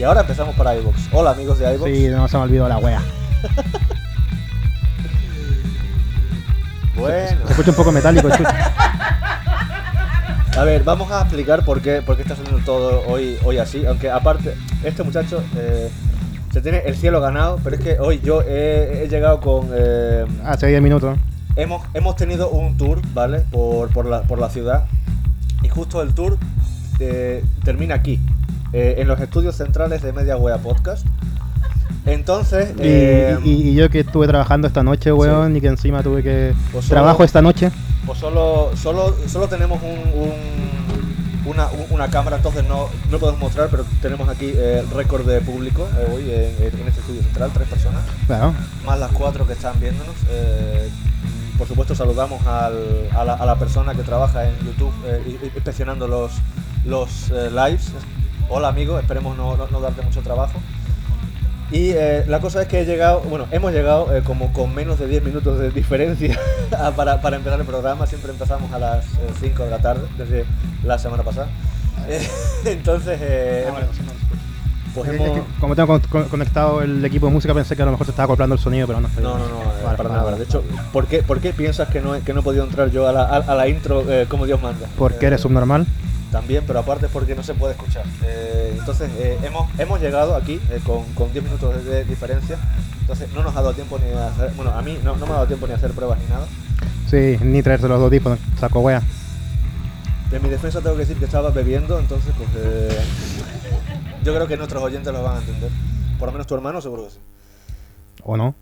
Y ahora empezamos para iVoox. Hola amigos de iVoox. Sí, no se me olvidó la wea. Bueno. Se escucha un poco metálico, escucha. A ver, vamos a explicar por qué, por qué está saliendo todo hoy, hoy así. Aunque aparte, este muchacho eh, se tiene el cielo ganado, pero es que hoy yo he, he llegado con... eh, Hace 10 minutos. hemos, hemos tenido un tour, ¿vale? Por, por, la, por la ciudad. Y justo el tour eh, termina aquí, eh, en los estudios centrales de Media Wea Podcast. Entonces... Y, eh, y- y yo que estuve trabajando esta noche, weón, y que encima tuve que... Pues solo- Trabajo esta noche. Pues solo, solo, solo tenemos un, un- una, un- una cámara, entonces no, no podemos mostrar, pero tenemos aquí eh, récord de público eh, hoy en, en este estudio central, tres personas, Claro. más las cuatro que están viéndonos. Por supuesto saludamos al- a, la, a la persona que trabaja en YouTube inspeccionando los, los lives. Hola amigo, esperemos no, no- no darte mucho trabajo. Y eh, la cosa es que he llegado, bueno, hemos llegado eh, como con menos de 10 minutos de diferencia para, para empezar el programa. Siempre empezamos a las eh, 5 de la tarde, desde la semana pasada. Eh, entonces, eh, pues Es hemos... que como tengo con- con- conectado el equipo de música, pensé que a lo mejor se estaba acoplando el sonido, pero no. No, no, no, eh, Vale, para nada. vale. De hecho, ¿por qué, por qué piensas que no, he- que no he podido entrar yo a la, a, a la intro eh, como Dios manda? Porque Eh, eres subnormal. También, pero aparte es porque no se puede escuchar. Eh, entonces, eh, hemos, hemos llegado aquí eh, con, con 10 minutos de, diferencia. Entonces, no nos ha dado tiempo ni a hacer. Bueno, a mí no, no me ha dado tiempo ni a hacer pruebas ni nada. Sí, ni traerse los dos tipos, saco wea. De mi defensa, tengo que decir que estaba bebiendo. Entonces, pues. yo creo que nuestros oyentes lo van a entender. Por lo menos tu hermano, seguro que sí. ¿O no?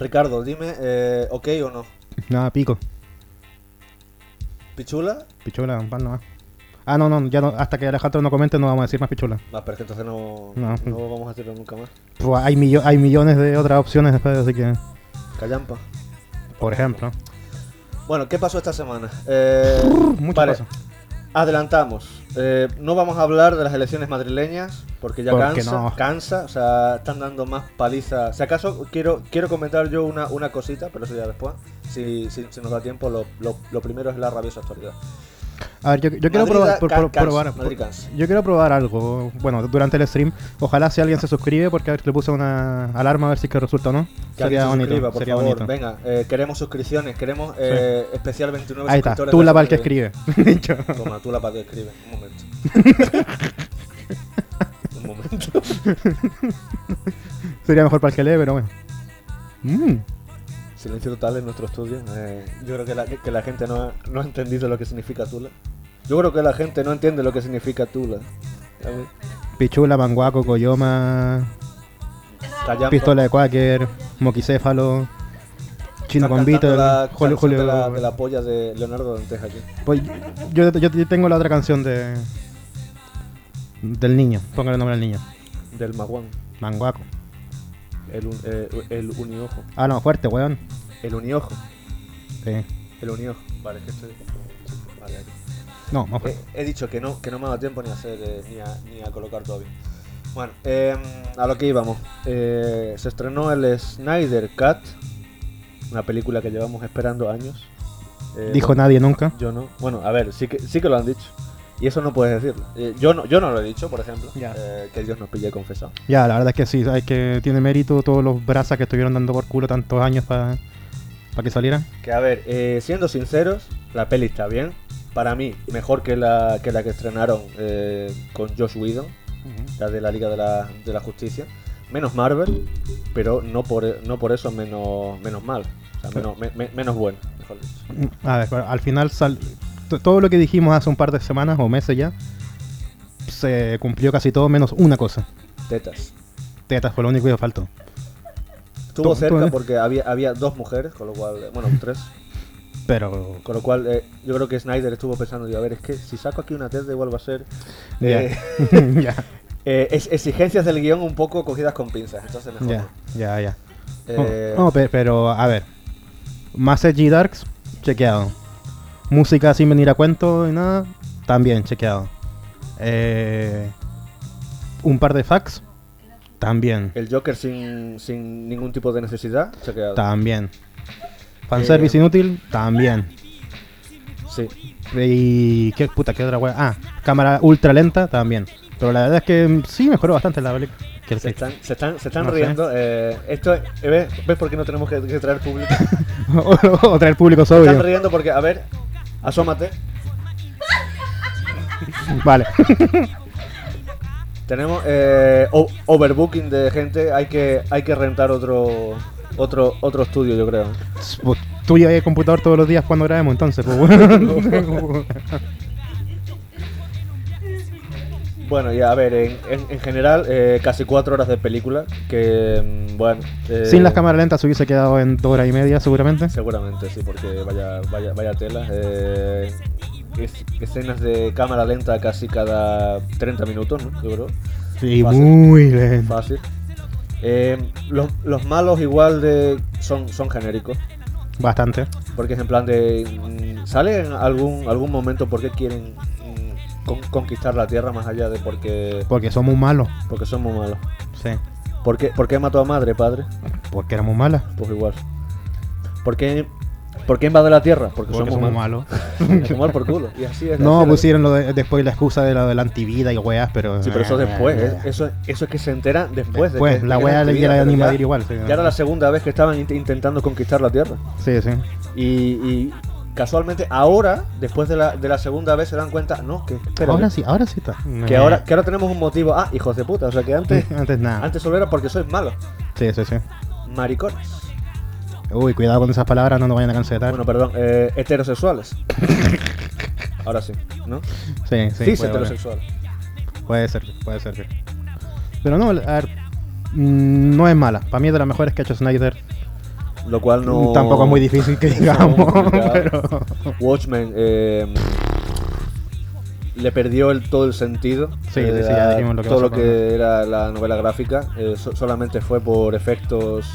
Ricardo, dime, eh, ¿ok o no? Nada, pico. ¿Pichula? Pichula, un pan nomás. Ah, no, no, ya no, hasta que Alejandro no comente no vamos a decir más pichula. No, pero es que entonces no, No. no vamos a hacerlo nunca más. Pues hay, millo- hay millones de otras opciones después, así que, Callampa. por ejemplo. Bueno, ¿qué pasó esta semana? Eh, Muchas vale, cosas. Adelantamos. Eh, no vamos a hablar de las elecciones madrileñas porque ya Porque cansa, no. cansa, o sea, están dando más paliza. Si acaso quiero quiero comentar yo una, una cosita, pero eso ya después. Si, si, si nos da tiempo, lo, lo- lo primero es la rabiosa actualidad. A ver, yo, yo quiero probar, por- por- probar- por- yo quiero probar algo, bueno, durante el stream. Ojalá si alguien se suscribe, porque a ver, le puse una alarma a ver si que resulta o no. Que Sería se bonito, suscriba, por sería favor. bonito. Venga, eh, queremos suscripciones, queremos eh, especial 29 Ahí está, tú la pal que escribe. Dicho. Toma, tú la pal que escribe. Un momento. Un momento. Sería mejor para el que lee, pero bueno. Mm, Silencio total en nuestro estudio. Eh, yo creo que la, que la gente no ha, no ha entendido lo que significa Tula. Yo creo que la gente no entiende lo que significa Tula. Pichula, Manguaco, Coyoma, Callampa. Pistola de Quaker, Moquicéfalo, Chino con Beatle, la Julio, Julio. De la, de la polla de Leonardo Dantes aquí. Pues yo, yo, yo tengo la otra canción de. Del niño, póngale el nombre al niño. Del Maguán. Manguaco. El, un- eh, el uniojo. Ah, no, fuerte, weón. El uniojo. Sí. El uniojo. Vale, que estoy. Vale, aquí. No, más He, fuerte. he dicho que no, que no me ha dado tiempo ni a hacer eh, ni, a, ni a colocar todavía. Bueno, em, a lo que íbamos. Eh, se estrenó el Snyder Cut, una película que llevamos esperando años. Eh, Dijo bueno, nadie nunca. Yo no. Bueno, a ver, sí que, sí que lo han dicho. Y eso no puedes decirlo. Eh, yo, no, yo no lo he dicho, por ejemplo. Eh, que Dios nos pille confesado. Ya, la verdad es que sí, hay que tiene mérito todos los brazas que estuvieron dando por culo tantos años para que salieran. Que a ver, eh, siendo sinceros, la peli está bien. Para mí, mejor que la que, la que estrenaron con Josh Whedon. la de la Liga de la, de la Justicia. Menos Marvel, pero no por, no por eso menos, menos mal. O sea, menos, me- me- menos bueno, mejor dicho. A ver, al final sal- todo lo que dijimos hace un par de semanas o meses ya se cumplió casi todo menos una cosa. Tetas. Tetas fue lo único que faltó. Estuvo Tú- tú, cerca ¿eh? porque había, había dos mujeres, con lo cual, eh, bueno, tres. Pero Con lo cual, eh, yo creo que Snyder estuvo pensando, digo, a ver, es que si saco aquí una teta igual va a ser... ya, eh, es- exigencias del guion un poco cogidas con pinzas, entonces mejor ya, no. ya, ya. Eh, No, pe- pero a ver. Más Edgy Darks, chequeado. Música sin venir a cuento y nada, también chequeado. Eh, un par de facts, también, El Joker sin, sin ningún tipo de necesidad, chequeado. también. Fanservice Eh, inútil, también. Sí. Y qué puta, qué otra wea. Ah, cámara ultra lenta, también. Pero la verdad es que sí mejoró bastante la película. Se están, se están, se están No riendo. eh, esto, eh, ¿ves, ¿Ves por qué no tenemos que, que traer público? o, o traer público Se están riendo porque, a ver, asómate. Vale. Tenemos eh, overbooking de gente. Hay que, hay que rentar otro, otro, otro estudio, yo creo. Pues, Tú llevas el computador todos los días cuando grabemos, entonces, pues bueno. Bueno, y a ver, en, en- en general, eh, casi cuatro horas de película. Que, mm, bueno. eh, Sin las cámaras lentas se hubiese quedado en dos horas y media, seguramente. Seguramente, sí, porque vaya, vaya, vaya tela. eh, es- escenas de cámara lenta casi cada 30 minutos, ¿no? Yo creo. Sí, Fácil. muy lento. Fácil. Eh, los, los malos igual de son, son genéricos. Bastante. Porque es en plan de... mm, ¿Sale en algún, algún momento por qué quieren con- conquistar la Tierra más allá de porque, Porque somos malos. porque somos malos? Sí. ¿Por qué, ¿Por qué mató a madre, padre? Porque éramos malas. Pues igual. ¿Por qué, ¿por qué la Tierra? Porque, Porque somos, somos malos. malos. Tomar por culo. Y así es. No, pusieron lo de- después la excusa de la de la antivida y weas, pero. Sí, pero eso después. ¿eh? Eso, eso es que se enteran después. de Después, que- la de que wea le invadir ya- igual. Sí, Ya era la segunda vez que estaban int- intentando conquistar la Tierra. sí, sí. Y, y casualmente ahora, después de la, de la segunda vez, se dan cuenta, no, que, espérate, Ahora sí, ahora sí está. que, ahora, que ahora tenemos un motivo. Ah, hijos de puta. O sea que antes, Antes nada. antes solo era porque sois malos. Sí, sí, sí. Maricones. Uy, cuidado con esas palabras, no nos vayan a cancelar. Bueno, perdón, eh, heterosexuales. ahora sí, ¿no? sí, sí. Sí, puede, heterosexual. puede ser, puede ser. Pero no, a ver. mm, No es mala. Para mí es de las mejores que ha hecho Snyder. Lo cual no. Tampoco es muy difícil que digamos. pero. Watchmen eh, le perdió el, todo el sentido. Sí, eh, sí, ya a dijimos lo que todo lo que era la novela gráfica. eh, so- solamente fue por efectos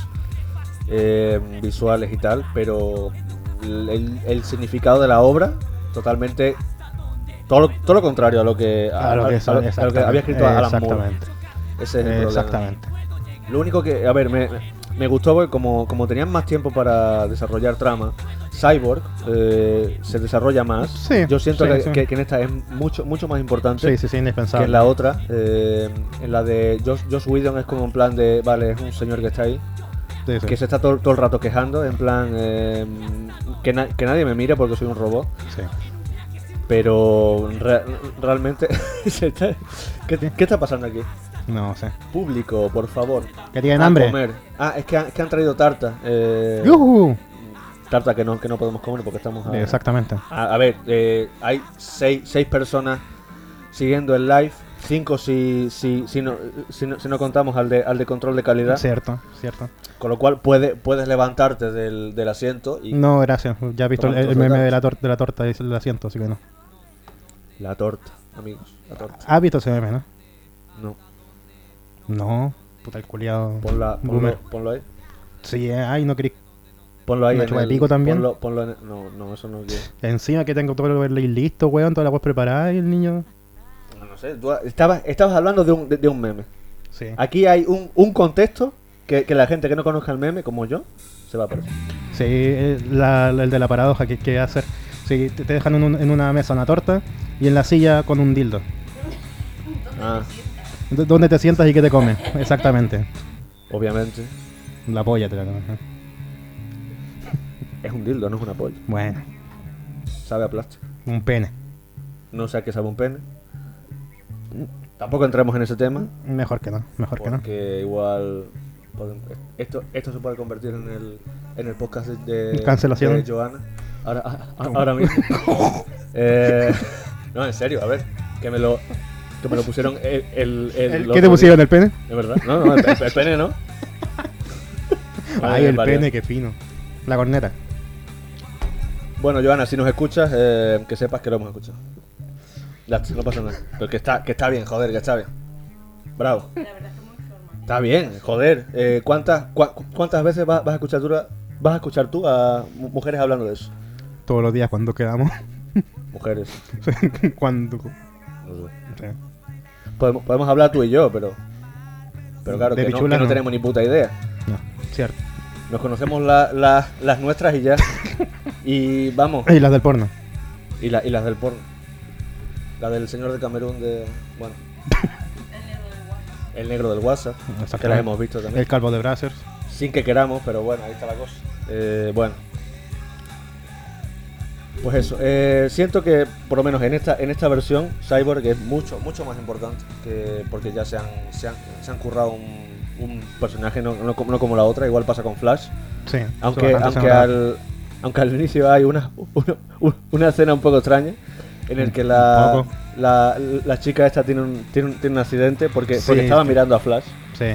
eh, visuales y tal, pero el, el- el significado de la obra totalmente todo todo lo contrario a lo que, A lo que, a- a lo- a lo que había escrito Alan Moore. Exactamente. Ese es el problema. Exactamente. Lo único que, a ver, me, me gustó porque como, como tenían más tiempo para desarrollar trama, Cyborg eh, se desarrolla más. Sí, Yo siento sí, que, sí. que- que en esta es mucho, mucho más importante Sí, sí, sí, que en la otra. Eh, en la de Josh, Josh Whedon es como en plan de, vale, es un señor que está ahí, que se está todo, todo el rato quejando, en plan, eh, que, na- que nadie me mire porque soy un robot. Sí. Pero re- realmente, ¿qué, qué está pasando aquí? No sé. Público, por favor. ¿Que tienen A hambre? comer. Ah, es que, han- es que han traído tarta. Eh, tarta que no, que no podemos comer porque estamos a, Exactamente. a, a ver, eh, hay seis, seis personas siguiendo el live. Cinco si, si, si, no, si, no, si no contamos al de, al de control de calidad. Cierto, cierto. Con lo cual puede, puedes levantarte del, del asiento y No, gracias. Ya he visto el, meme torta. de la, tor- de la torta y el asiento, así que no. la torta, amigos. La torta. ¿Has visto ese meme, no? No, No. Puta el culiado. ponla, ponlo, Boomer. ponlo ahí. Sí, eh, ay, no querí. Ponlo ahí. ¿Una en chupa el- pico también? Ponlo, ponlo en- no, no, eso no quiero. Encima que tengo todo el overlay listo, weón, toda la web preparada y el niño. No, no sé, tú estabas, estabas hablando de un, de, de un meme. Sí. Aquí hay un, un contexto que, que la gente que no conozca el meme, como yo, se va a perder. Sí, eh, la- la- el de la paradoja que que hacer. Sí, te, te dejan en, un- en una mesa una torta y en la silla con un dildo. Ah, ¿Dónde te sientas y qué te comes? Exactamente. obviamente. La polla te la comes. ¿eh? Es un dildo, no es una polla. Bueno, Sabe a plástico. un pene. No sé a qué sabe un pene. Tampoco entremos en ese tema. Mejor que no, mejor que no. Porque igual. Esto, esto se puede convertir en el, en el podcast de, de- Cancelación. de Joana. Ahora, a- a- ahora mismo. Eh, no, en serio, a ver. Que me lo, que me lo pusieron el. el, el El- otro ¿Qué te pusieron día. el pene? De verdad. No, no, el, pene no. Ay, el varias. pene, qué fino. La corneta. Bueno, Joana, si nos escuchas, eh, que sepas que lo hemos escuchado. Ya, está, no pasa nada. Pero que está, que está bien, joder, que está bien. Bravo. Está bien, joder. Eh, ¿cuántas, cua- ¿Cuántas veces vas, vas a escuchar tú, vas a escuchar tú a mu- mujeres hablando de eso? Todos los días cuando quedamos. Mujeres. cuando. No sé. sí. Podemos, podemos hablar tú y yo, pero. Pero claro, De que no, que no no. tenemos ni puta idea. No, cierto. Nos conocemos la- la- las nuestras y ya. Y vamos. Y las del porno. Y, la- y las del porno. La del señor de Camerún de. Bueno. El negro del WhatsApp, que la Exactamente. hemos visto también. El calvo de Brazzers. Sin que queramos, pero bueno, ahí está la cosa. Eh, bueno. Pues eso, eh, siento que por lo menos en esta en esta versión Cyborg es mucho mucho más importante que porque ya se han, se han, se han currado un, un personaje no, no como, no como la otra, igual pasa con Flash, Sí. aunque aunque al aunque al inicio hay una una, una escena un poco extraña en el que la, la, la chica esta tiene un, tiene un, tiene un accidente porque, Sí, porque estaba sí. mirando a Flash Sí.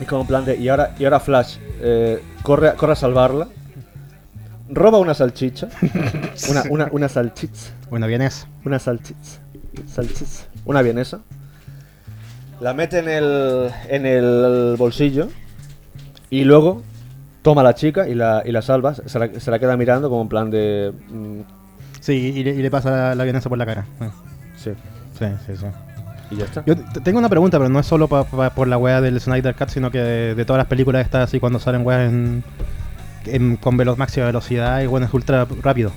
es como plan de, y ahora, y ahora Flash eh, corre, corre a salvarla, roba una salchicha, una, una, una salchicha, Bueno, bien es. una salchicha, salchicha, una vienesa, la mete en el, en el bolsillo y luego toma a la chica y la, y la salva, se la, se la queda mirando como en plan de... mm, Sí, y le, y le pasa la, la vienesa por la cara. Sí, sí, sí, sí. sí. y ya está. Yo t- tengo una pregunta, pero no es solo pa- pa- por la wea del Snyder Cut, sino que de, de todas las películas estas así cuando salen weas en, en- con velo- máxima velocidad y bueno, es ultra rápido.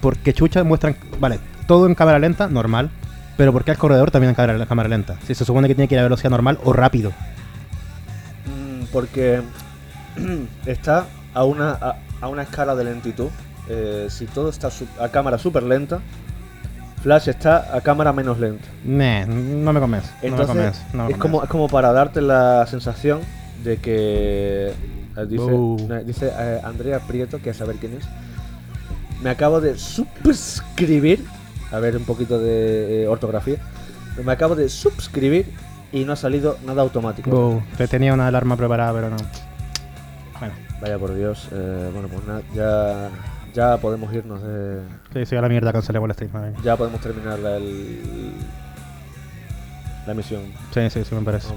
Porque chucha muestran, vale, todo en cámara lenta, normal, pero ¿por qué el corredor también en cámara, cámara lenta? Si se supone que tiene que ir a velocidad normal o rápido. Mm, porque está a una, a, a una escala de lentitud. Eh, si todo está a cámara súper lenta, Flash está a cámara menos lenta. Meh, no me convence. no me Entonces, convence. no me es, como, es como para darte la sensación de que. Dice eh, dice eh, Andrea Prieto, que a saber quién es. Me acabo de suscribir. A ver, un poquito de eh, ortografía. Me acabo de suscribir y no ha salido nada automático. Tenía una alarma preparada, pero no. Bueno, Vaya por Dios. eh, bueno, pues nada, ya, ya podemos irnos de. sí, sí, a la mierda cancelemos el stream. Ya podemos terminar la, el, la misión. Sí, sí, sí, me parece.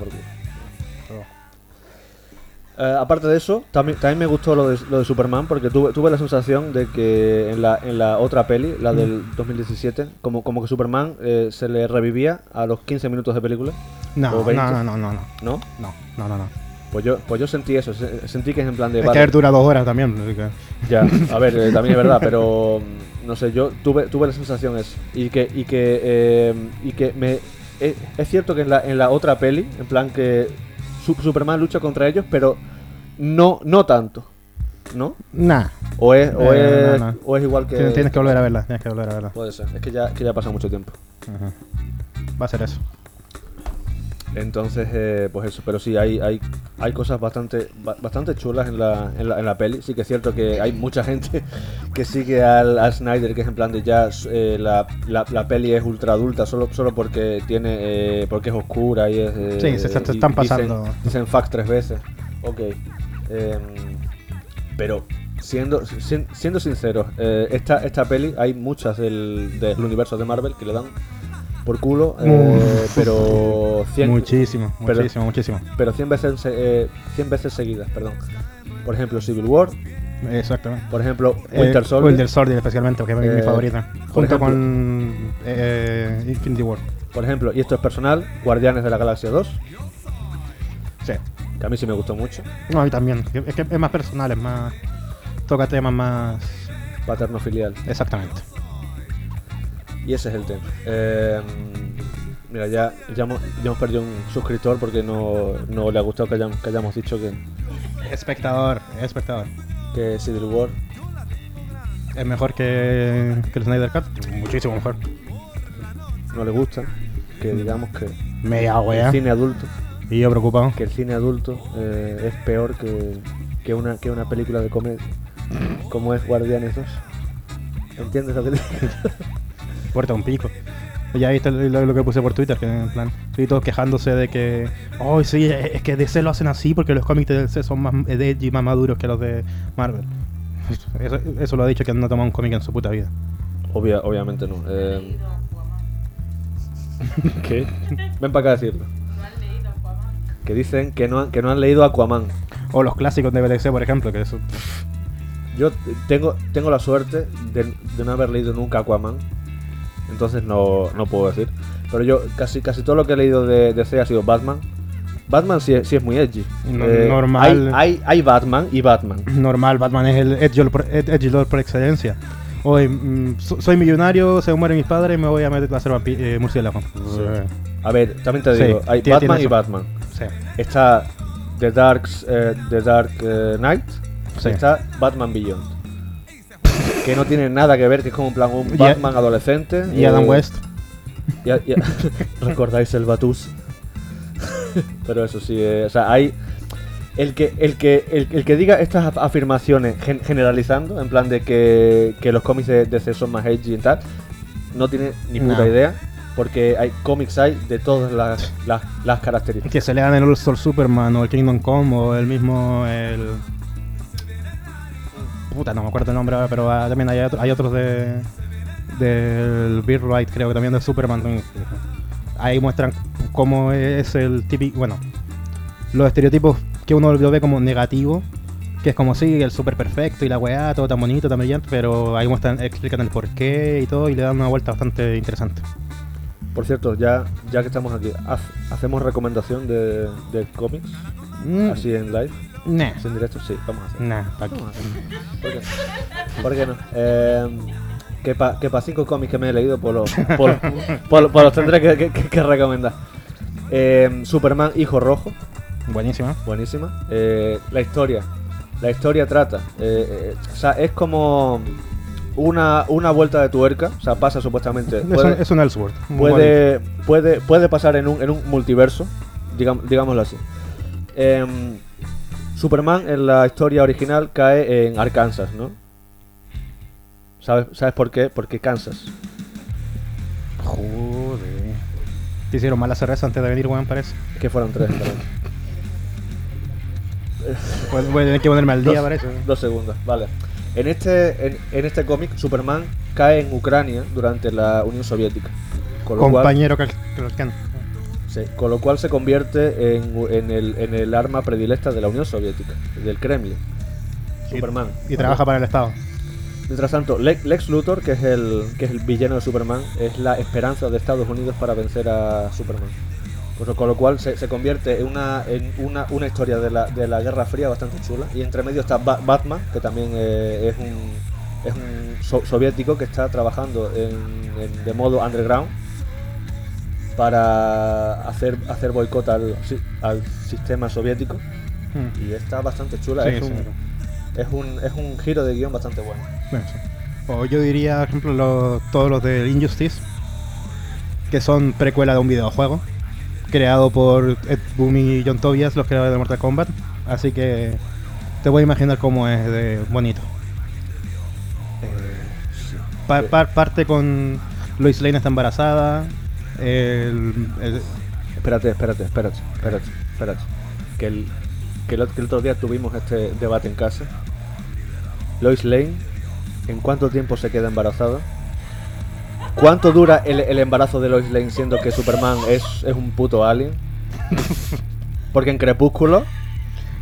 Eh, aparte de eso, también, también me gustó lo de, lo de Superman porque tuve, tuve la sensación de que en la, en la otra peli, la del 2017, como, como que Superman eh, se le revivía a los 15 minutos de película, No, no, 20. no, no, no, no, ¿no? no, no, no, no. Pues yo, pues yo sentí eso, se- sentí que es en plan de... Es vale, que dura dos horas también. que- Ya, a ver, eh, también es verdad, pero mm, no sé, yo tuve, tuve la sensación es y que y que y que me es, cierto que en la, en la otra peli, en plan que Superman lucha contra ellos, pero no no tanto, ¿no? Nah, O es o, Eh, es, no, no. o es igual que tienes, tienes que volver a verla. Tienes que volver a verla. puede ser, es que ya que ya ha pasado mucho tiempo. Va a ser eso. Entonces, eh, pues eso, pero sí, hay, hay, hay cosas bastante, ba- bastante chulas en la, en, la, en la peli. Sí que es cierto que hay mucha gente que sigue al, al Snyder, que es en plan de ya eh, la, la, la peli es ultra adulta solo, solo porque tiene eh, porque es oscura y es... eh, Sí, se- están dicen- pasando. Dicen, fuck tres veces. Ok. Em, pero siendo, sien- siendo sinceros, eh, esta, esta peli hay muchas del, del universo de Marvel que le dan por culo, eh, pero 100, muchísimo, pero- muchísimo, muchísimo. pero 100 veces, eh, 100 veces seguidas, perdón. Por ejemplo, Civil War, Exactamente. por ejemplo, Eh, Winter Soldier, Winter Soldier especialmente, que es mi- Eh, favorita. Junto ejemplo- con Infinity War. por ejemplo, y esto es personal, Guardianes de la Galaxia 2, Sí. que a mí sí me gustó mucho, No, a mí también. Es que es más personal, es más. Toca temas más. paterno filial, Exactamente. Y ese es el tema. Eh, mira, ya, ya, hemos, ya hemos perdido un suscriptor porque no, no le ha gustado que hayamos, que hayamos dicho que, Espectador, espectador. que Civil War ¿Es mejor que, que el Snyder Cut? Muchísimo mejor. no le gusta, que digamos que Media el wea. cine adulto, Y yo preocupado. que el cine adulto eh, es peor que, que, una, que una película de comedia, como es Guardianes 2. ¿Entiendes lo que te digo? Puerta un pico. Ya viste lo, lo que puse por Twitter, que en plan, estoy todos quejándose de que, oh sí, es que DC lo hacen así porque los cómics de DC son más edgy, más maduros que los de Marvel. Eso, eso lo ha dicho que no ha tomado un cómic en su puta vida. Obvia- obviamente no. eh, ¿Qué? Ven para acá a decirlo. Que dicen que no, han- que no han leído Aquaman. O los clásicos de DC, por ejemplo, que eso. Yo tengo, tengo la suerte de, de no haber leído nunca Aquaman. Entonces no, no puedo decir. Pero yo casi, casi todo lo que he leído de DC ha sido Batman. Batman sí, es- sí es muy edgy. No- Eh, normal. Hay, hay, hay Batman y Batman. Normal, Batman es el edgy por, ed- edgy lord por excelencia. Hoy, mm, so- soy millonario, se mueren mis padres y me voy a meter a hacer eh, murciélago. Sí. A ver, también te Sí, digo, hay Batman y. Batman. Está The Dark, eh, The Dark eh, Knight. Está Batman Beyond. Que no tiene nada que ver, que es como en plan un Y Batman adolescente. Y Adam eh, West. y y ¿Recordáis el Batus? Pero eso sí, eh, o sea, hay. El que, el, que, el, el que diga estas af- afirmaciones gen- generalizando, en plan de que, que los cómics de DC son más edgy y tal, no tiene ni puta No. idea, porque hay cómics hay de todas las, las, las características. Que se lean el All Star Superman o el Kingdom Come o el mismo. El... Puta, no me acuerdo el nombre ahora, pero ah, también hay, otro- hay otros de. Del Beat Right, creo que también de Superman. también. Ahí muestran cómo es el típico. Bueno, los estereotipos que uno lo ve como negativo. Que es como sí, el super perfecto y la weá, todo tan bonito, tan brillante, pero ahí muestran, explican el porqué y todo y le dan una vuelta bastante interesante. Por cierto, ya, ya que estamos aquí, haz- hacemos recomendación de, de cómics, Mm, así en live, nah, así en directo, sí, vamos a hacer. nah, pa' qué. ¿Por qué no? ¿Por qué no? Eh, que para pa cinco cómics que me he leído, pues los, pues, pues- pues los tendré que, que- que recomendar. Eh, Superman Hijo Rojo, Buenísima. buenísima. Eh, la historia, la historia trata, eh, eh, o sea, es como una, una vuelta de tuerca, o sea, pasa supuestamente. Es, un, es un puede, puede, puede pasar en un, en un multiverso, digam- digámoslo así. Em, Superman en la historia original cae en Arkansas, ¿no? ¿Sabes, ¿Sabes por qué? Porque Kansas. Joder. Te hicieron mala cerveza antes de venir, weón, parece. Que fueron tres. perdón. Voy voy a tener que ponerme al día, dos, parece. dos segundos, vale. En este, en, en este cómic, Superman cae en Ucrania durante la Unión Soviética. Con lo cual, Compañero Cal- Con lo cual se convierte en, en el, en el arma predilecta de la Unión Soviética, del Kremlin. Superman. Y trabaja para el Estado. Mientras tanto, Le- Lex Luthor, que es el que es el villano de Superman, es la esperanza de Estados Unidos para vencer a Superman. Pues, con lo cual se, se convierte en una en una, una historia de la, de la Guerra Fría bastante chula. Y entre medio está Ba- Batman, que también eh, es un es un so- soviético que está trabajando en, en- de modo underground para hacer hacer boicot al, al sistema soviético. Mm. Y está bastante chula. Sí, es, sí. un, es, un, es un giro de guion bastante bueno. O yo diría, por ejemplo, lo- todos los de Injustice, que son precuela de un videojuego, creado por Ed Boon y John Tobias, los creadores de Mortal Kombat. Así que te voy a imaginar cómo es de bonito. Pa- par- parte con Lois Lane está embarazada. El, el- Espérate, espérate, espérate, espérate, espérate. Que el, que el, que el otro día tuvimos este debate en casa. Lois Lane, ¿en cuánto tiempo se queda embarazada? ¿Cuánto dura el, el embarazo de Lois Lane siendo que Superman es, es un puto alien? Porque en Crepúsculo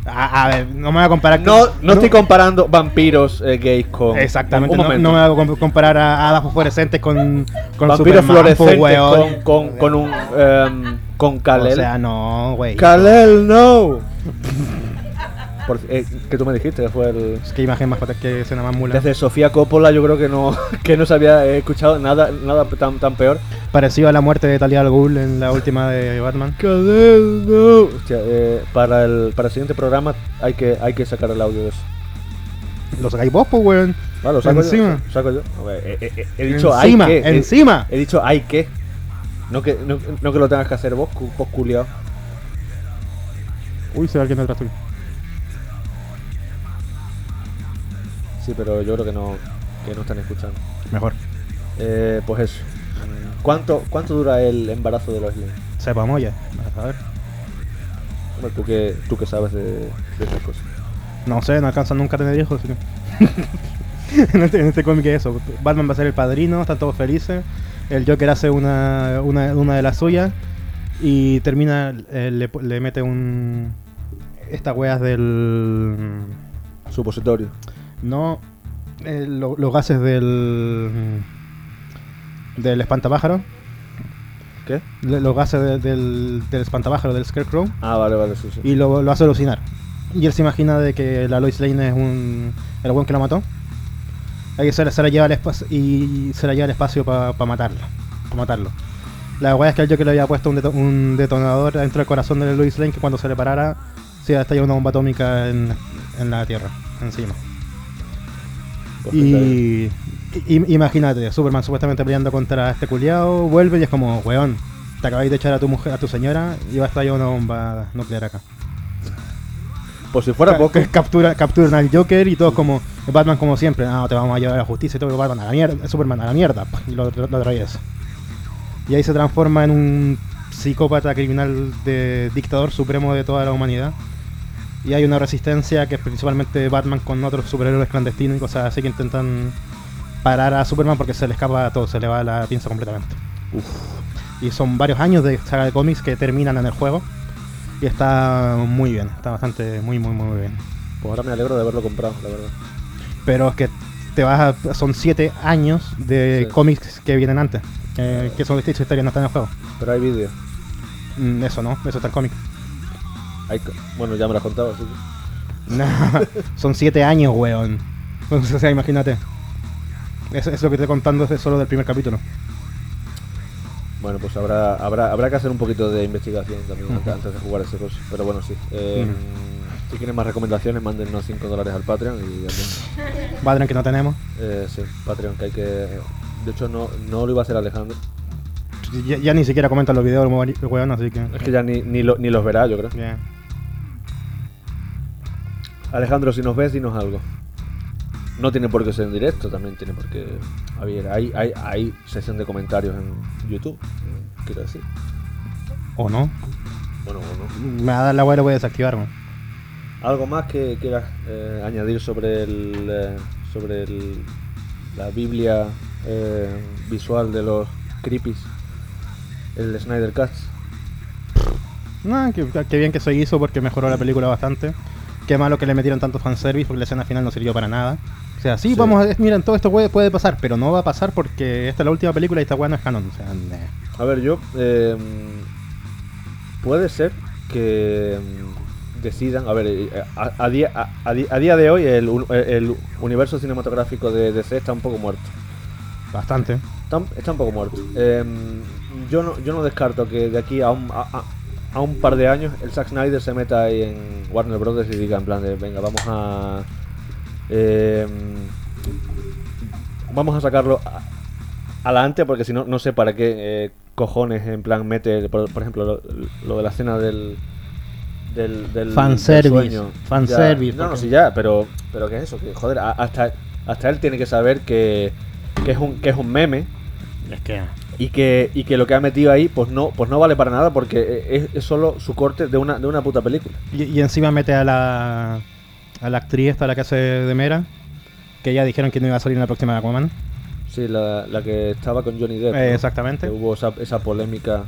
a, a ver, no me voy a comparar no, no, estoy comparando vampiros eh, gays con. Exactamente, no, no me voy a com- comparar a hadas fluorescentes con, con vampiros fluorescentes weón. con, con, con un. em, con Kal-El. O sea, no, güey. Kal-El, no. Por- eh, que tú me dijiste que fue el. Es que imagen más que escena más mula. Desde Sofía Coppola yo creo que no, que no se había eh, escuchado nada, nada tan, tan peor. Parecido a la muerte de Talia al Ghul en la última de Batman. Hostia, eh, para, el, para el siguiente programa hay que, hay que sacar el audio de eso. Lo sacáis vos, pues, weón. Vale, lo saco Encima. yo. Saco yo. A ver, eh, eh, eh, he dicho hay encima, que. he- encima. He, dicho hay que. No que, no, no que lo tengas que hacer vos, vos culiao. Uy, se ve alguien detrás tuyo. Sí, pero yo creo que no, que no están escuchando. Mejor. Eh, pues eso. ¿Cuánto, ¿Cuánto dura el embarazo de los Lane? Sepamos ya. A ver. Tú que, tú que sabes de, de esas cosas. No sé, no alcanzan nunca a tener hijos. que- en este, en este cómic es eso. Batman va a ser el padrino, están todos felices. El Joker hace una, una, una de las suyas. Y termina, eh, le, le mete un... Estas weas del... Supositorio. No, eh, lo- los gases del... Del espantapájaro. ¿Qué? Le- Los gases de- del, del espantapájaro, del Scarecrow. Ah, vale, vale, sí, sí. y lo, lo hace alucinar. Y él se imagina de que la Lois Lane es un el buen que la mató. Ahí se, se la lleva al espacio y se la lleva al espacio para matarla, para matarlo. La weá es que el Joker le había puesto un, deto- un detonador dentro del corazón de Lois Lane que cuando se le parara se iba a estallar una bomba atómica en, en la Tierra, encima. Y, imagínate, Superman supuestamente peleando contra este culiao, vuelve y es como, weón, te acabáis de echar a tu mujer, a tu señora y va a estallar una bomba nuclear acá. Por si fuera Ca- poco, ca- captura, capturan al Joker y todos como, Batman como siempre, no, te vamos a llevar a la justicia y todo, Batman a la mierda, Superman a la mierda, y lo, lo, lo atraviesa. Y ahí se transforma en un psicópata criminal de dictador supremo de toda la humanidad. Y hay una resistencia que es principalmente Batman con otros superhéroes clandestinos y cosas así que intentan parar a Superman porque se le escapa todo, se le va la pinza completamente. Y son varios años de saga de cómics que terminan en el juego. Y está muy bien, está bastante, muy, muy, muy bien. pues ahora me alegro de haberlo comprado, la verdad. Pero es que te vas a- son siete años de Sí. cómics que vienen antes. Que, que son distintas historias, no están en el juego. Pero hay vídeo. Mm, Eso no, eso está en cómic. Hay Bueno, ya me lo has contado, así que... No, son siete años, weón. Entonces, o sea, imagínate. Es lo que te estoy contando es solo del primer capítulo. Bueno, pues habrá, habrá, habrá que hacer un poquito de investigación también Ujú. antes- antes de jugar ese cosa. Pero bueno, sí. Eh, Si quieren más recomendaciones, mándennos 5 dólares al Patreon y. Padre que no tenemos. Eh, sí, Patreon, que hay que... De hecho, no, no lo iba a hacer Alejandro. Ya, ya ni siquiera comentan los videos, el weón, así que. Es que ya ni, ni, lo- ni los verá, yo creo. Bien. Alejandro, si nos ves, dinos algo. No tiene por qué ser en directo, también tiene por qué... A ver, hay, hay, hay sesión de comentarios en YouTube, quiero decir. ¿O no? Bueno, bueno. Me va a dar la weá y lo voy a desactivar, weón. ¿Algo más que quieras eh, añadir sobre el eh, sobre el, la Biblia eh, visual de los creepies? El Snyder Cut. No, que, que bien que se hizo porque mejoró la película bastante. Qué malo que le metieron tanto fanservice porque la escena final no sirvió para nada. O sea, sí, Sí. vamos a miren, todo esto puede, puede pasar, pero no va a pasar porque esta es la última película y esta weá no es canon. O sea, nah. A ver, yo eh, puede ser que mm, decidan, a ver, eh, a, a día, a, día de hoy el, el universo cinematográfico de DC está un poco muerto. bastante. Está, está un poco muerto. Eh, yo, no, yo no descarto que de aquí a un, a, un par de años el Zack Snyder se meta ahí en Warner Brothers y diga en plan de, venga, vamos a... eh, vamos a sacarlo a- adelante porque si no, no sé para qué eh, cojones en plan mete, por, por ejemplo, lo, lo de la escena del... Del, del, Fanservice, fanservice, No, no, porque- sí, ya, pero, pero ¿qué es eso? Que, joder, hasta, hasta él tiene que saber que, que, es un, que es un meme Es que. Y que, y que lo que ha metido ahí pues no, pues no vale para nada porque es, es solo su corte de una, de una puta película. Y, y encima mete a la, a la actriz esta, la que hace de Mera, que ya dijeron que no iba a salir en la próxima Aquaman. Sí, la, la que estaba con Johnny Depp. Eh, ¿no? exactamente. Que hubo esa, esa polémica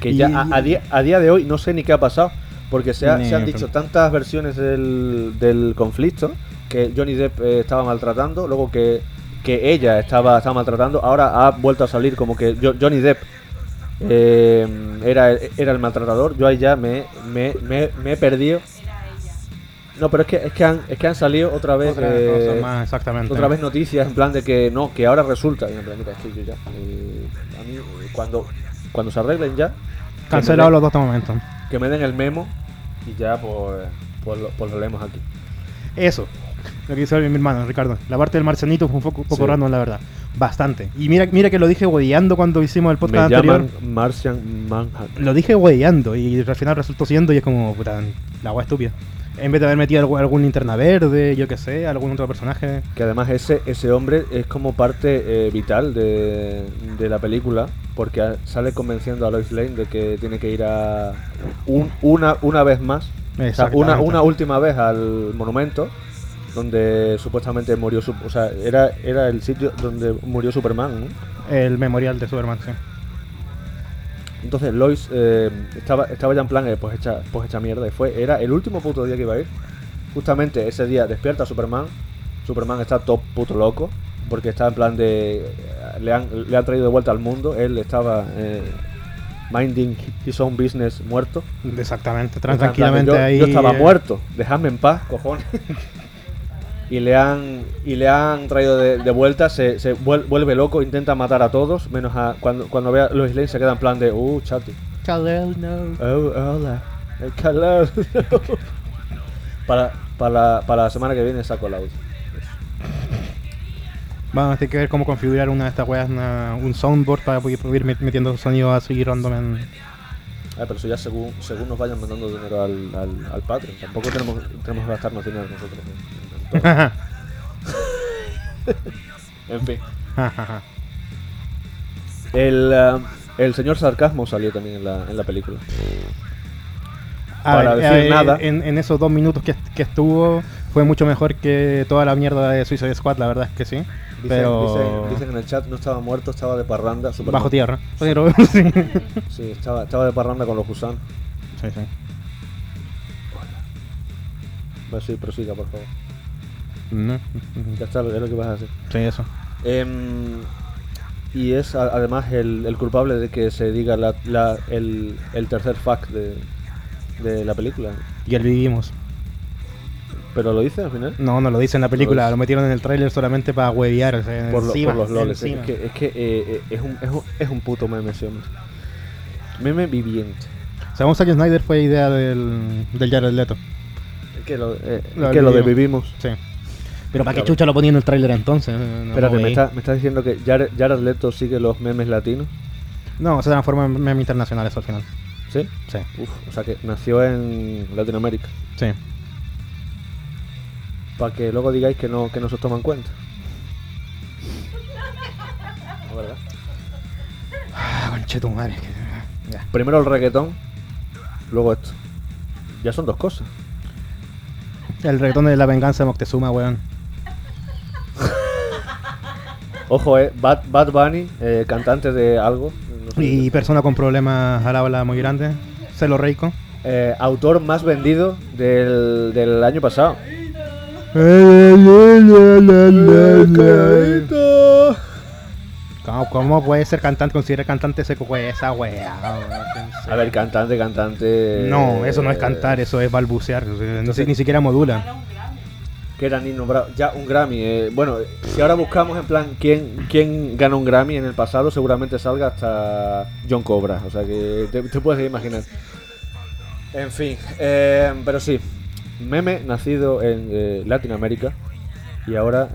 que Y- ya a, a día, a día de hoy no sé ni qué ha pasado porque se, ha- se han dicho tantas versiones del, del conflicto que Johnny Depp eh, estaba maltratando, luego que, que ella estaba, estaba maltratando, ahora ha vuelto a salir como que Jo- Johnny Depp eh, era, era el maltratador, yo ahí ya me, me, me, me he perdido. No, pero es que, es que, han, es que han salido otra vez Otra eh, cosa más, exactamente. otra vez noticias en plan de que no, que ahora resulta. Y en plan, mira, es que yo ya. eh, a mí, cuando, cuando se arreglen ya, Cancelado los dos momentos. que me den el memo y ya, pues, pues, lo, pues lo leemos aquí. Eso. Lo que dice mi hermano, Ricardo. La parte del marcianito fue un poco, poco Sí. random, la verdad. Bastante. Y mira, mira que lo dije hueveando cuando hicimos el Me podcast anterior. llaman Martian Manhunt. Lo dije hueveando y al final resultó siendo y es como, puta, la agua estúpida. En vez de haber metido algún, linterna verde, yo qué sé, algún otro personaje. Que además ese, ese hombre es como parte eh, vital de, de la película, porque sale convenciendo a Lois Lane de que tiene que ir a un- una, una vez más, o sea, una, una última vez al monumento, donde supuestamente murió, su- o sea, era, era el sitio donde murió Superman. ¿no? El memorial de Superman, sí. Entonces Lois eh, estaba, estaba ya en plan, eh, pues, hecha, pues hecha mierda, y fue, era el último puto día que iba a ir. Justamente ese día despierta Superman, Superman está todo puto loco, porque está en plan de... Le han, le han traído de vuelta al mundo, él estaba eh, minding his own business muerto. Exactamente, tranquilamente yo, ahí. yo estaba eh, muerto, dejadme en paz, cojones. y le han y le han traído de, de vuelta, se, se vuel- vuelve loco, intenta matar a todos, menos a cuando, cuando ve a Lois Lane se queda en plan de, uh, chati. Kal-El, no. Oh, hola. El calor. para, para, para la semana que viene saco el audio. Vamos a tener que ver cómo configurar una de estas weas, una- un soundboard para poder ir met- metiendo sonidos así random en... Ah, pero eso ya según, según nos vayan mandando dinero al, al, al Patreon. Tampoco tenemos, tenemos que gastarnos dinero nosotros. en fin. El, ah, el señor Sarcasmo salió también en la, en la película. A Para ver, decir nada. En, en esos dos minutos que, que estuvo fue mucho mejor que toda la mierda de Suicide Squad, la verdad es que sí. Dicen, pero dicen, dicen en el chat, no estaba muerto, estaba de parranda. Bajo tierra. Pero sí. Sí, estaba, estaba de parranda con los gusanos. sí, sí. Sí, prosiga, por favor. No, Ya está, es lo que vas a hacer. Sí, eso. Em, y es a- además el, el culpable de que se diga la, la- el, el tercer fact de, de la película. Y el vivimos. Pero lo dice al final. No, no lo dice en la película, dice. lo metieron en el tráiler solamente para o sea, Por, lo- por los loles. Es que, es, que eh, eh, es, un, es, un, es un puto meme ese hombre. Meme viviente. Según Zack Snyder fue idea del, del Jared Leto. Que lo, eh, Lo que lo de vivimos. Sí. Pero ¿para qué chucha lo ponía en el tráiler entonces? No, Espérate, ¿me estás me diciendo que Jared, Jared Leto sigue los memes latinos? No, se transforma en meme internacional eso al final. ¿Sí? Sí, Uf, o sea que nació en Latinoamérica. sí. Para que luego digáis que no, que no se os toman cuenta. ¿No, verdad? Ah, conche tu madre. Ya. Primero el reggaetón, luego esto. Ya son dos cosas. El reggaetón de la venganza de Moctezuma, weón. Ojo, eh, Bad, Bad Bunny, eh, cantante de algo. no sé Y persona con problemas al habla muy grande. Celo Reiko. Eh, autor más vendido del, del año pasado. ¿Cómo, cómo puede ser cantante, considerar cantante we- esa wea? A ver, cantante, cantante. No, eso no es cantar, eso es balbucear. no sé, ni siquiera modula. Que era Nino Bravo. Ya, un Grammy. eh, bueno, si ahora buscamos en plan quién, quién ganó un Grammy en el pasado, seguramente salga hasta John Cobra. O sea que te, te puedes imaginar. En fin, eh, pero sí. Meme nacido en eh, Latinoamérica. Y ahora,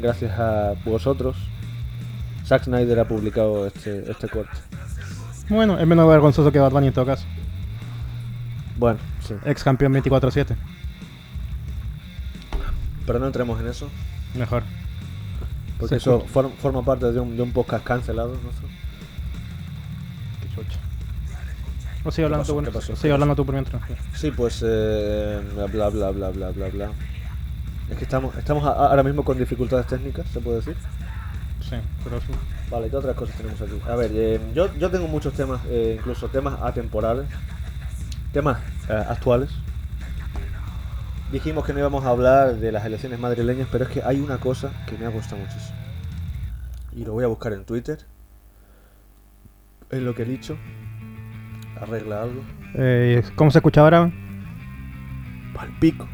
gracias a vosotros, Zack Snyder ha publicado este, este corte. Bueno, es menos vergonzoso que Bad Bunny en todo caso. Bueno, sí. Ex campeón 24-7. Pero no entremos en eso. Mejor. Porque Se eso form- forma parte de un, de un podcast cancelado. nuestro. Qué chucha. O sigue hablando pasó? tú, ¿Qué por- pasó? sigue hablando tú por mientras. Sí, pues eh, bla bla bla bla bla bla bla. Es que estamos estamos a- ahora mismo con dificultades técnicas, se puede decir. Sí, pero sí. Vale, ¿qué otras cosas tenemos aquí? A ver, eh, yo, yo tengo muchos temas, eh, incluso temas atemporales, temas eh, actuales. Dijimos que no íbamos a hablar de las elecciones madrileñas, pero es que hay una cosa que me ha gustado muchísimo. Y lo voy a buscar en Twitter. Es lo que he dicho. Arregla algo. Eh, ¿Cómo se escucha ahora? Pal pico.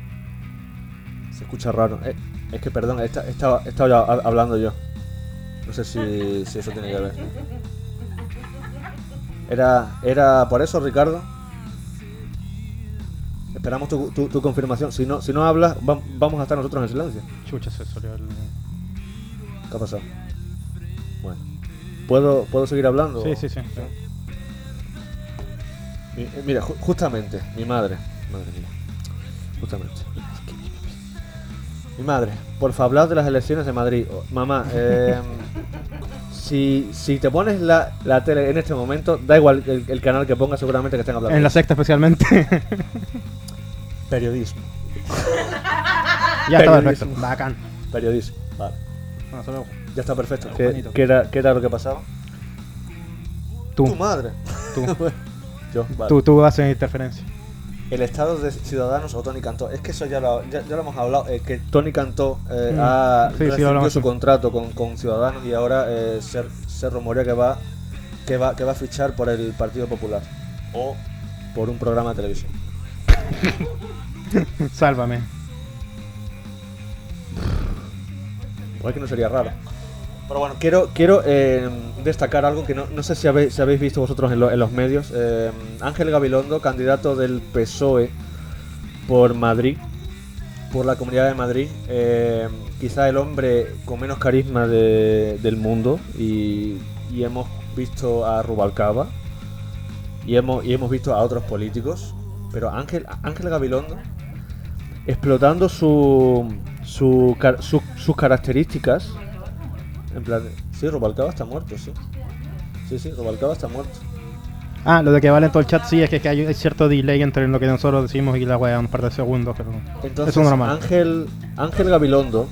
Se escucha raro. Eh, es que, perdón, he esta- he estado, he estado ya hab- hablando yo. No sé si, si eso tiene que ver. Era, era por eso, Ricardo. Esperamos tu, tu- tu confirmación. Si no, si no hablas, va- vamos a estar nosotros en silencio. Chucha, se salió el... ¿Qué ha pasado? Bueno. ¿Puedo, ¿puedo seguir hablando? Sí, sí, sí. Mi- eh, mira, ju- justamente, mi madre. Madre mía. Justamente. Mi madre, por favor, de las elecciones de Madrid. Oh, Mamá, eh, si, si te pones la, la tele en este momento, da igual el, el canal que pongas, seguramente que estén hablando. En la sexta especialmente. Periodismo. ya está perfecto. Bacán. Periodismo. Vale. Bueno, solo Ya está perfecto. Pero ¿Qué, bonito. qué era, qué era lo que pasaba? tú, Tu madre. tú, Yo, vale. tú, tú haces interferencia. El estado de Ciudadanos o Tony Cantó. Es que eso ya lo, ya, ya lo hemos hablado. eh, que Tony Cantó eh, Mm. ha Sí, hablamos, su contrato con, con Ciudadanos y ahora eh, se, se rumorea que va, que, va, que va a fichar por el Partido Popular. O por un programa de televisión. Sálvame. Igual que no sería raro. Pero bueno, quiero, quiero eh, destacar algo que no, no sé si habéis, si habéis visto vosotros en, lo- en los medios. Eh, Ángel Gabilondo, candidato del PSOE por Madrid, por la Comunidad de Madrid. eh, quizá el hombre con menos carisma de- del mundo. Y, y hemos visto a Rubalcaba. Y hemos, y hemos visto a otros políticos. Pero Ángel, Ángel Gabilondo, explotando su, su, su- sus características. En plan, sí, Rubalcaba está muerto, sí. Sí, sí, Rubalcaba está muerto. Ah, lo de que vale en todo el chat, sí, es que, que hay cierto delay entre lo que nosotros decimos y la wea, un par de segundos, pero Entonces, eso es normal. Ángel, Ángel Gabilondo,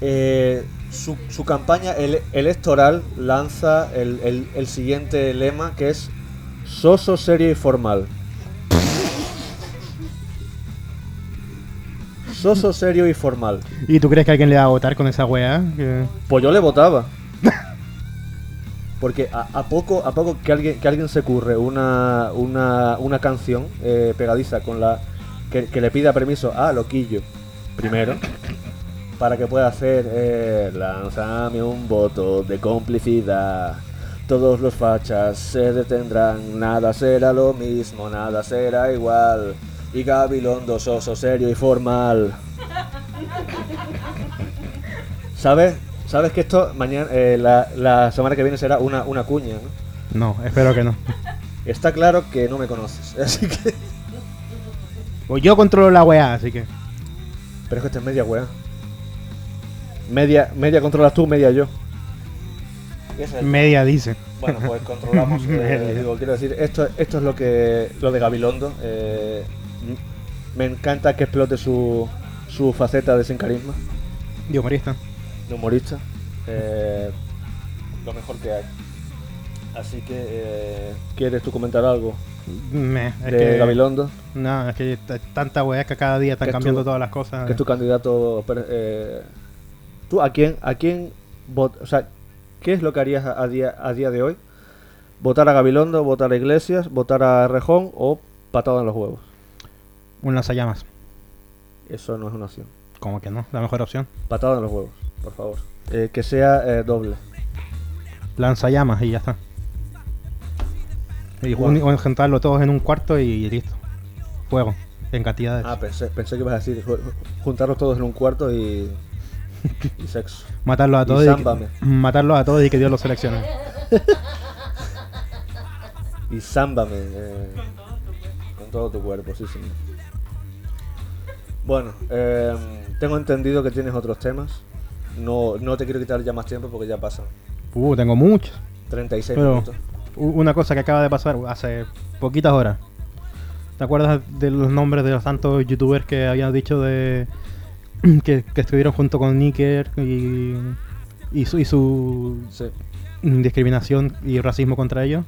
eh, su, su campaña ele- electoral lanza el, el- el siguiente lema que es soso, serio y formal. Soso, serio y formal. ¿Y tú crees que alguien le va a votar con esa? Que- Pues yo le votaba. Porque a, a poco a poco que alguien que alguien se ocurre una, una, una canción eh, pegadiza con la que, que le pida permiso a Loquillo primero para que pueda hacer eh, lánzame un voto de complicidad. Todos los fachas se detendrán, nada será lo mismo, nada será igual. Y Gabilondo soso, serio y formal. ¿Sabes? ¿Sabes que esto mañana, eh, la, la semana que viene será una, una cuña, ¿no? No, espero que no. Está claro que no me conoces, así que... Pues yo controlo la wea, así que. Pero es que esta es media weá. Media, media controlas tú, media yo. Media dice. Bueno, pues controlamos. eh, digo, quiero decir, esto, esto es lo que lo de Gabilondo. eh, me encanta que explote su, su faceta de sin carisma, De humorista. de humorista. eh, lo mejor que hay. Así que, eh, ¿quieres tú comentar algo Me, es de que, Gabilondo? No, es que tanta wea que cada día están cambiando tu- todas las cosas. que es tu candidato. eh, ¿Tú a quién, a quién vot- O sea, ¿qué es lo que harías a, a día, a día de hoy? ¿Votar a Gabilondo, votar a Iglesias, votar a Rejón o patada en los huevos? Un lanzallamas. Eso no es una opción. Como que no, la mejor opción. Patada en los huevos, por favor. Eh, que sea eh, doble. Lanzallamas y ya está. Y un- juntarlo todos en un cuarto y listo. Fuego. En cantidades. Ah, pensé, pensé que ibas a decir ju- juntarlos todos en un cuarto y, y sexo. matarlos a y todos y, zámbame. que- matarlos a todos y que Dios los seleccione. Y zámbame eh, con todo tu cuerpo, sí, señor. Bueno, eh, tengo entendido que tienes otros temas. No, no te quiero quitar ya más tiempo porque ya pasan Uh, tengo muchos. 36 Pero- minutos. Una cosa que acaba de pasar hace poquitas horas. ¿Te acuerdas de los nombres de los tantos youtubers que habían dicho de que, que estuvieron junto con Nicker y, y su, y su Sí. discriminación y racismo contra ellos?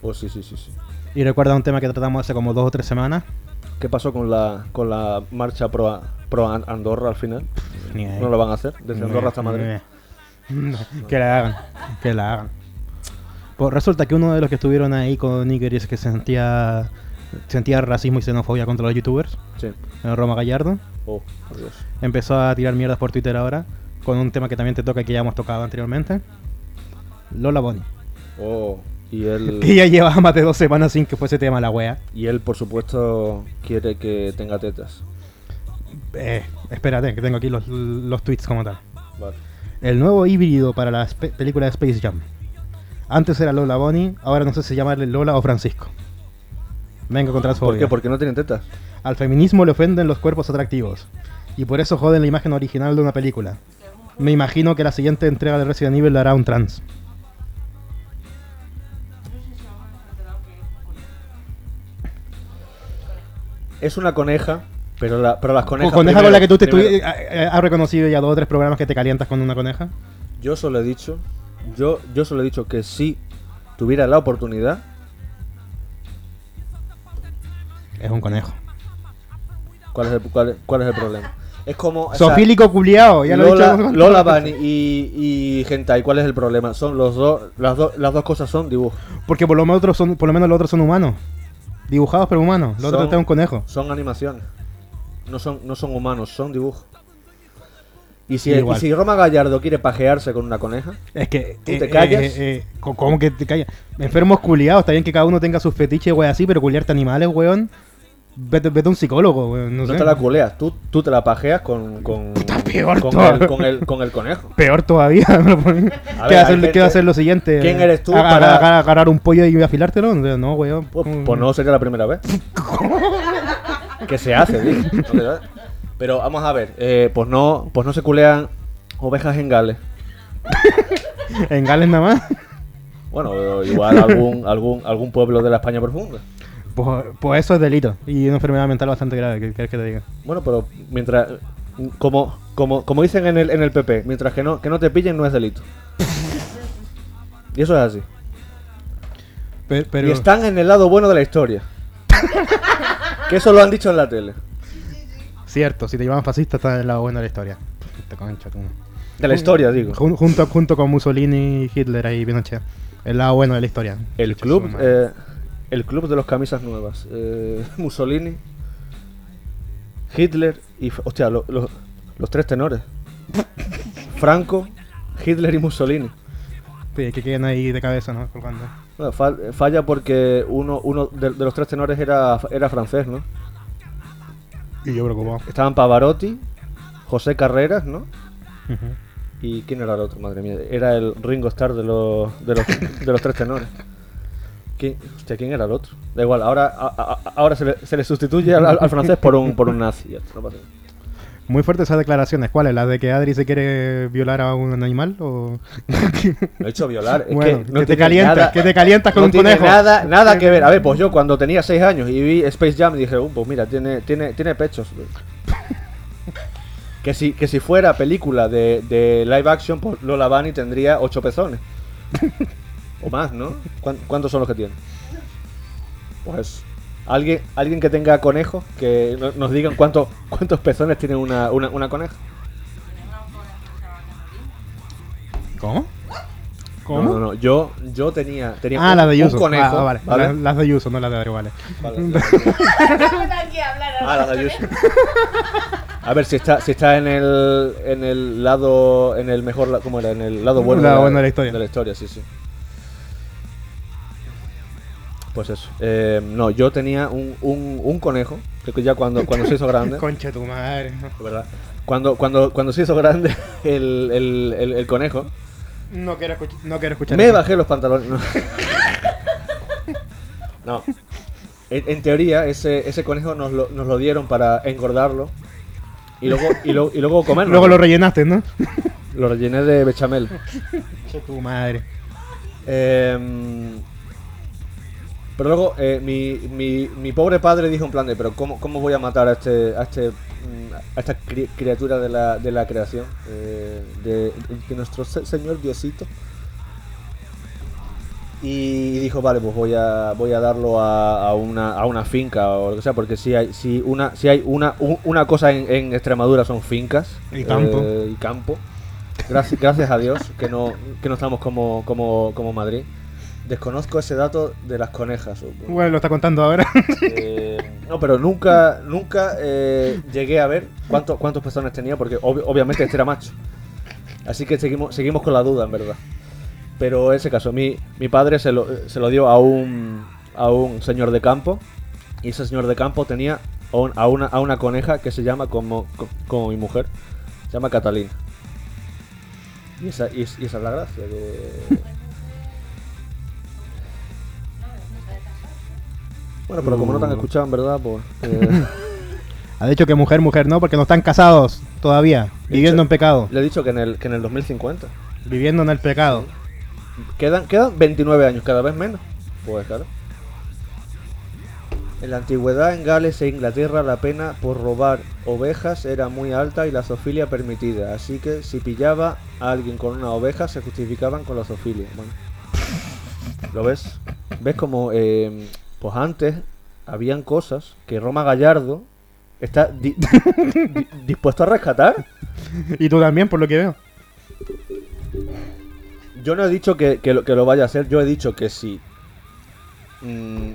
Oh, sí, sí, sí, sí. Y recuerda un tema que tratamos hace como dos o tres semanas. ¿Qué pasó con la, con la marcha pro, pro An- Andorra al final? Ni. ¿No lo van a hacer? Desde Andorra hasta Madrid. No, que la hagan, que la hagan. Pues resulta que uno de los que estuvieron ahí con Nicker y es que sentía sentía racismo y xenofobia contra los youtubers, Sí. el Roma Gallardo, Oh, por Dios. empezó a tirar mierdas por Twitter ahora con un tema que también te toca y que ya hemos tocado anteriormente. Lola Bonnie. Oh, y él, Que ya llevaba más de dos semanas sin que fuese tema la wea. y él, por supuesto, quiere que tenga tetas. Eh, espérate, que tengo aquí los, los tweets como tal. Vale. El nuevo híbrido para la película de Space Jam. Antes era Lola Bonnie, ahora no sé si llamarle Lola o Francisco. Venga contra su ¿Por qué? Porque no tienen tetas. Al feminismo le ofenden los cuerpos atractivos. Y por eso joden la imagen original de una película. Me imagino que la siguiente entrega de Resident Evil la hará un trans. Es una coneja, pero, la, pero las conejas. coneja con la que tú te primero- has reconocido ya dos o tres programas que te calientas con una coneja. Yo solo he dicho. Yo, yo solo he dicho que si tuviera la oportunidad. Es un conejo. ¿Cuál es el, cuál, es- cuál es el problema? Es como. o sea, Sofílico culiao, ya lo he Lola, dicho. Lola Bunny y, y Hentai, ¿cuál es el problema? Son los dos, las, dos las dos cosas son dibujos. Porque por lo menos otros son, por lo menos los otros son humanos. Dibujados pero humanos. Los otros Son- es un conejo. Son animaciones. No son, no son humanos, son dibujos. ¿Y si, y si Roma Gallardo quiere pajearse con una coneja? Es que. ¿Tú te callas? co- ¿Cómo que te callas? Enfermos culiados, está bien que cada uno tenga sus fetiches, weón, así, pero culiarte animales, weón. Vete, vete a un psicólogo, weón, no No sé. te la culeas, tú, tú te la pajeas con, con, peor con, el, con, el, con el conejo. Peor todavía. ¿Qué va hacer, a hacer lo siguiente? ¿Quién eres tú ¿Aga- para- aga- agarrar un pollo y afilártelo? No, weón. Pues, pues no sería la primera vez. que se hace, da. Pero vamos a ver, eh, pues no pues no se culean ovejas en Gales. En Gales nada más. Bueno, igual algún, algún, algún pueblo de la España profunda. Pues, pues eso es delito. Y una enfermedad mental bastante grave, ¿qué quieres que te diga? Bueno, pero mientras como, como, como dicen en el, en el PP, mientras que no, que no te pillen no es delito. Y eso es así. Pero, pero- Y están en el lado bueno de la historia. que eso lo han dicho en la tele. Cierto, si te llaman fascista, estás en el lado bueno de la historia. Puta concha, tú. De la historia, digo. Jun- junto, junto con Mussolini, Hitler ahí, Pinochet. El lado bueno de la historia. El club, eh, el club de los camisas nuevas. Eh, Mussolini, Hitler y... Hostia, lo- lo- los tres tenores. Franco, Hitler y Mussolini. Sí, que queden ahí de cabeza, ¿no? Colgando. Bueno, fal- falla porque uno, uno de, de los tres tenores era, era francés, ¿no? Y yo preocupado. Estaban Pavarotti, José Carreras, ¿no? ¿Y quién era el otro? Madre mía, era el Ringo Starr de los, de los, de los tres tenores. ¿Quién, hostia, ¿quién era el otro? Da igual, ahora, a- a- ahora se, le, se le sustituye al, al francés por un, por un nazi. ya no pasa nada. Muy fuertes esas declaraciones. ¿Cuáles? ¿Las de que Adri se quiere violar a un animal? ¿O... No he hecho violar. Es Bueno, que, no que te calientas, nada- que te calientas con no un tiene conejo. Nada, nada que ver. A ver, pues yo cuando tenía 6 años y vi Space Jam dije, uh, pues mira, tiene, tiene, tiene pechos. que, si, que si fuera película de, de live action, pues Lola Bunny tendría 8 pezones. o más, ¿no? ¿Cuán- ¿Cuántos son los que tiene? Pues alguien, alguien que tenga conejos, que no- nos digan cuántos, cuántos pezones tiene una, una, una coneja. ¿Cómo? ¿Cómo? No, no, no. Yo, yo tenía, tenía Ah, un, las de un Yuso. conejo. Ah, vale. ¿vale? Las, las de Yuso, no las de Adri, vale. Ah, la de Ayuso. A ver si está, si está en el en el lado, en el mejor, la- ¿cómo era? En el lado bueno, Lado bueno de la historia. De la historia, sí, sí. Pues eso. Eh, no, yo tenía un, un, un conejo, que ya cuando, cuando se hizo grande, Concha tu madre. verdad, cuando, cuando, cuando se hizo grande el, el, el, el conejo, No quiero, no quiero escuchar me eso. bajé los pantalones. No. No. En, en teoría, ese, ese conejo nos lo, nos lo dieron para engordarlo y luego, y luego, y luego comerlo. Luego lo rellenaste, ¿no? Lo rellené de bechamel. Concha tu madre. Em, pero luego eh, mi, mi, mi pobre padre dijo en plan de, pero ¿cómo, cómo voy a matar a este a este mm, a esta cri- criatura de la, de la creación eh, de, de nuestro se- señor Diosito? Y dijo, vale, pues voy a voy a darlo a, a una, a una finca o lo que sea, porque si hay si una si hay una una cosa en, en Extremadura son fincas Y campo. eh, y campo. Gracias, gracias a Dios que no, que no estamos como, como, como Madrid. Desconozco ese dato de las conejas. Bueno, lo está contando ahora. Eh, no, pero nunca, nunca eh, llegué a ver cuánto- cuántos pezones tenía, porque ob- obviamente este era macho. Así que seguimos, seguimos con la duda, en verdad. Pero ese caso, mi, mi padre se lo, se lo dio a un, a un señor de campo, y ese señor de campo tenía a, un- a una, a una coneja que se llama como, co- como mi mujer, se llama Catalina. Y esa, y, y esa es la gracia. que- Bueno, pero como no te han escuchado, en verdad, pues... eh, Ha dicho que mujer, mujer no, porque no están casados todavía. Viviendo en pecado. le he dicho que en el, que en el 2050. Viviendo en el pecado. Quedan, quedan 29 años, cada vez menos. Pues claro. En la antigüedad en Gales e Inglaterra la pena por robar ovejas era muy alta y la zoofilia permitida, así que si pillaba a alguien con una oveja se justificaban con la zoofilia. Bueno. ¿Lo ves? ¿Ves como eh, pues antes habían cosas que Roma Gallardo está di- di- dispuesto a rescatar? Y tú también, por lo que veo. Yo no he dicho que, que lo, que lo vaya a hacer, yo he dicho que sí. Mm,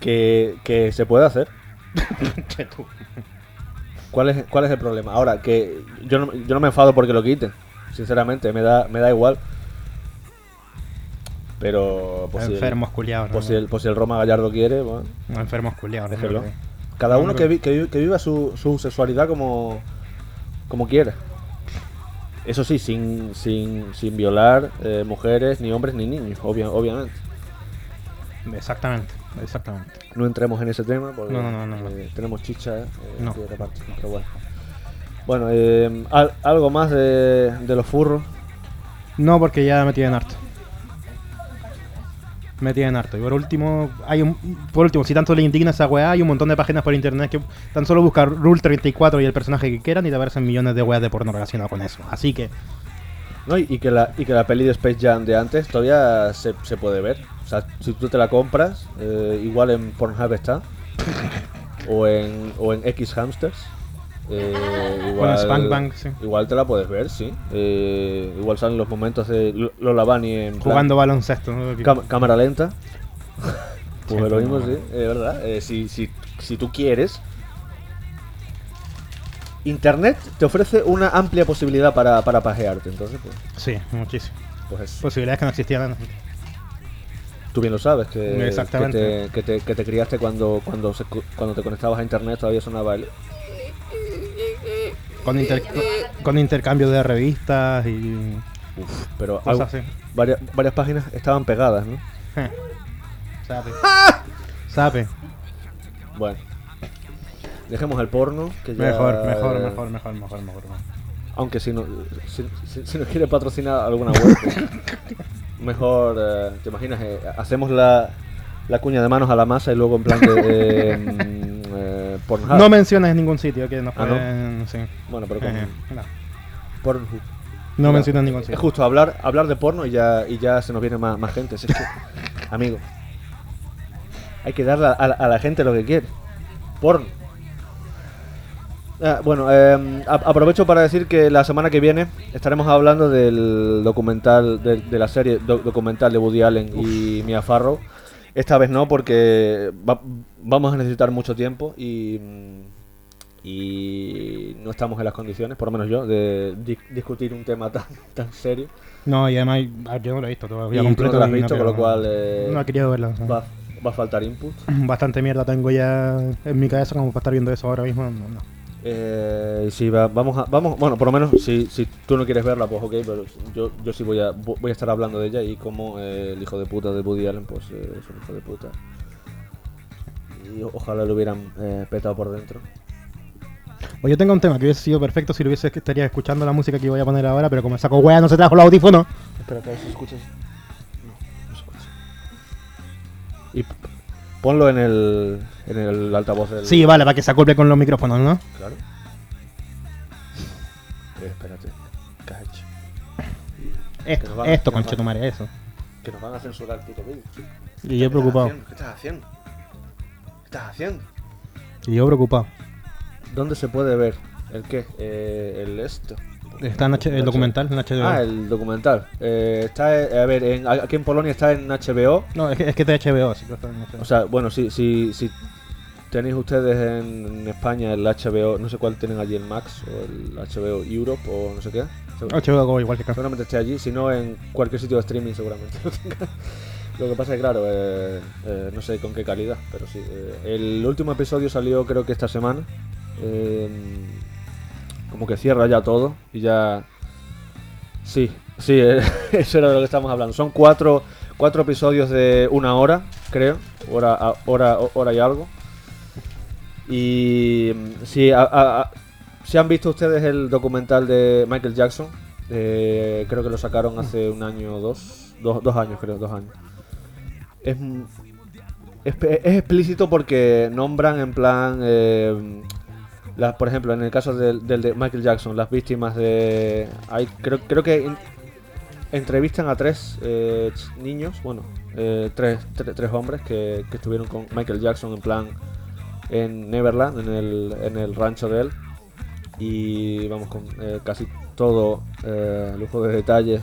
que, que se puede hacer. ¿Cuál es, ¿Cuál es el problema? Ahora, que yo no, yo no me enfado porque lo quiten. Sinceramente, me da, me da igual. Pero pues, si Enfermos culiados. ¿no? si el, pues si el Roma Gallardo quiere, bueno, Enfermos culiados. ¿no? Cada uno que, vi- que, vi- que viva su, su sexualidad como, como quiera. Eso sí, sin, sin, sin violar eh, mujeres, ni hombres, ni niños, obvia- obviamente. Exactamente, exactamente. No entremos en ese tema porque No, no, no, no, no. eh, tenemos chicha eh, de reparto, pero bueno. Bueno, eh, al- algo más de, de los furros. No, porque ya me tienen harto. Me tienen harto. Y por último, hay un, por último, si tanto le indigna esa weá, hay un montón de páginas por internet que tan solo buscar Rule 34 y el personaje que quieran y te aparecen millones de weas de porno relacionadas con eso. Así que, ¿no? Y, y que la, y que la peli de Space Jam de antes todavía se, se puede ver. O sea, si tú te la compras, eh, igual en Pornhub está. o en, o en X Hamsters. Eh, igual, Spank Bang, sí. igual te la puedes ver, sí. Eh, igual salen los momentos de Lola Bunny en plan jugando baloncesto. ¿no? cam- cámara lenta. Pues Sí, lo mismo, no. sí, es verdad. Eh, si, si, si tú quieres, Internet te ofrece una amplia posibilidad para, para pajearte. Entonces, pues, Sí, muchísimo. pues. Posibilidades que no existían. Tú bien lo sabes, que, Exactamente. que, te, que, te, que te criaste cuando, cuando, se cuando te conectabas a internet todavía sonaba el... Con, inter- con intercambio de revistas y Uf, pero cosas algo- así. varias, varias páginas estaban pegadas, ¿no? Eh. Sape. Sape. Bueno. Dejemos el porno, que ya... Mejor, mejor, mejor, mejor, mejor, mejor. Aunque si, no, si, si- si nos quiere patrocinar alguna web, mejor, eh, ¿te imaginas? Eh, hacemos la, la cuña de manos a la masa y luego en plan de... eh, mm, eh, Pornhub. No menciones ningún sitio que nos Ah, ¿no? pueden. Sí. Bueno, pero Eh, no. Pornhub. No Mira, menciones ningún Es sitio. justo hablar, hablar de porno y ya, y ya se nos viene más, más gente. si es que, amigo, hay que darle a, a la- a la gente lo que quiere. Porno. Ah, bueno, eh, a- aprovecho para decir que la semana que viene estaremos hablando del documental, de, de la serie do- documental de Woody Allen y Mia Farrow. Esta vez no, porque va- vamos a necesitar mucho tiempo y, y no estamos en las condiciones, por lo menos yo, de di- discutir un tema tan, tan serio. No, y además ah, yo no lo he visto todavía Y tú no completo. lo has no visto, con lo cual eh, No he querido verlo. va, va a faltar input. Bastante mierda tengo ya en mi cabeza como para estar viendo eso ahora mismo. No, no. Eh, sí, va- vamos a, vamos, bueno, por lo menos si, si tú no quieres verla, pues ok, pero yo, yo sí voy a, voy a estar hablando de ella y como eh, el hijo de puta de Woody Allen, pues eh, es un hijo de puta. Y ojalá lo hubieran eh, petado por dentro. Pues yo tengo un tema que hubiese sido perfecto si lo hubiese estaría escuchando la música que voy a poner ahora, pero como saco wea no se trajo el audífono. Espera, que a ver si escuchas. No, no se escucha. Y ponlo en el, en el altavoz del... Sí, vale, para que se acople con los micrófonos, ¿no? Claro. Eh, espérate. ¿Qué has hecho? Esto, a- esto, conchetumare, eso. Que nos van a censurar el puto vídeo. Y yo preocupado. ¿Qué estás haciendo? ¿Qué estás haciendo? Y yo preocupado. ¿Dónde se puede ver? ¿El qué? Eh, el esto. Está en H- el documental, en HBO. Ah, el documental. Eh, está, eh, a ver, en- aquí en Polonia está en HBO. No, es que, es que es de HBO, así que está en HBO. O sea, bueno, si, si, si tenéis ustedes en, en España el HBO, no sé cuál tienen allí, el Max o el HBO Europe o no sé qué. HBO Go igual que acá. Seguramente esté allí, si no en cualquier sitio de streaming seguramente lo tenga. Lo que pasa es que, claro, eh, eh, no sé con qué calidad, pero sí. eh, el último episodio salió creo que esta semana. Como que cierra ya todo y ya... Sí, sí, eso era de lo que estamos hablando. Son cuatro, cuatro episodios de una hora, creo. Hora, hora, hora y algo. Y mm, sí, a- si han visto ustedes el documental de Michael Jackson, eh, creo que lo sacaron hace un año o dos, dos, dos años creo, dos años. Es, es, es explícito porque nombran en plan, eh, las- por ejemplo, en el caso del, del de Michael Jackson, las víctimas de... Hay, creo, creo que entrevistan a tres eh, niños, bueno, eh, tres, tre- tres hombres que, que estuvieron con Michael Jackson en plan en Neverland, en el, en el rancho de él. Y vamos con eh, casi todo eh, lujo de detalles.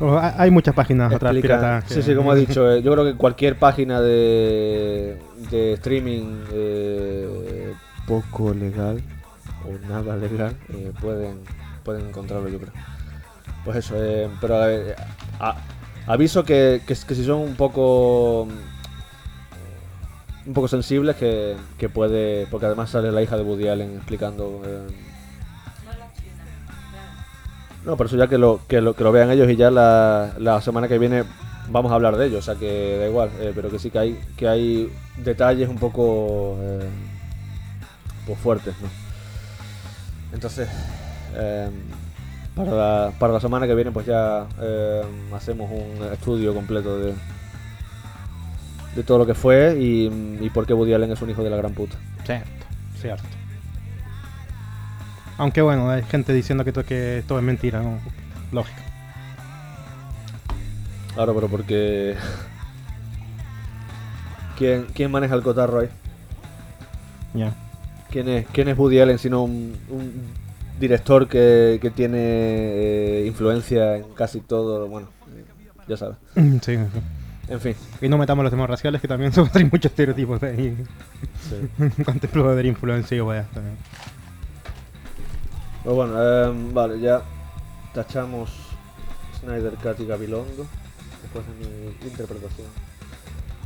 Oh, hay muchas páginas otras explican- piratas. sí, que- sí, como he dicho, eh, yo creo que cualquier página de, de streaming eh, poco legal o nada legal, eh, pueden, pueden encontrarlo, yo creo. Pues eso, eh, pero eh, a- aviso que, que, que si son un poco un poco sensibles que, que puede porque además sale la hija de Woody Allen explicando eh, no pero eso ya que lo, que lo que lo vean ellos y ya la, la semana que viene vamos a hablar de ello o sea que da igual eh, pero que sí que hay que hay detalles un poco eh, pues fuertes no entonces eh, para la, para la semana que viene pues ya eh, hacemos un estudio completo de de todo lo que fue y, y por qué Woody Allen es un hijo de la gran puta. Cierto, cierto. Aunque bueno, hay gente diciendo que, to- que todo es mentira, ¿no? Lógico. Claro, pero porque... ¿Quién, ¿Quién maneja el cotarro ahí? Ya. ¿Quién es, quién es Woody Allen sino un, un director que, que tiene eh, influencia en casi todo? Bueno, eh, ya sabes. Sí, sí. En fin. Y no metamos los temas raciales, que también son hay muchos estereotipos de ahí. sí. Contemplo de influencia y weas también. Pero bueno, em, vale, ya tachamos Snyder Cut y Gabilondo después de mi interpretación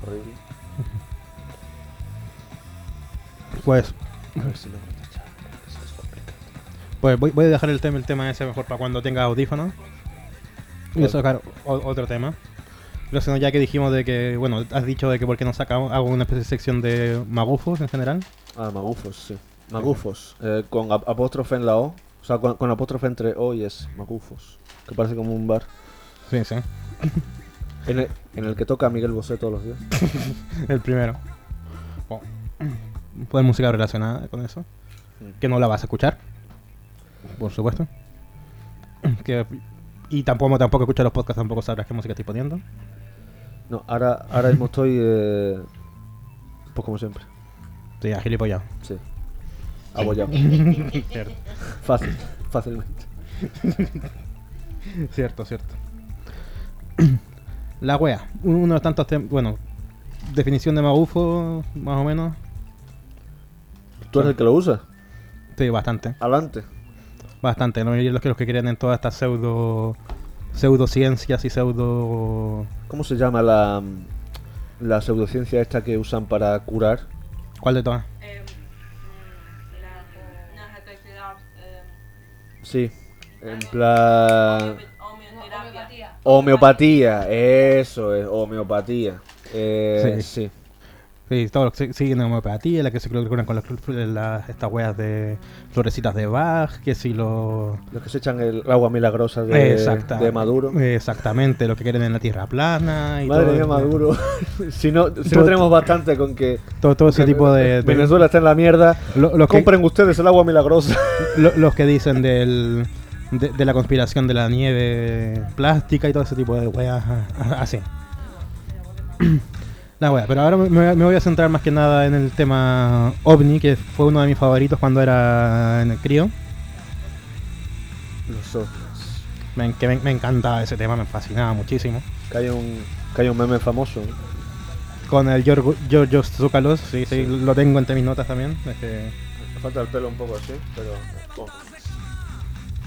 horrible. Pues, A ver si lo tachar, porque eso es complicado. pues voy, voy a dejar el tema, el tema ese mejor para cuando tenga audífonos. Y Claro. sacar otro tema. Pero si no, ya que dijimos de que, bueno, has dicho de que por qué no sacamos, hago una especie de sección de magufos en general. Ah, Magufos, sí. Magufos, eh, con ap- apóstrofe en la O. O sea, con, con apóstrofe entre O y S. Magufos. Que parece como un bar. Sí, sí. En el, en el que toca Miguel Bosé todos los días. El primero. Oh. Pues música relacionada con eso. Mm. Que no la vas a escuchar. Por supuesto. Que, y tampoco, tampoco escuchas los podcasts, tampoco sabrás qué música estoy poniendo. No, ahora, ahora mismo estoy. Eh, pues como siempre. Sí, a gilipollado. Sí. Abollado. cierto. Fácil. Fácilmente. Cierto, cierto. La wea. Uno de tantos temas. Bueno, definición de magufo, más o menos. ¿Tú eres el que lo usa? Sí, bastante. Adelante. Bastante. ¿no? Y los que, los que creen en todas estas pseudo. pseudociencias y pseudo. ¿Cómo se llama la, la pseudociencia esta que usan para curar? ¿Cuál de todas? Sí. En plan. Homeopatía. Eso es, homeopatía. Eh, Sí. sí. Sí, todos los que siguen la homeopatía, la que se curan con las, las- estas weas de florecitas de Bach, que si lo... Los que se echan el agua milagrosa de, de Maduro. Exactamente, lo que quieren en la tierra plana y Madre mía, Maduro. si no, si Todo- no tenemos bastante con que todo, todo ese que tipo de... de- Venezuela está en la mierda. lo- los, que, Compren ustedes el agua milagrosa. lo- los que dicen del, de, de la conspiración de la nieve plástica y todo ese tipo de weas a- así. La wea, pero ahora me, voy a centrar más que nada en el tema OVNI, que fue uno de mis favoritos cuando era en el crío. Los ovnis. Me, que me, me encantaba ese tema, me fascinaba muchísimo. Que hay un, que hay un meme famoso. Con el Giorgio Giorgio Tsoukalos, sí, sí, Sí. lo tengo entre mis notas también. es que, Me falta el pelo un poco así, pero.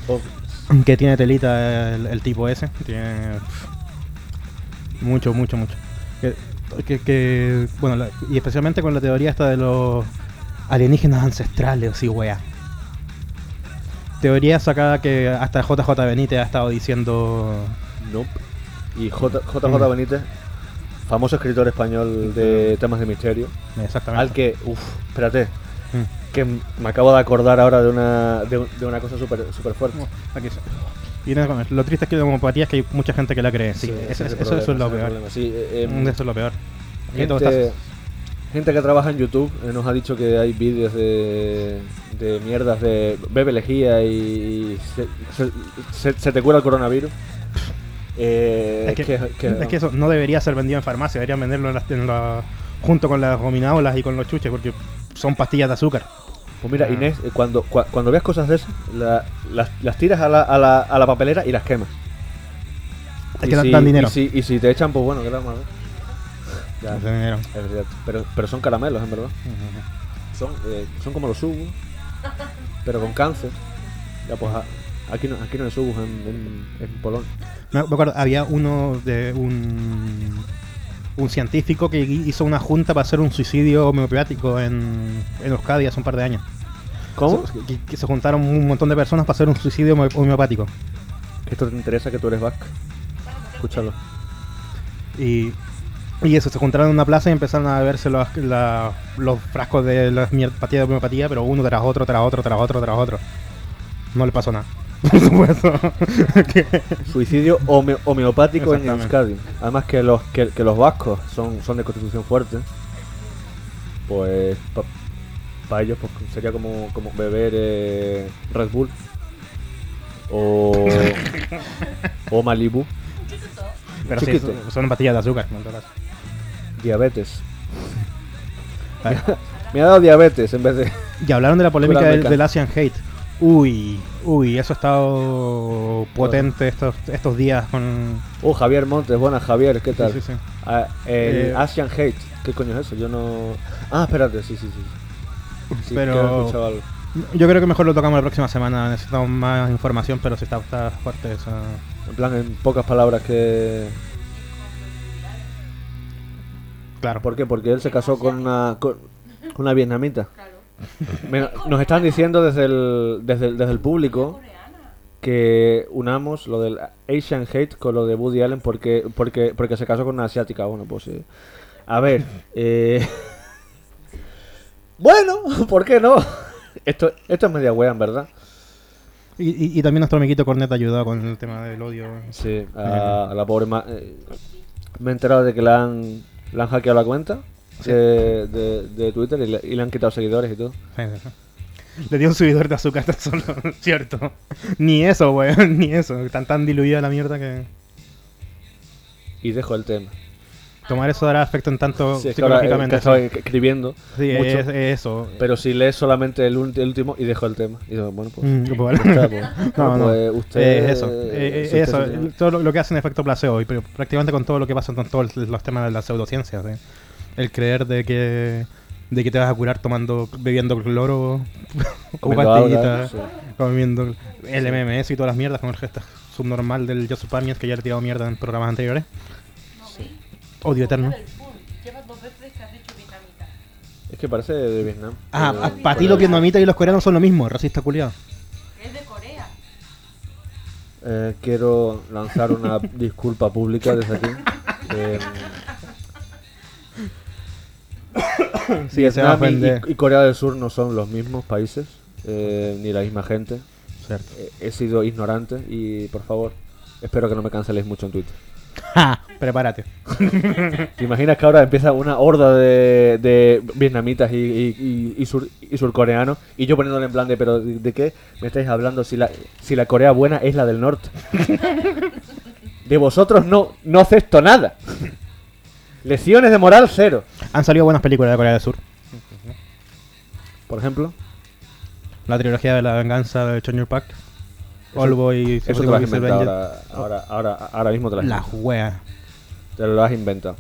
Ovnis. que tiene telita el, el tipo ese. Tiene mucho, mucho, mucho. Que, que- que, bueno, la- y especialmente con la teoría esta de los alienígenas ancestrales, sí, wea. Teoría sacada que hasta JJ Benítez ha estado diciendo. Nope. Y J, JJ Mm. Benítez, famoso escritor español de temas de misterio, Exactamente. al que, uff, espérate, Mm. que me acabo de acordar ahora de una, de, de una cosa súper super fuerte. Aquí está. Y nada, con- lo triste es que la homopatía es que hay mucha gente que la cree. Sí, Sí, eso, ese es eso- lo peor. Sí, eh, Eso es lo peor. Gente, gente que trabaja en YouTube eh, nos ha dicho que hay vídeos de, de mierdas de bebe lejía y se, se- se- se te cura el coronavirus. Eh, Es que, que- es que eso no debería ser vendido en farmacia, deberían venderlo en la- junto con las gominaolas y con los chuches, porque son pastillas de azúcar. Pues mira. Inés, eh, cuando, cua- cuando veas cosas de esas, la- las, las tiras a la, a, la, a la papelera y las quemas. Es Y que dan dinero. Y si, y si te echan, pues bueno, que tal mal. Ya, Ese dinero. es. Pero, pero son caramelos, en verdad. son, eh, son como los subus, pero con cáncer. Ya pues a- aquí no, aquí no hay subus en, en, en Polonia. Me me acuerdo, había uno de un, un científico que hizo una junta para hacer un suicidio homeopático en, en Euskadi hace un par de años. ¿Cómo? Se, que, que se juntaron un montón de personas para hacer un suicidio homeopático. Esto te interesa que tú eres vasco. Escúchalo. Y, y eso, se juntaron en una plaza y empezaron a verse los, la- los frascos de las mier- pastillas de homeopatía, pero uno tras otro, tras otro, tras otro, tras otro. No le pasó nada. Por supuesto. Suicidio home- homeopático en. Euskadi. Además que los que, que los vascos son, son de constitución fuerte. Pues para ellos pues, sería como, como beber eh, Red Bull. O, o Malibu. pero sí, son- pastillas de azúcar. caso. Diabetes. Me ha dado diabetes en vez de... Y hablaron de la polémica del Asian Hate. Uy, uy, eso ha estado potente estos, estos días con... Oh, Javier Montes. Buenas, Javier. ¿Qué tal? Sí, sí, sí. Ah, el Eh, Asian Hate. ¿Qué coño es eso? Yo no... Ah, espérate. Sí, sí, sí. Sí, Pero- creo algo. Yo creo que mejor lo tocamos la próxima semana. Necesitamos más información, pero sí está, está fuerte eso. En plan, en pocas palabras que... Claro. ¿Por qué? Porque él se casó con una, con con una vietnamita. Claro. Nos están diciendo desde el, desde, el- desde el público que unamos lo del Asian Hate con lo de Woody Allen porque, porque, porque se casó con una asiática. Bueno, pues sí. A ver, eh... Bueno, ¿por qué no? Esto, esto es media wea, en verdad. Y, y- y también nuestro amiguito Cornet ayudó con el tema del odio. Sí, a, a la pobre ma- eh, Me he enterado de que le han, le han hackeado la cuenta de, de, de Twitter y le, y le han quitado seguidores y todo. Le dio un subidor de azúcar tan solo, cierto. Ni eso, weón, ni eso. Tan tan diluida la mierda que Y dejo el tema. tomar eso dará efecto en tanto Sí, es que ahora, eh, psicológicamente. que estaba escribiendo sí, mucho. es, es eso. Pero si lees solamente el, el último y dejo el tema. Y digo, bueno, pues. Mm, pues, está, pues. No, no. pues usted. Eh, eso, eh, usted eso, tiene- todo lo, lo que hace en efecto placebo, y pero prácticamente con todo lo que pasa con todos los temas de la pseudociencia, ¿sí? El creer de que de que te vas a curar tomando, bebiendo cloro, o Comiendo pastillitas, comiendo el MMS y todas las mierdas con el gesto subnormal del Joseph Pamias que ya le he tirado mierda en programas anteriores. Sí. Odio eterno. Es que parece de Vietnam. Ah, para ti pero- los vietnamitas y los coreanos son lo mismo, racista culiado. Es de Corea. Eh, quiero lanzar una disculpa pública desde aquí. Eh, Sí, se va Vietnam y- ofender. y, y Corea del Sur no son los mismos países, eh, ni la misma gente. Cierto. Eh, he sido ignorante y, por favor, espero que no me canceléis mucho en Twitter. Ja, prepárate. ¿Te imaginas que ahora empieza una horda de, de vietnamitas y, y- y- y sur- y surcoreanos y yo poniéndole en plan de, pero ¿de, de qué me estáis hablando si la, si la Corea buena es la del norte? De vosotros no, no acepto nada. Lecciones de moral cero. Han salido buenas películas de Corea del Sur. Por ejemplo, La trilogía de la venganza de Chon Park. Oldboy y ahora, ahora, ahora, ahora mismo te lo has, La inventado. wea. Te lo has inventado.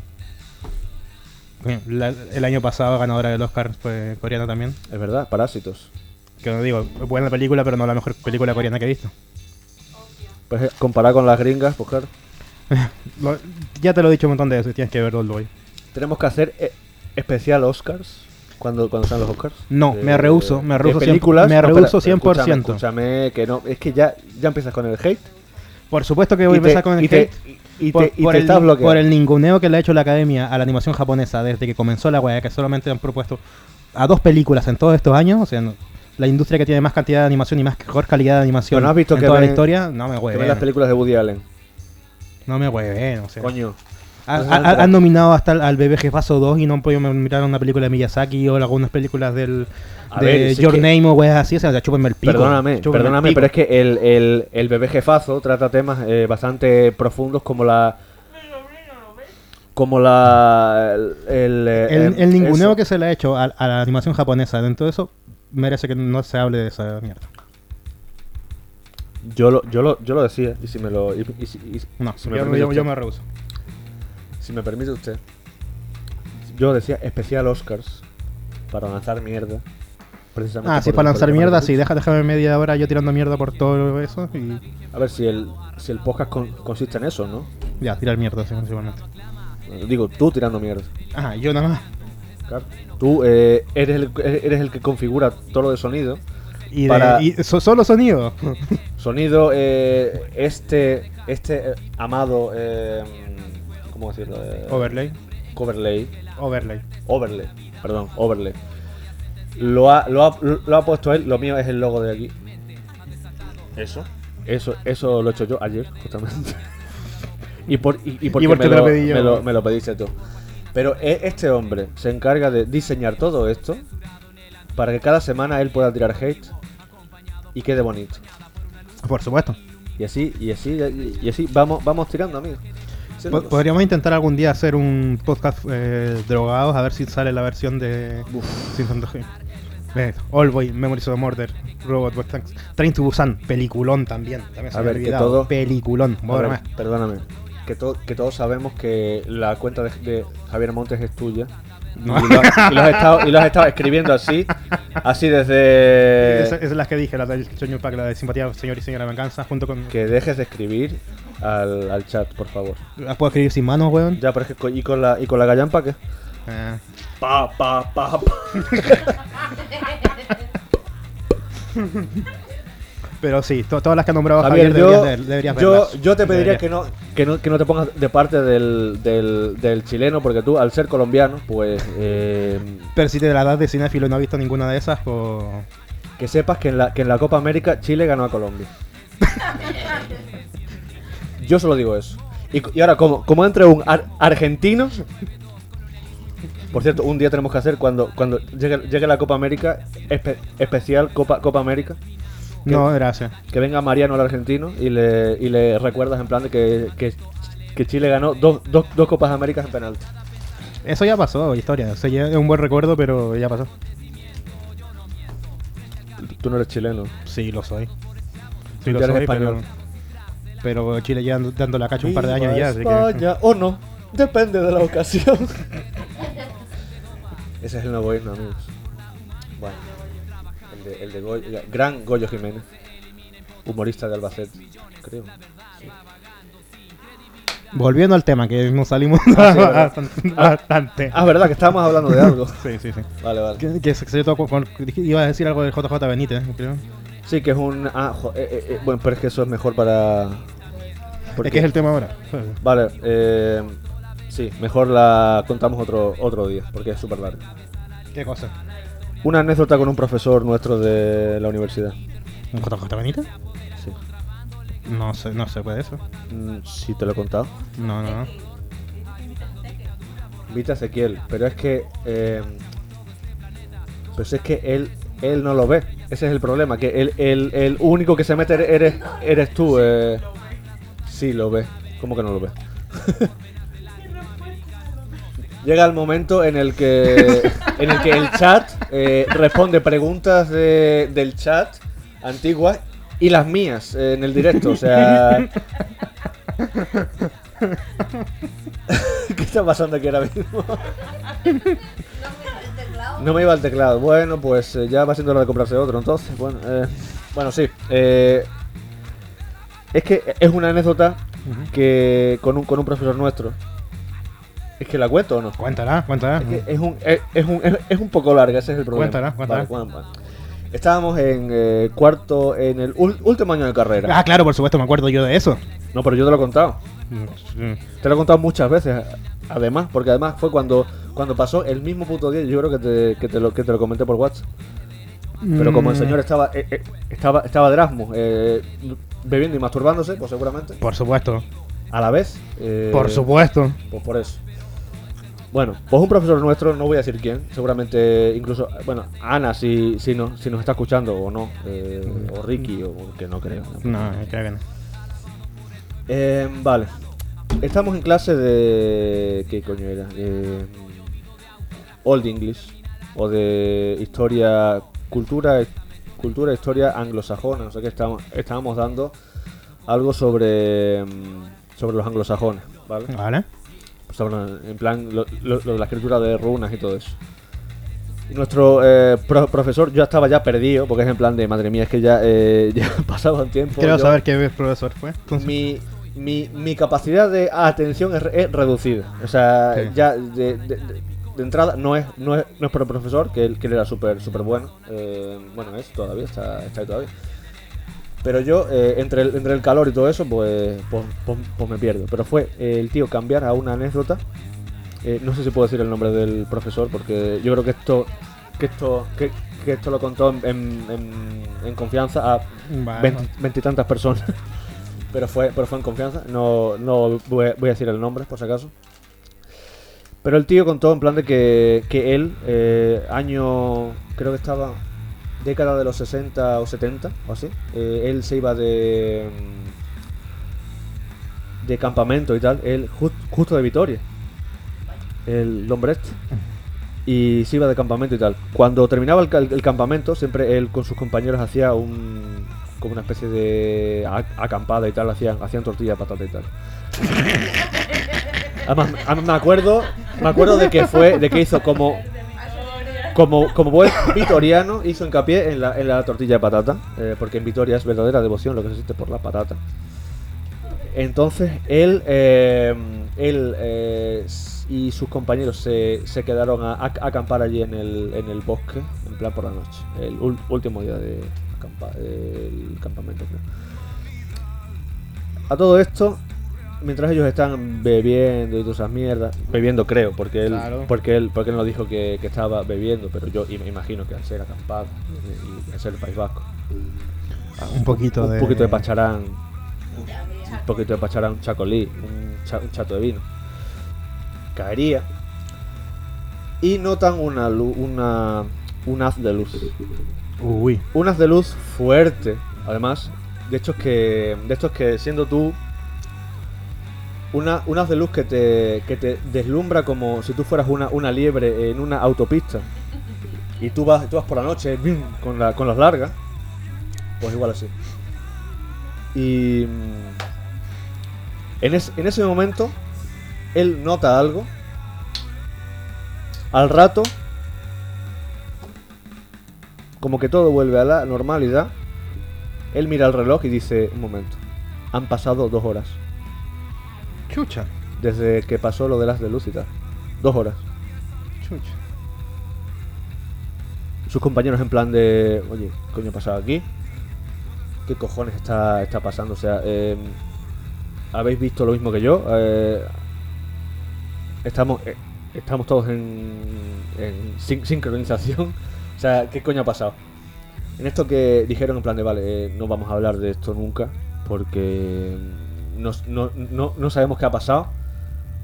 La- el año pasado ganadora del Oscar fue coreana también. Es verdad, Parásitos. Que no digo, buena película, pero no la mejor película coreana que he visto. Pues eh, comparado con las gringas, pues claro. Lo- ya te lo he dicho un montón de veces, tienes que ver Oldboy. Tenemos que hacer eh, especial Oscars cuando, cuando sean los Oscars. No, me rehuso, me rehuso películas. me No, rehuso espera, 100%. Escúchame, escúchame, que no, es que ya, ya empiezas con el hate. Por supuesto que voy a empezar con el y hate. y- y por, te, y por te el, estás por el ninguneo que le ha hecho la academia a la animación japonesa desde que comenzó la wea, que solamente han propuesto a dos películas en todos estos años. O sea, no- la industria que tiene más cantidad de animación y más mejor calidad de animación Pero no has visto en que toda la ven- historia, no me Que ven las películas de Woody Allen. No me hueven, o sea. Coño. Ha- ha- han nominado hasta al, bebé jefazo 2 y no han podido mirar una película de Miyazaki o algunas películas del de ver, Your que- Name o weas así, o sea, chúpenme el pico. Perdóname, perdóname, pico. pero es que el, el, el bebé jefazo trata temas eh, bastante profundos como la. Como la. El, el, eh, el, el ninguneo eso. que se le ha hecho a, a la animación japonesa dentro de eso merece que no se hable de esa mierda. Yo lo, yo, lo, yo lo decía, y si me lo. Y, y si- y- No, si me yo, usted. yo me rehuso. Si me permite usted. Yo decía especial Oscars. para lanzar mierda. Precisamente Ah, sí, para lanzar mierda, sí, deja, déjame media hora yo tirando mierda por todo eso y A ver si el, si el podcast con- consiste en eso, ¿no? ya, tirar mierda, sí, principalmente. Digo, tú tirando mierda. Ajá, yo nada más. Claro. Tú eh, eres, el, eres el que configura todo lo de sonido. Y, de- Para- y so- solo sonido. Sonido, eh, este, este eh, amado, eh, ¿cómo decirlo? Eh, Overlay. Overlay. Overlay. Overlay, perdón, overlay. Lo ha, lo, ha, lo ha puesto él, lo mío es el logo de aquí. Eso. Eso, eso lo he hecho yo ayer, justamente. y, por, y, y porque, ¿Y por qué me, lo, pedí yo? me, lo, me lo pediste tú. Pero e- este hombre se encarga de diseñar todo esto para que cada semana él pueda tirar hate y quede bonito. Por supuesto. Y así, y así, y, así vamos, vamos tirando, amigos. Podríamos intentar algún día hacer un podcast eh, drogados a ver si sale la versión de Uf. sin tanto hate. Eh, All Boy, Memories of Murder, Robot Wars Tanks, Train to Busan, peliculón también. también se A ver, había que olvidado. todo- Peliculón. Ver, perdóname. Que, to- que todos sabemos que la cuenta de, de Javier Montes es tuya. No. Y, lo, y lo has estado, y lo has estado escribiendo así. Así desde. Esa es la que dije, la del Señor Pack, la de Simpatía, Señor y Señora Venganza, junto con. Que dejes de escribir al, al chat, por favor. ¿La puedo escribir sin manos, weón? Ya, pero es que. ¿Y con la, y con la gallampa qué? Eh, Pa, pa, pa, pa. pero sí, to- todas las que ha nombrado Javier, Javier, yo, deberías, deberías yo, verlas. yo te pediría que no, que, no, que no te pongas de parte del, del, del chileno, porque tú, al ser colombiano, pues. eh, Pero si te la das de cinéfilo y no has visto ninguna de esas, pues. Que sepas que en la, que en la Copa América Chile ganó a Colombia. Yo solo digo eso. Y, y ahora, como, como entre un ar- argentino. Por cierto, un día tenemos que hacer cuando, cuando llegue, llegue la Copa América, espe- especial Copa, Copa América. No, gracias. Que venga Mariano el argentino y le, y le recuerdas en plan de que, que, que Chile ganó dos, dos, dos Copas Américas en penalti. Eso ya pasó, historia. O sea, ya es un buen recuerdo, pero ya pasó. Tú no eres chileno. Sí, lo soy. Sí, lo soy, español. pero. Pero Chile ya dando- la cacha un par de años ya, así que. O no, depende de la ocasión. Ese es el nuevo himno, amigos. Bueno, el de, el de Goy- gran Goyo Jiménez, humorista de Albacete, creo. Sí. Volviendo al tema, que nos salimos Ah, sí, bastante. bastante. Ah, verdad, que estábamos hablando de algo. Sí, sí, sí. Vale, vale. Que, que se, se tocó con- iba a decir algo del JJ Benítez, creo. Sí, que es un. Ah, jo- eh, eh, eh, bueno, pero es que eso es mejor para. porque- Es que es el tema ahora. Vale, eh, sí, mejor la contamos otro, otro día, porque es súper largo. ¿Qué cosa? Una anécdota con un profesor nuestro de la universidad. ¿Un JJ Benítez? Sí. No sé, no sé, puede eso. Mm, sí, te lo he contado. No, no, no. Vita Ezequiel, pero es que. eh, pues es que él, él no lo ve. Ese es el problema, que el, el, el único que se mete eres, eres tú. Eh. Sí, lo ve. ¿Cómo que no lo ve? Llega el momento en el que en el que el chat eh, responde preguntas de- del chat antiguas y las mías eh, en el directo, o sea, ¿qué está pasando aquí ahora mismo? No me iba al teclado. Bueno, pues eh, ya va siendo hora de comprarse otro, entonces. Bueno, eh, bueno sí. eh, es que es una anécdota que con un, con un profesor nuestro. Es que la cuento o no. Cuéntala, cuéntala. Es, que es, un, es, es un, es, un poco larga, ese es el problema. Cuéntala, cuéntala. Vale. Estábamos en eh, cuarto, en el último año de carrera. Ah, claro, por supuesto, me acuerdo yo de eso. No, pero yo te lo he contado. Mm, Te lo he contado muchas veces, además, porque además fue cuando, cuando pasó el mismo puto día, yo creo que te, que te, lo, que te lo comenté por WhatsApp. Pero como el Mm, señor estaba eh, eh, estaba, estaba de Erasmus, eh, bebiendo y masturbándose, pues seguramente, Por supuesto, a la vez. eh, por supuesto. Pues por eso. Bueno, pues un profesor nuestro, no voy a decir quién, seguramente incluso, bueno, Ana, si, si, no, si nos está escuchando o no, eh, o Ricky, o que no creo. No, creo que no. Eh, vale. Estamos en clase de. ¿Qué coño era? De. Old English. O de historia. Cultura. Cultura, historia anglosajona. O sea que estábamos, estábamos dando algo sobre. mm, Sobre los anglosajones, ¿vale? Vale. Sobre, en plan, lo, lo- lo de la escritura de runas y todo eso. Y nuestro eh, pro- profesor, yo estaba ya perdido, porque es en plan de, madre mía, es que ya, eh, ya pasaba un tiempo. Quiero yo- saber qué profesor fue. Entonces, mi, mi, mi capacidad de atención es, es reducida. O sea, Sí. ya de, de- de- de entrada no es, no es, no es por el profesor, que él, que él era súper súper bueno. Eh, bueno, es todavía, está, está ahí todavía. Pero yo, eh, entre, el, entre el calor y todo eso, pues, pues, pues- pues me pierdo. Pero fue eh, el tío cambiar a una anécdota. Eh, no sé si puedo decir el nombre del profesor, porque yo creo que esto que esto que, que esto lo contó en, en- en- en confianza a veintitantas personas. pero fue pero fue en confianza. No, no voy, a- voy a decir el nombre, por si acaso. Pero el tío contó en plan de que, que él, eh, año, creo que estaba década de los 60 o 70 o así, eh, él se iba de mm, de campamento y tal, él ju- justo de Vitoria, el hombre este, y se iba de campamento y tal. Cuando terminaba el, el campamento, siempre él con sus compañeros hacía un como una especie de acampada y tal, hacían, hacían tortilla de patata y tal. Además me acuerdo, me acuerdo de que fue, de que hizo como como, como buen vitoriano, hizo hincapié en la, en la tortilla de patata, eh, porque en Vitoria es verdadera devoción lo que se existe por la patata. Entonces, él, eh, él eh, y sus compañeros se, se quedaron a, acampar allí en el, en el bosque, en plan por la noche, el último día de del campamento. creo. A todo esto, mientras ellos están bebiendo y todas esas mierdas, bebiendo creo, porque él, Claro. porque él, porque él no dijo que, que estaba bebiendo, pero yo me imagino que al ser acampado y al ser el País Vasco, un poquito un de. poquito de pacharán, un poquito de pacharán, un chacolí, un, cha- un chato de vino, caería y notan una lu- una un haz de luz, Uy. un haz de luz fuerte, además de estos que de estos que siendo tú una, de luz que te, que te deslumbra como si tú fueras una, una liebre en una autopista y tú vas, tú vas por la noche con, la, con las largas, pues igual así. Y mm, en, en ese momento él nota algo. Al rato, como que todo vuelve a la normalidad, él mira el reloj y dice, un momento, han pasado dos horas Chucha. desde que pasó lo de las de tal. Dos horas. Chucha. Sus compañeros en plan de, oye, ¿qué coño ha pasado aquí? ¿Qué cojones está, está pasando? O sea, eh, ¿habéis visto lo mismo que yo? Eh, estamos, eh, estamos todos en, en sin- sincronización. O sea, ¿qué coño ha pasado? En esto que dijeron en plan de, vale, eh, no vamos a hablar de esto nunca porque nos- no, no- no sabemos qué ha pasado.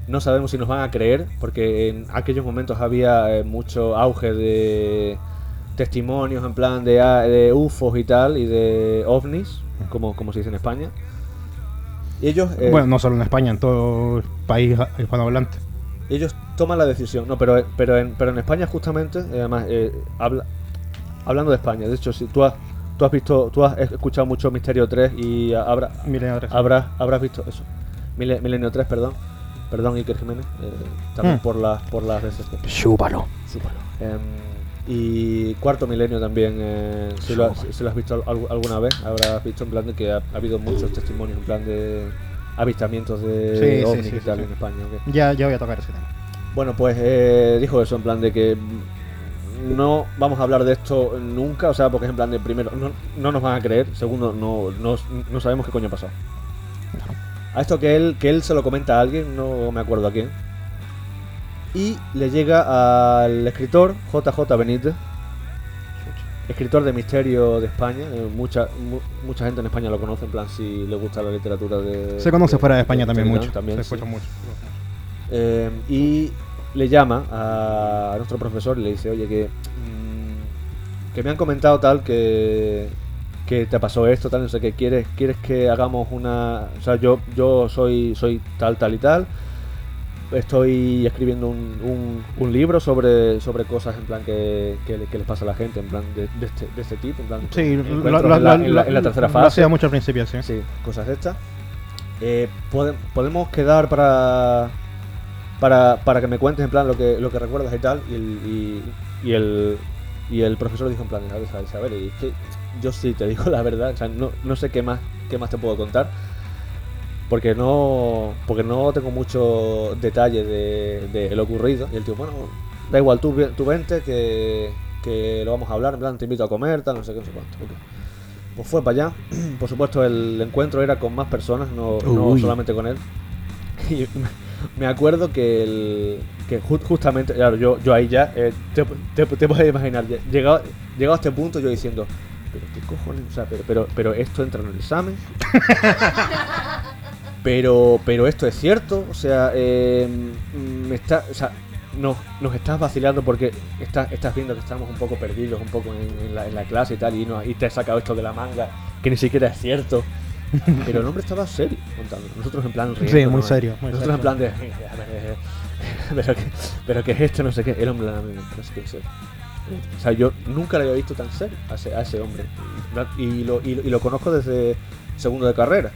No sabemos si nos van a creer, porque en aquellos momentos había eh, mucho auge de testimonios en plan de, a- de UFOs y tal, y de ovnis, como, como se dice en España. Y ellos, eh, Bueno, no solo en España, en todo el país hispanohablante. ellos toman la decisión. No, pero, pero, en, pero en España justamente, eh, además, eh, habla- hablando de España, de hecho, si tú has, tú has visto, tú has escuchado mucho Misterio 3 y habrá, Milenio tres. habrás, habrás visto eso. Mile- Milenio 3, perdón. Perdón, Iker Jiménez. eh, también Hmm. por las por las sociales. Chúpalo. Súpalo. Em, y cuarto milenio también, eh, si, lo, has- si lo has visto al- alguna vez, habrás visto en plan de que ha, ha habido muchos testimonios en plan de avistamientos de Sí, sí, ovnis sí, y tal sí. en España. Ya, ya voy a tocar ese tema. Bueno, pues eh, dijo eso en plan de que no vamos a hablar de esto nunca, o sea, porque es en plan de primero, no, no nos van a creer, segundo, no, no, no sabemos qué coño ha pasado. A esto que él, que él se lo comenta a alguien, no me acuerdo a quién. Y le llega al escritor JJ Benítez, escritor de misterio de España. eh, mucha, mu- mucha gente en España lo conoce, en plan si le gusta la literatura de. Se conoce fuera de España de también mucho. También, se sí. escucha mucho. Eh, y le llama a nuestro profesor y le dice, oye, que, mm, que me han comentado tal que, que te pasó esto, tal, no sé qué, ¿quieres, quieres que hagamos una... O sea, yo, yo soy, soy tal, tal y tal, estoy escribiendo un, un- un libro sobre, sobre cosas en plan que, que, le- que les pasa a la gente, en plan de, de este, de este tipo, en plan... Sí, en, la, lo- en la- en la tercera fase. hacía mucho al principio, sí. Sí, cosas de estas. Eh, pode- podemos quedar para, para para que me cuentes en plan lo que lo que recuerdas y tal y, el- y- y el y el profesor dijo en plan, ver, a ver, y es que yo sí te digo la verdad, o sea, no, no sé qué más qué más te puedo contar. Porque no porque no tengo mucho detalle de, de lo ocurrido. Y el tío, bueno, da igual, tú, tú vente que, que lo vamos a hablar, en plan, te invito a comer, tal, no sé qué, no sé cuánto. ok. Pues fue para allá. Por supuesto, el encuentro era con más personas, no, no solamente con él. Y me- acuerdo que, el, que ju- justamente, claro, yo, yo ahí ya, eh, te, te, te puedes imaginar, llegado, llegado a este punto yo diciendo, pero qué cojones, o sea, pero, pero, pero esto entra en el examen. pero, pero esto es cierto, o sea, eh, me está, o sea, no, nos estás vacilando porque estás, estás viendo que estamos un poco perdidos, un poco en, en la, en la clase y tal, y, no, y te has sacado esto de la manga, que ni siquiera es cierto. Pero el hombre estaba serio contando. Nosotros en plan riendo. Sí, muy serio, muy Nosotros en plan de. Pero que, pero que es esto, no sé qué. El hombre, es que es serio. O sea, yo nunca le había visto tan serio a ese, a ese hombre. Y lo, y, lo, y lo conozco desde segundo de carrera.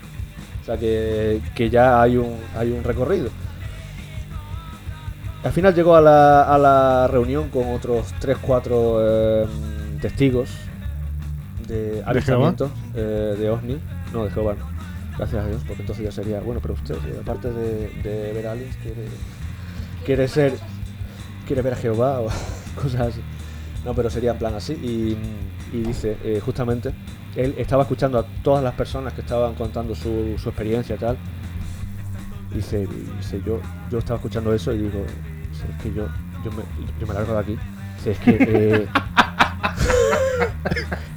O sea, que, que ya hay un, hay un recorrido. Al final llegó a la, a la reunión con otros 3-4 testigos de avistamientos eh, de OVNI. No, de Jehová. Gracias a Dios, porque entonces ya sería. Bueno, pero usted, eh, aparte de, ver aliens, quiere, quiere ser. quiere ver a Jehová o cosas así. No, pero sería en plan así. Y, dice, eh, justamente, él estaba escuchando a todas las personas que estaban contando su, su experiencia y tal. Dice, dice yo, yo estaba escuchando eso y digo, es que yo, yo, me, yo me largo de aquí. Dice, es que. eh,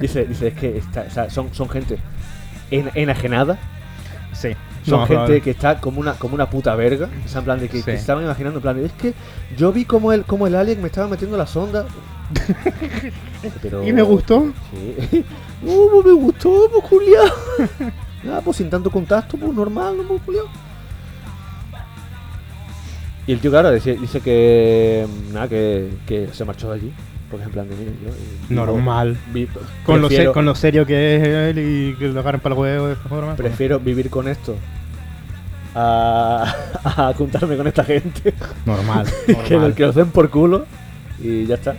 dice, dice, es que son, son gente en- enajenada. Sí. Son No, gente claro. que está como una, como una puta verga. O sea, en plan de que, Sí. que estaban imaginando, en plan de, es que yo vi como el, como el alien me estaba metiendo la sonda. Pero- ¿Y me gustó? Sí. No, pues me gustó, pues Julián. Ah, pues sin tanto contacto, pues normal, ¿no, pues? Y el tío, claro, dice, dice que. Nada, que, que se marchó de allí. Porque en plan de, mira, yo. Normal. vi- Con lo, se- con lo serio que es él y que lo agarren para el huevo de esta forma. pues, Prefiero vivir con esto a, a juntarme con esta gente Normal. que, lo, que den por culo y ya está.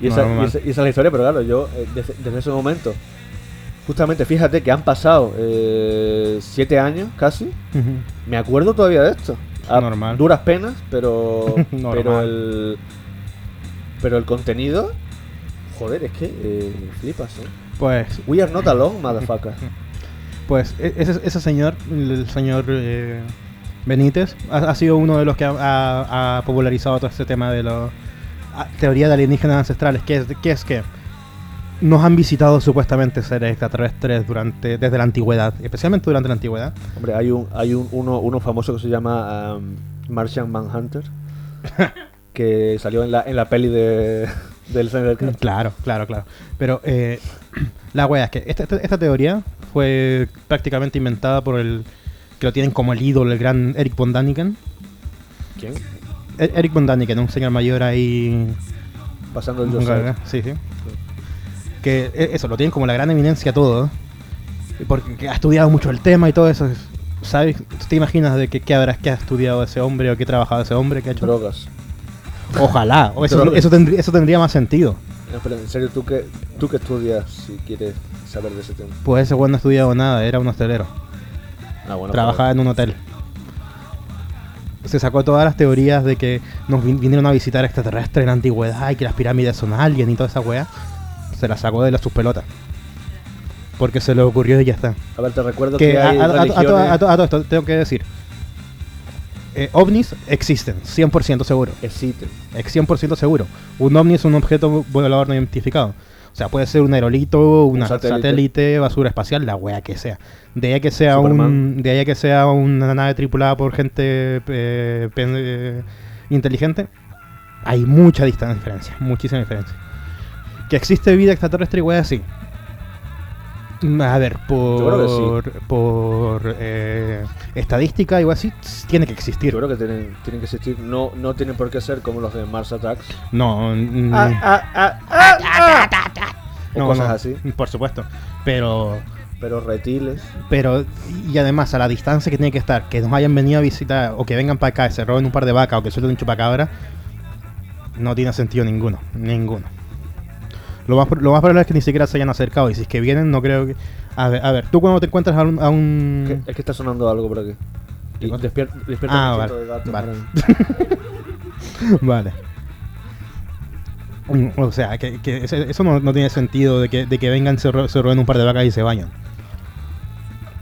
Y esa, y Normal. esa- y esa es la historia, pero claro, yo eh, desde, desde ese momento, justamente fíjate que han pasado eh, siete años casi, me acuerdo todavía de esto. A Normal. duras penas, pero, Normal. pero el pero el contenido, joder, es que eh, flipas, ¿eh? Pues, We are not alone, motherfucker. pues e- ese, ese señor, el señor eh, Benítez, ha, ha sido uno de los que ha, ha- ha popularizado todo este tema de la teoría de alienígenas ancestrales. que es, que es que nos han visitado supuestamente seres extraterrestres durante desde la antigüedad, especialmente durante la antigüedad. Hombre, hay un hay un, uno, uno famoso que se llama um, Martian Manhunter que salió en la, en la peli de del Cristo. Claro, claro, claro. Pero eh, la wea es que esta, esta- esta teoría fue prácticamente inventada por el que lo tienen como el ídolo, el gran Eric von Daniken. ¿Quién? E- Eric von Daniken, un señor mayor ahí. Pasando el Joseph. Sí, sí. Que e- eso, lo tienen como la gran eminencia todo. Porque ha estudiado mucho el tema y todo eso. ¿Sabes? ¿Te imaginas de qué, qué habrás que ha estudiado ese hombre o qué ha trabajado ese hombre? ¿Qué ha hecho? Drogas. Ojalá. O eso, tendría, eso tendría más sentido. No, pero en serio, ¿tú qué, tú qué estudias si quieres saber de ese tema? Pues ese güey no ha estudiado nada, era un hostelero. Ah, bueno, trabajaba en un hotel. Se sacó todas las teorías de que nos vin- vinieron a visitar extraterrestres en la antigüedad y que las pirámides son alguien y toda esa weá. Se las sacó de las sus pelotas. Porque se le ocurrió y ya está. A ver, te recuerdo Que que, a, hay a- a- a to- religiones... a to- a todo esto tengo que decir. Eh, ovnis existen, 100% seguro. Existen. Es 100% seguro. Un ovni es un objeto volador no identificado. O sea, puede ser un aerolito, un satélite. satélite. basura espacial, la wea que sea. De ahí que sea un, de ahí que sea una nave tripulada por gente eh, pen- eh, inteligente, hay mucha distan- diferencia, muchísima diferencia. Que existe vida extraterrestre y wea sí. Mm, A ver, por, por eh, estadística, igual sí, tiene que existir. Yo creo que tienen, tienen que existir. No, no tienen por qué ser como los de Mars Attacks. No, Ah, ah, ah. O cosas así. Por supuesto. Pero, Pero reptiles. pero, y además a la distancia que tiene que estar, que nos hayan venido a visitar o que vengan para acá, se roben un par de vacas o que suelten un chupacabra, No tiene sentido ninguno. Ninguno. Lo más, lo más probable es que ni siquiera se hayan acercado. Y si es que vienen, no creo que. A ver, a ver tú cuando te encuentras a un. a un- Es que está sonando algo por aquí. ¿Qué Y despier- despierta Ah, un vale, de gato, vale. Vale. Mm, O sea, que, que eso no, no tiene sentido de que, de que vengan, se, ro- se roben un par de vacas y se bañan.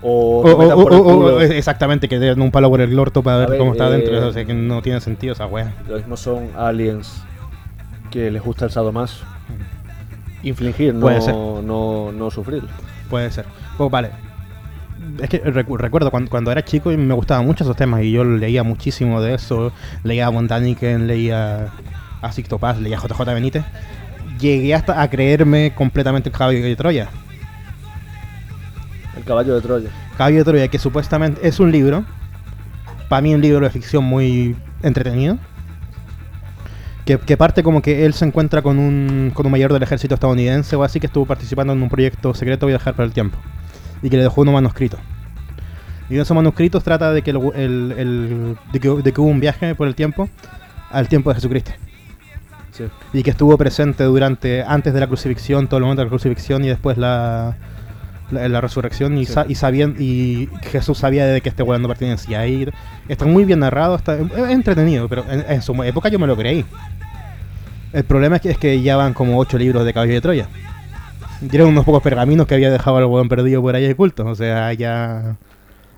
O, exactamente, que den un palo por el orto para ver, ver, cómo está eh, dentro. O sea, que no tiene sentido esa wea. Lo mismo son aliens que les gusta el sadomaso. Infligir, no, Puede ser. no, no sufrir. Puede ser. Pues vale. Es que recu- recuerdo cuando, cuando era chico y me gustaban mucho esos temas y yo leía muchísimo de eso. Leía a Von Daniken, leía a Sixto Paz, leía a JJ Benítez. Llegué hasta a creerme completamente el caballo de Troya. El caballo de Troya. Caballo de Troya, que supuestamente es un libro. Para mí un libro de ficción muy entretenido. Que, que parte como que él se encuentra con un, con un mayor del ejército estadounidense o así que estuvo participando en un proyecto secreto viajar por el tiempo. Y que le dejó unos manuscritos. Y en esos manuscritos trata de que, el, el- el- de que, de que hubo un viaje por el tiempo al tiempo de Jesucristo. Sí. Y que estuvo presente durante, antes de la crucifixión, todo el momento de la crucifixión y después la, la, la resurrección. Y, Sí. sa- y, sabían, y Jesús sabía de que este weón no pertenecía a ir. Está muy bien narrado, está es entretenido, pero en, en su época yo me lo creí. El problema es que, es que ya van como ocho libros de Caballo de Troya. Y eran unos pocos pergaminos que había dejado el weón perdido por ahí oculto. O sea, ya.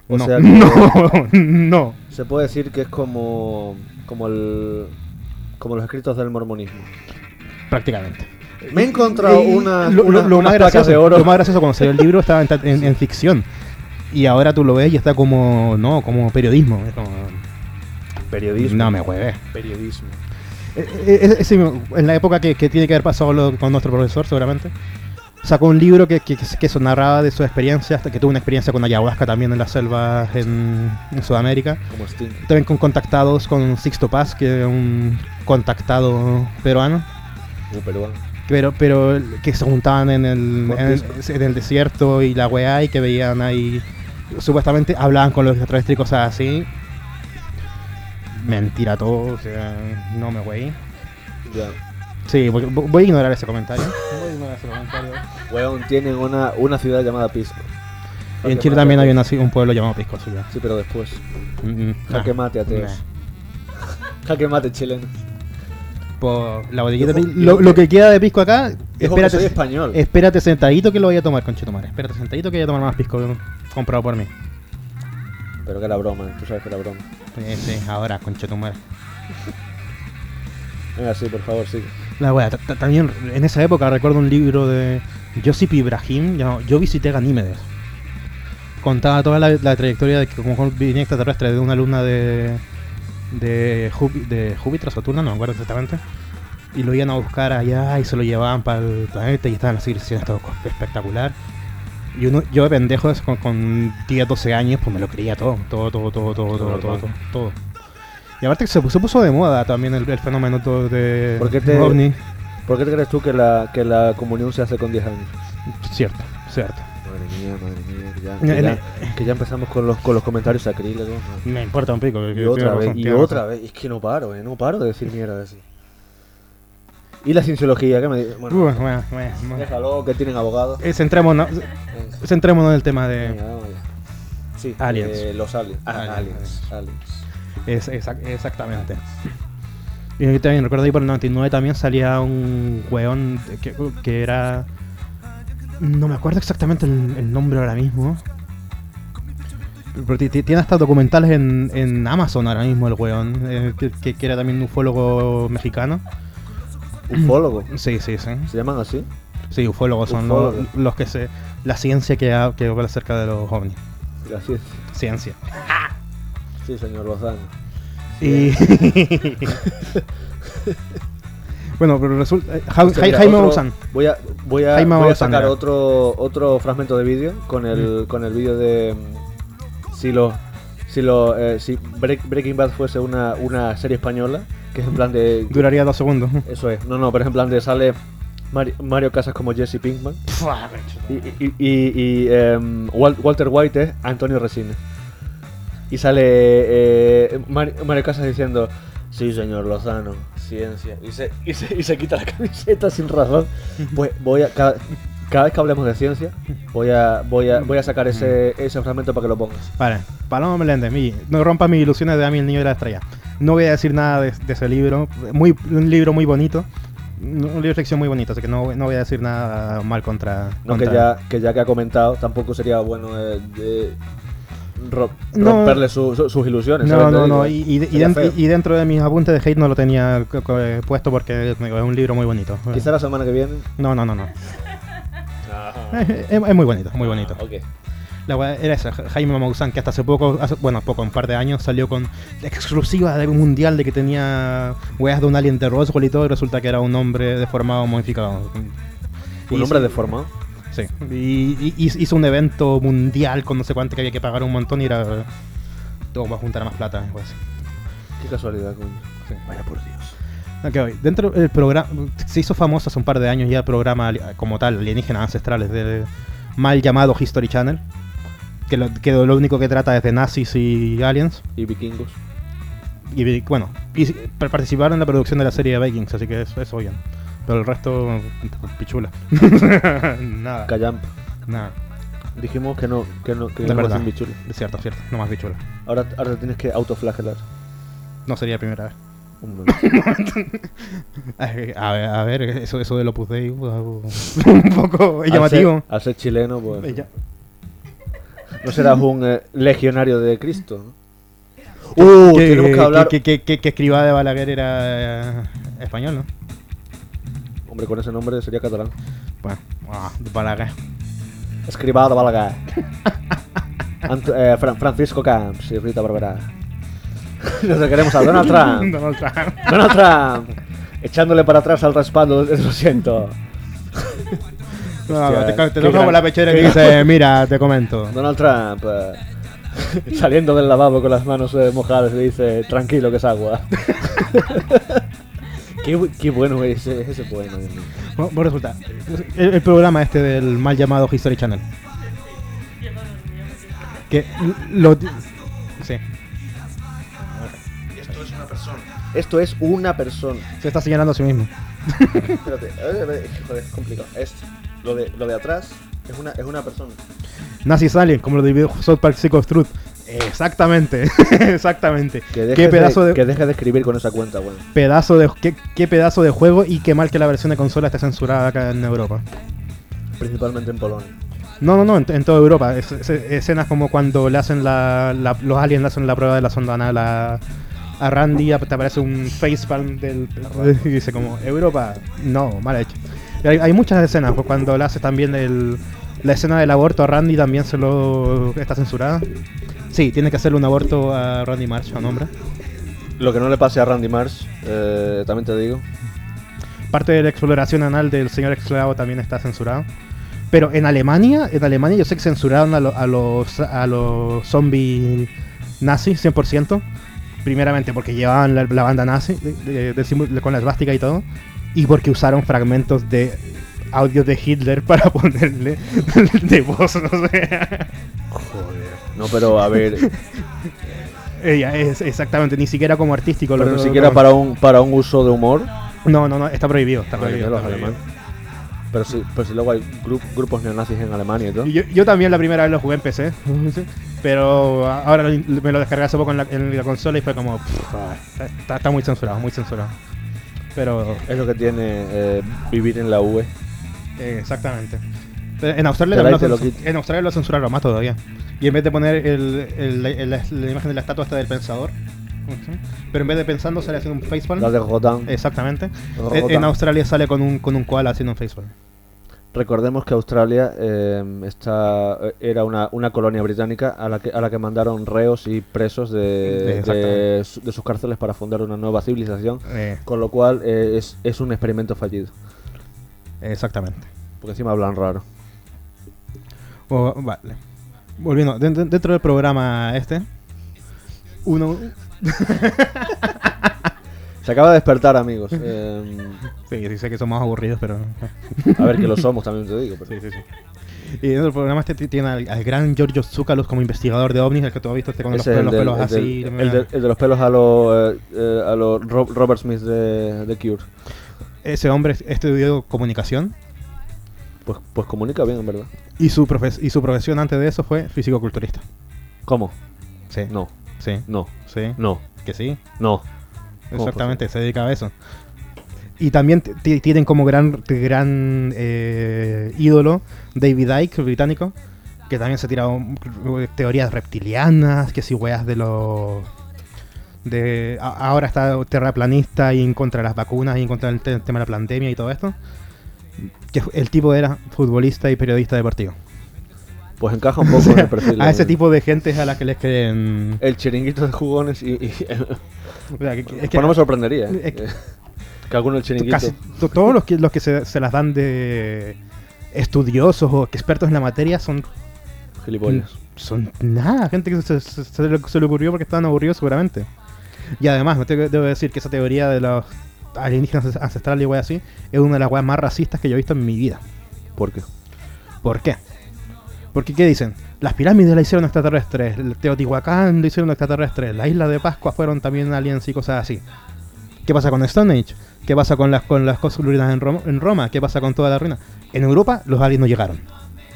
O no, sea no, no. Se puede decir que es como, como, el, como los escritos del mormonismo. Prácticamente. Me he encontrado Y unas, lo, lo- más gracioso, de oro. lo más gracioso cuando salió el libro estaba en, en- en ficción. Y ahora tú lo ves y está como. No, como periodismo. Es como. Periodismo. No me hueves. Periodismo. Eh, eh, ese- en la época que, que tiene que haber pasado lo- con nuestro profesor, seguramente, sacó un libro que, que, que eso narraba de su experiencia, hasta que tuvo una experiencia con ayahuasca también en las selvas en, en Sudamérica. También con contactados con Sixto Paz, que es un contactado peruano. Un peruano. Pero, pero que se juntaban en el, en el, en el desierto y la weá y que veían ahí. Supuestamente hablaban con los extraterrestres y cosas así. Mentira todo, o sea, no me wey. Ya. Sí, voy, voy a ignorar ese comentario. Voy a ignorar ese comentario. Weón, tienen una, una ciudad llamada Pisco. Y en Chile también hay una un pueblo llamado Pisco, así que. Sí, pero después. Mm, mm, Jaque mate, ateos. nah. Jaque mate chileno. La botellita lo, que- que queda de pisco acá, espérate, soy español. espérate sentadito que lo voy a tomar, conchetumare. Espérate sentadito que voy a tomar más pisco comprado por mí. Pero que era broma, tú sabes que era broma. Sí, sí, ahora, conchetumare. Venga, sí, por favor, sí. La wea, ta- ta- también en esa época recuerdo un libro de Josip Ibrahim llamado Yo visité Ganímedes. Contaba toda la, la trayectoria de que como venía extraterrestre de una luna de de, Júpi- de Júpiter o Saturno, no me acuerdo exactamente. Y lo iban a buscar allá y se lo llevaban para el planeta y estaban civilizaciones todo co- espectacular. Y uno, yo de pendejo con, con 10, 12 años, pues me lo creía todo, todo, todo, todo, todo, todo, todo, todo, todo. Y aparte que se, puso- se puso de moda también el, el fenómeno todo de ¿Por qué te- ovni. ¿Por qué te crees tú que la, que la comunión se hace con 10 años? Cierto, cierto. Madre mía, madre mía, que ya, que ya, que ya empezamos con los, con los comentarios sacrílegos. ¿no? Me importa un pico. Y otra vez, y otra vez. Es que no paro, eh, no paro de decir mierda así. Y la cienciología, ¿qué me dice? Bueno, Bueno, bueno, déjalo, que tienen abogados. Eh, centrémonos, centrémonos en el tema de... venga, vamos allá. Sí, Aliens. eh, los aliens. Ah, Aliens, aliens. aliens. Es, exac- exactamente. Y también recuerdo ahí por el 99 también salía un weón que, que era... No me acuerdo exactamente el, el nombre ahora mismo. Pero ti- ti- tiene hasta documentales en, en Amazon ahora mismo el weón. eh, que, que- que era también un ufólogo mexicano. Ufólogo. Sí, sí, sí. ¿Se llaman así? Sí, ufólogos son los, los que se... La ciencia que, ha- que habla acerca de los ovnis. La ciencia. Ciencia. Sí, señor Lozano. Y... bueno, pero resulta... eh, Ja- mira, Jaime Maussan. Voy a, voy a, Jaime voy a Maussan, sacar mira. otro, otro fragmento de vídeo con el, con el vídeo de mm, si lo si lo eh, si Break- Breaking Bad fuese una, una serie española, que es en plan de Duraría dos segundos. eso es, no no, pero es en plan de sale Mario, Mario Casas como Jesse Pinkman y, y, y- y, em, Wal- Walter White es Antonio Resines. Y sale eh, Mario, Mario Casas diciendo, sí señor Lozano, ciencia. Y se, y se, y se quita la camiseta sin razón. Pues voy a. Cada, cada vez que hablemos de ciencia, voy a, voy a, voy a sacar ese, ese fragmento para que lo pongas. Vale, Paloma Meléndez, mi, no rompa mis ilusiones de Ami el niño de la estrella. No voy a decir nada de, de ese libro. Muy, un libro muy bonito. Un libro de ficción muy bonito, así que no, no voy a decir nada mal contra. No, que ya, que ya que ha comentado, tampoco sería bueno eh, de ro- No. romperle su- su- sus ilusiones. No, ¿sabes? no, no. digo, Y, y- y dentro, feo. y dentro de mis apuntes de hate no lo tenía eh, puesto porque es un libro muy bonito. Quizá la semana que viene. No, no, no, no. Es, es- es muy bonito, muy bonito. Ok. La weá era esa, Ja- Jaime Maussan, que hasta hace poco, hace- bueno, poco, un par de años, salió con la exclusiva de un mundial de que tenía weas de un alien de Roswell y todo, y resulta que era un hombre deformado, modificado. Un hombre deformado. Sí. Y, hizo un evento mundial con no sé cuánto que había que pagar un montón y era. Todo para juntar más plata. Pues. Qué casualidad, coño. Sí. Vaya por Dios. Dentro del programa. Se hizo famoso hace un par de años ya el programa como tal, Alienígenas Ancestrales, del mal llamado History Channel. Que lo, que lo único que trata es de nazis y aliens. Y vikingos. Y bueno, y participaron en la producción de la serie de Vikings, así que eso, eso bien. Pero el resto, pichula. nada, Callamp. nada. Dijimos que no, que no, que De no bichulo. Es cierto, cierto, no más pichula. Ahora, ahora te tienes que autoflagelar. No sería la primera vez. Un momento. Ay, A ver, a ver eso, eso del Opus Dei, uh, un poco Al llamativo. ser- Al ser chileno, pues. No serás un eh, legionario de Cristo. ¿no? Uh, que, tenemos que hablar. que, que, que, que escriba de Balaguer era eh, español, ¿no? Hombre, con ese nombre sería catalán. Bueno, ah, de Balaguer. Escribado Balaguer. Ant- eh, Fran- Francisco Camps y Rita Barberá. Nos queremos a Donald Trump. Donald Trump. Donald Trump. Echándole para atrás al respaldo. Lo siento. No, Hostia, te, te qué gran- la pechera y qué dice, mira, te comento. Donald Trump. eh, saliendo del lavabo con las manos eh, mojadas le dice, tranquilo que es agua. Qué, bu- qué bueno es ese, ese poema. Bueno, bueno, resulta, el, el programa este del mal llamado History Channel. Que lo... Sí, Esto es una persona. se está señalando a sí mismo. Espérate, a ver, a ver, joder, es complicado. Es, lo, de, lo de atrás es una, es una persona. Nazis Alien, como lo de South Park Psycho Truth. Exactamente, exactamente. Que deje, Qué pedazo de, de, que deje de escribir con esa cuenta, bueno. pedazo de qué, qué pedazo de juego y qué mal que la versión de consola esté censurada acá en Europa. Principalmente en Polonia. No, no, no, en, en toda Europa. Es- es- escenas como cuando le hacen la, la- los aliens le hacen la prueba de la sonda anal a, a Randy, te aparece un facepalm del y dice como Europa, no, mal hecho. Hay muchas escenas, pues, cuando le hace también el, la escena del aborto a Randy también se lo está censurada. Sí, tiene que hacerle un aborto a Randy Marsh, a un hombre. Lo que no le pase a Randy Marsh, eh, también te digo. Parte de la exploración anal del señor esclavo también está censurado. Pero en Alemania, en Alemania yo sé que censuraron a, lo- a los a los zombies nazis 100%. Primeramente porque llevaban la, la banda nazi de- con la esvástica y todo. Y porque usaron fragmentos de audios de Hitler para ponerle de voz, no sé. Joder. No, pero a ver, Ella es exactamente, ni siquiera como artístico. pero lo- ni siquiera lo- para un, para un uso de humor. No, no, no, está prohibido. Está prohibido, los alemanes. Pero sí, pero si luego hay gru- grupos neonazis en Alemania y todo. Yo, yo también la primera vez lo jugué en PC, pero ahora me lo descargué hace poco en la, en la consola y fue como... pff, ah, está, está muy censurado, muy censurado. Pero... Es lo que tiene eh, vivir en la UE. eh, exactamente. Pero En Australia, lo, en Australia lo censuraron más todavía. Y en vez de poner el, el- el- la, la imagen de la estatua esta del pensador, pero en vez de pensando sale haciendo un facepalm. La de Rodan. Exactamente. Rodan. En, Australia sale con un, con un koala haciendo un facepalm. Recordemos que Australia eh, está, eh, era una, una colonia británica a la, que, a la que mandaron reos y presos de, de, Exactamente. su- de sus cárceles para fundar una nueva civilización. Eh, Con lo cual eh, es, es un experimento fallido. exactamente. Porque encima hablan raro. O- vale. Volviendo, dentro, dentro del programa este, uno... Se acaba de despertar, amigos. Eh, Sí, sí sé que somos aburridos, pero... a ver, que lo somos también te digo. pero- Sí, sí, sí. Y en el programa este tiene al, al gran Giorgio Tsoukalos como investigador de ovnis, el que tú has visto este con los, Ese es los el, del- pelos el así. del- el del- el de los pelos a los eh, eh, a los Ro- Robert Smith de, de Cure. Ese hombre estudió comunicación Pues, pues comunica bien, en verdad. y su, profes- y su profesión antes de eso fue físico-culturista. ¿Cómo? Sí, No, sí, no, sí, no, que sí. no. ¿Cómo Exactamente, se dedica a eso. Y también tienen como gran, gran eh, ídolo David Icke, británico, que también se ha tirado mm, teorías reptilianas, que si weas de los... De, a- ahora está terraplanista y en contra de las vacunas y en contra del te- tema de la pandemia y todo esto. Que el tipo era futbolista y periodista deportivo. Pues encaja un poco en el perfil. A ese tipo de gente es a la que les creen... El chiringuito de jugones y... y- o sea, que- que- es que- pues no me sorprendería, ¿eh? es que- Eh, que alguno del chiringuito... Casi todos los que, los que se, se las dan de estudiosos o que expertos en la materia son, Gilipollas. son nada, gente que se, se- se le ocurrió porque estaban aburridos seguramente. Y además, no te- debo decir que esa teoría de los alienígenas ancestrales y wey así es una de las weas más racistas que yo he visto en mi vida. ¿Por qué? ¿Por qué? Porque, ¿qué dicen? Las pirámides la hicieron extraterrestres, el Teotihuacán lo hicieron extraterrestres, la isla de Pascua fueron también aliens y cosas así. ¿Qué pasa con Stone Age? ¿Qué pasa con las, con las cosas en Roma, en Roma? ¿Qué pasa con toda la ruina? En Europa los aliens no llegaron.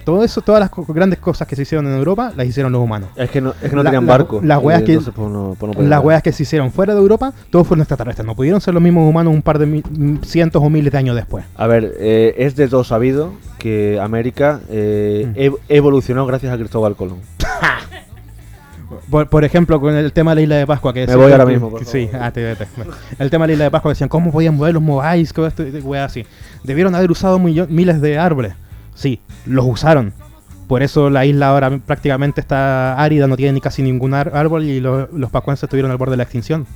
Todo eso, todas las co- grandes cosas que se hicieron en Europa las hicieron los humanos. Es que no, es que no La- tenían la- barco. las weas que- entonces, pues, no- pues no Las weas que se hicieron fuera de Europa, todos fueron extraterrestres. No pudieron ser los mismos humanos un par de mi- cientos o miles de años después. A ver, eh, es de todo sabido que América eh, Mm. ev- evolucionó gracias a Cristóbal Colón. Por, por ejemplo, con el tema de la isla de Pascua, que Me decían voy que- ahora mismo, por que- Sí, favor. ah, te-. El tema de la isla de Pascua decían, ¿cómo podían mover los y weas así. Debieron haber usado miles de árboles. Sí, los usaron. Por eso la isla ahora prácticamente está árida, no tiene ni casi ningún árbol y lo- los pascuenses estuvieron al borde de la extinción.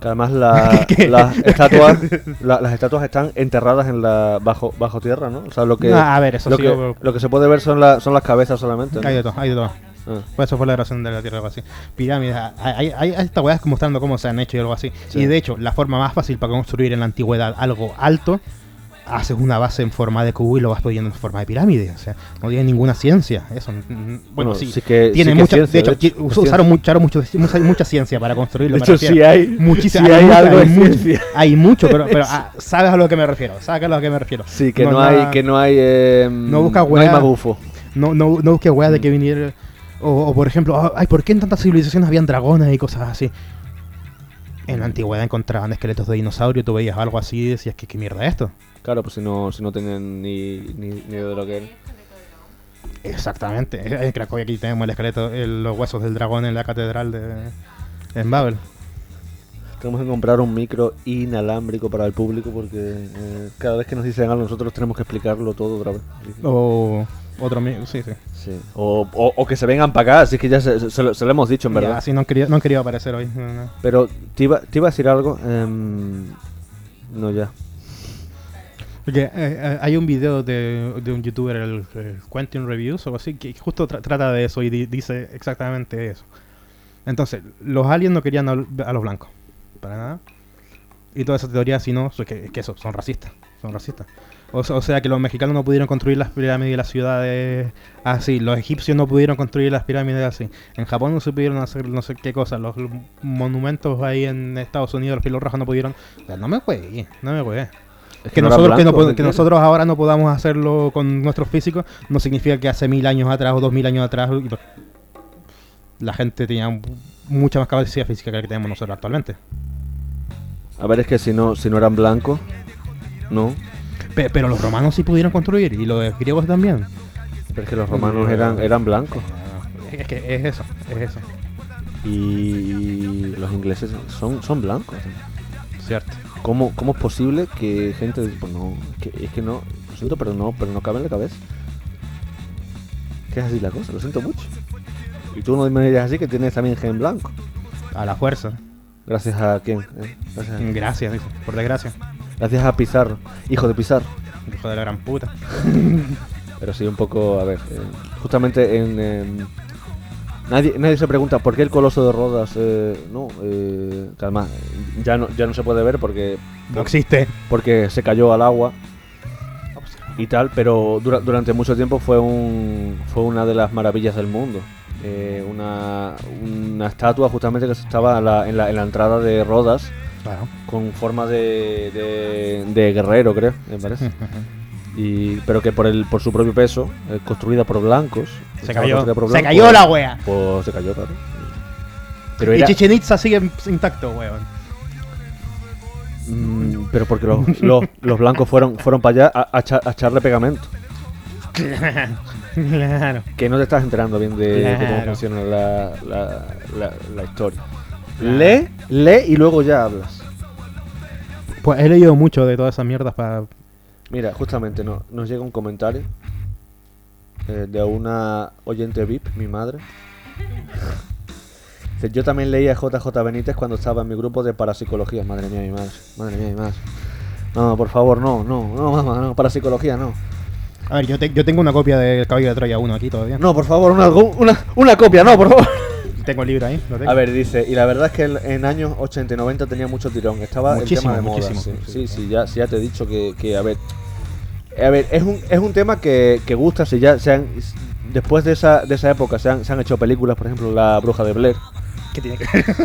Que además las estatuas la- las estatuas están enterradas en la bajo bajo tierra, ¿no? O sea, lo que Ah, a ver, eso lo, sí. que, yo- lo que se puede ver son, la- son las cabezas solamente. ¿no? Hay de todo, hay de todo. Ah, Pues eso fue la razón de la Tierra, algo así. Pirámides, hay, hay, hay estas weas mostrando cómo se han hecho y algo así. Sí. Y de hecho, la forma más fácil para construir en la antigüedad algo alto, haces una base en forma de cubo y lo vas poniendo en forma de pirámide. O sea, no tiene ninguna ciencia. Eso, mm, bueno, Bueno, sí. sí que- tiene sí que mucha, ciencia, de hecho, de usaron, mucha, mucho, mucha, mucha ciencia para construirlo. De hecho, sí hay, Muchísima- sí hay algo de mucho- ciencia. hay mucho, pero, pero ah, sabes a lo que me refiero. Sabes a lo que me refiero. Sí, que no, hay que no hay eh, No busca no hay wea. magufo. No, no, no busques weas de Mm. que viniera. O, o, por ejemplo, ah, ay, ¿por qué en tantas civilizaciones habían dragones y cosas así? En la antigüedad encontraban esqueletos de dinosaurio, tú veías algo así y decías, ¿qué, qué mierda es esto? Claro, pues si no si no tienen ni, ni, ni de lo que era. Exactamente. En Cracovia aquí tenemos el esqueleto, el- los huesos del dragón en la catedral de en Babel. Tenemos que comprar un micro inalámbrico para el público porque eh, cada vez que nos dicen algo nosotros tenemos que explicarlo todo otra vez. O otro mi- sí, sí. Sí. O, o- o que se vengan para acá, así que ya se, se lo, se lo hemos dicho en Ya, verdad. sí, no han querido, no han querido aparecer hoy. no, no. Pero te iba, te iba a decir algo. em, no, ya. Porque eh, eh, hay un video de, de un youtuber, el, el Quentin Reviews o algo así, que justo tra- trata de eso y di- dice exactamente eso. Entonces, los aliens no querían a los blancos, para nada. Y toda esa teoría, si no, es que, es que eso, son racistas, son racistas. O, se- o sea que los mexicanos no pudieron construir las pirámides de las ciudades así, los egipcios no pudieron construir las pirámides así, en Japón no se pudieron hacer no sé qué cosas, los monumentos ahí en Estados Unidos, los pilos rojos no pudieron... O sea, no me juegué, no me juegué. Es Que, nosotros, que, no blancos, pod- ¿me que nosotros ahora no podamos hacerlo con nuestros físicos no significa que hace mil años atrás o dos mil años atrás lo- la gente tenía mucha más capacidad física que la que tenemos nosotros actualmente. A ver, es que si no, si no eran blancos, no. Pe- pero los romanos sí pudieron construir y los griegos también. Pero es que los romanos eran, eran blancos. Es que es eso, es eso. Y los ingleses son, son blancos. Cierto. ¿Cómo, ¿Cómo es posible que gente... Pues no, que, es que no... Lo siento, pero no, pero no cabe en la cabeza. Que es así la cosa, lo siento mucho. Y tú no me digas así que tienes también gen blanco. A la fuerza. Gracias a quién? eh? Gracias, a, Gracias, dice, por desgracia. Gracias a Pizarro. Hijo de Pizarro. Hijo de la gran puta. Pero sí, un poco, a ver, eh, justamente en... nadie, nadie se pregunta por qué el coloso de Rodas, eh, no, eh, que además ya no, ya no se puede ver porque, No existe. porque se cayó al agua. y tal, pero dura- durante mucho tiempo fue un fue una de las maravillas del mundo. Eh, una, una estatua justamente que estaba en la, en la, en la entrada de Rodas Claro. con forma de, de, de guerrero, creo, me parece. Y, pero que por el por su propio peso, eh, construida por blancos. Se cayó. por Se blancos, cayó pues- la wea. Pues se cayó, claro. Pero Y era, Chichen Itza sigue intacto, weón. mm, pero porque los, los, los blancos fueron fueron para allá a, a echa- a echarle pegamento. claro. Que no te estás enterando bien de, de cómo funciona la, la, la- la historia. Lee, lee y luego ya hablas. Pues he leído mucho de todas esas mierdas para. Mira, justamente no, nos llega un comentario eh, de una oyente VIP, mi madre. Dice, Yo también leía JJ Benítez cuando estaba en mi grupo de parapsicología. Madre mía, mi madre. Madre mía, mi madre. No, por favor, no, no, no, mamá, no, parapsicología, no. A ver, yo, te- yo tengo una copia del Caballo de Troya 1 aquí todavía. No, por favor, una, una, una copia, no, por favor. Tengo el libro ahí. Lo tengo. A ver, dice, y la verdad es que en, en años 80 y 90 tenía mucho tirón. Estaba Muchísimo, el tema de moda. muchísimo. Sí, sí, sí, ya, sí, ya te he dicho que, que, a ver. A ver, es un, es un tema que, que gusta. Si ya se han, después de esa, de esa época se han, se han hecho películas, por ejemplo, La Bruja de Blair. ¿Qué tiene que ver?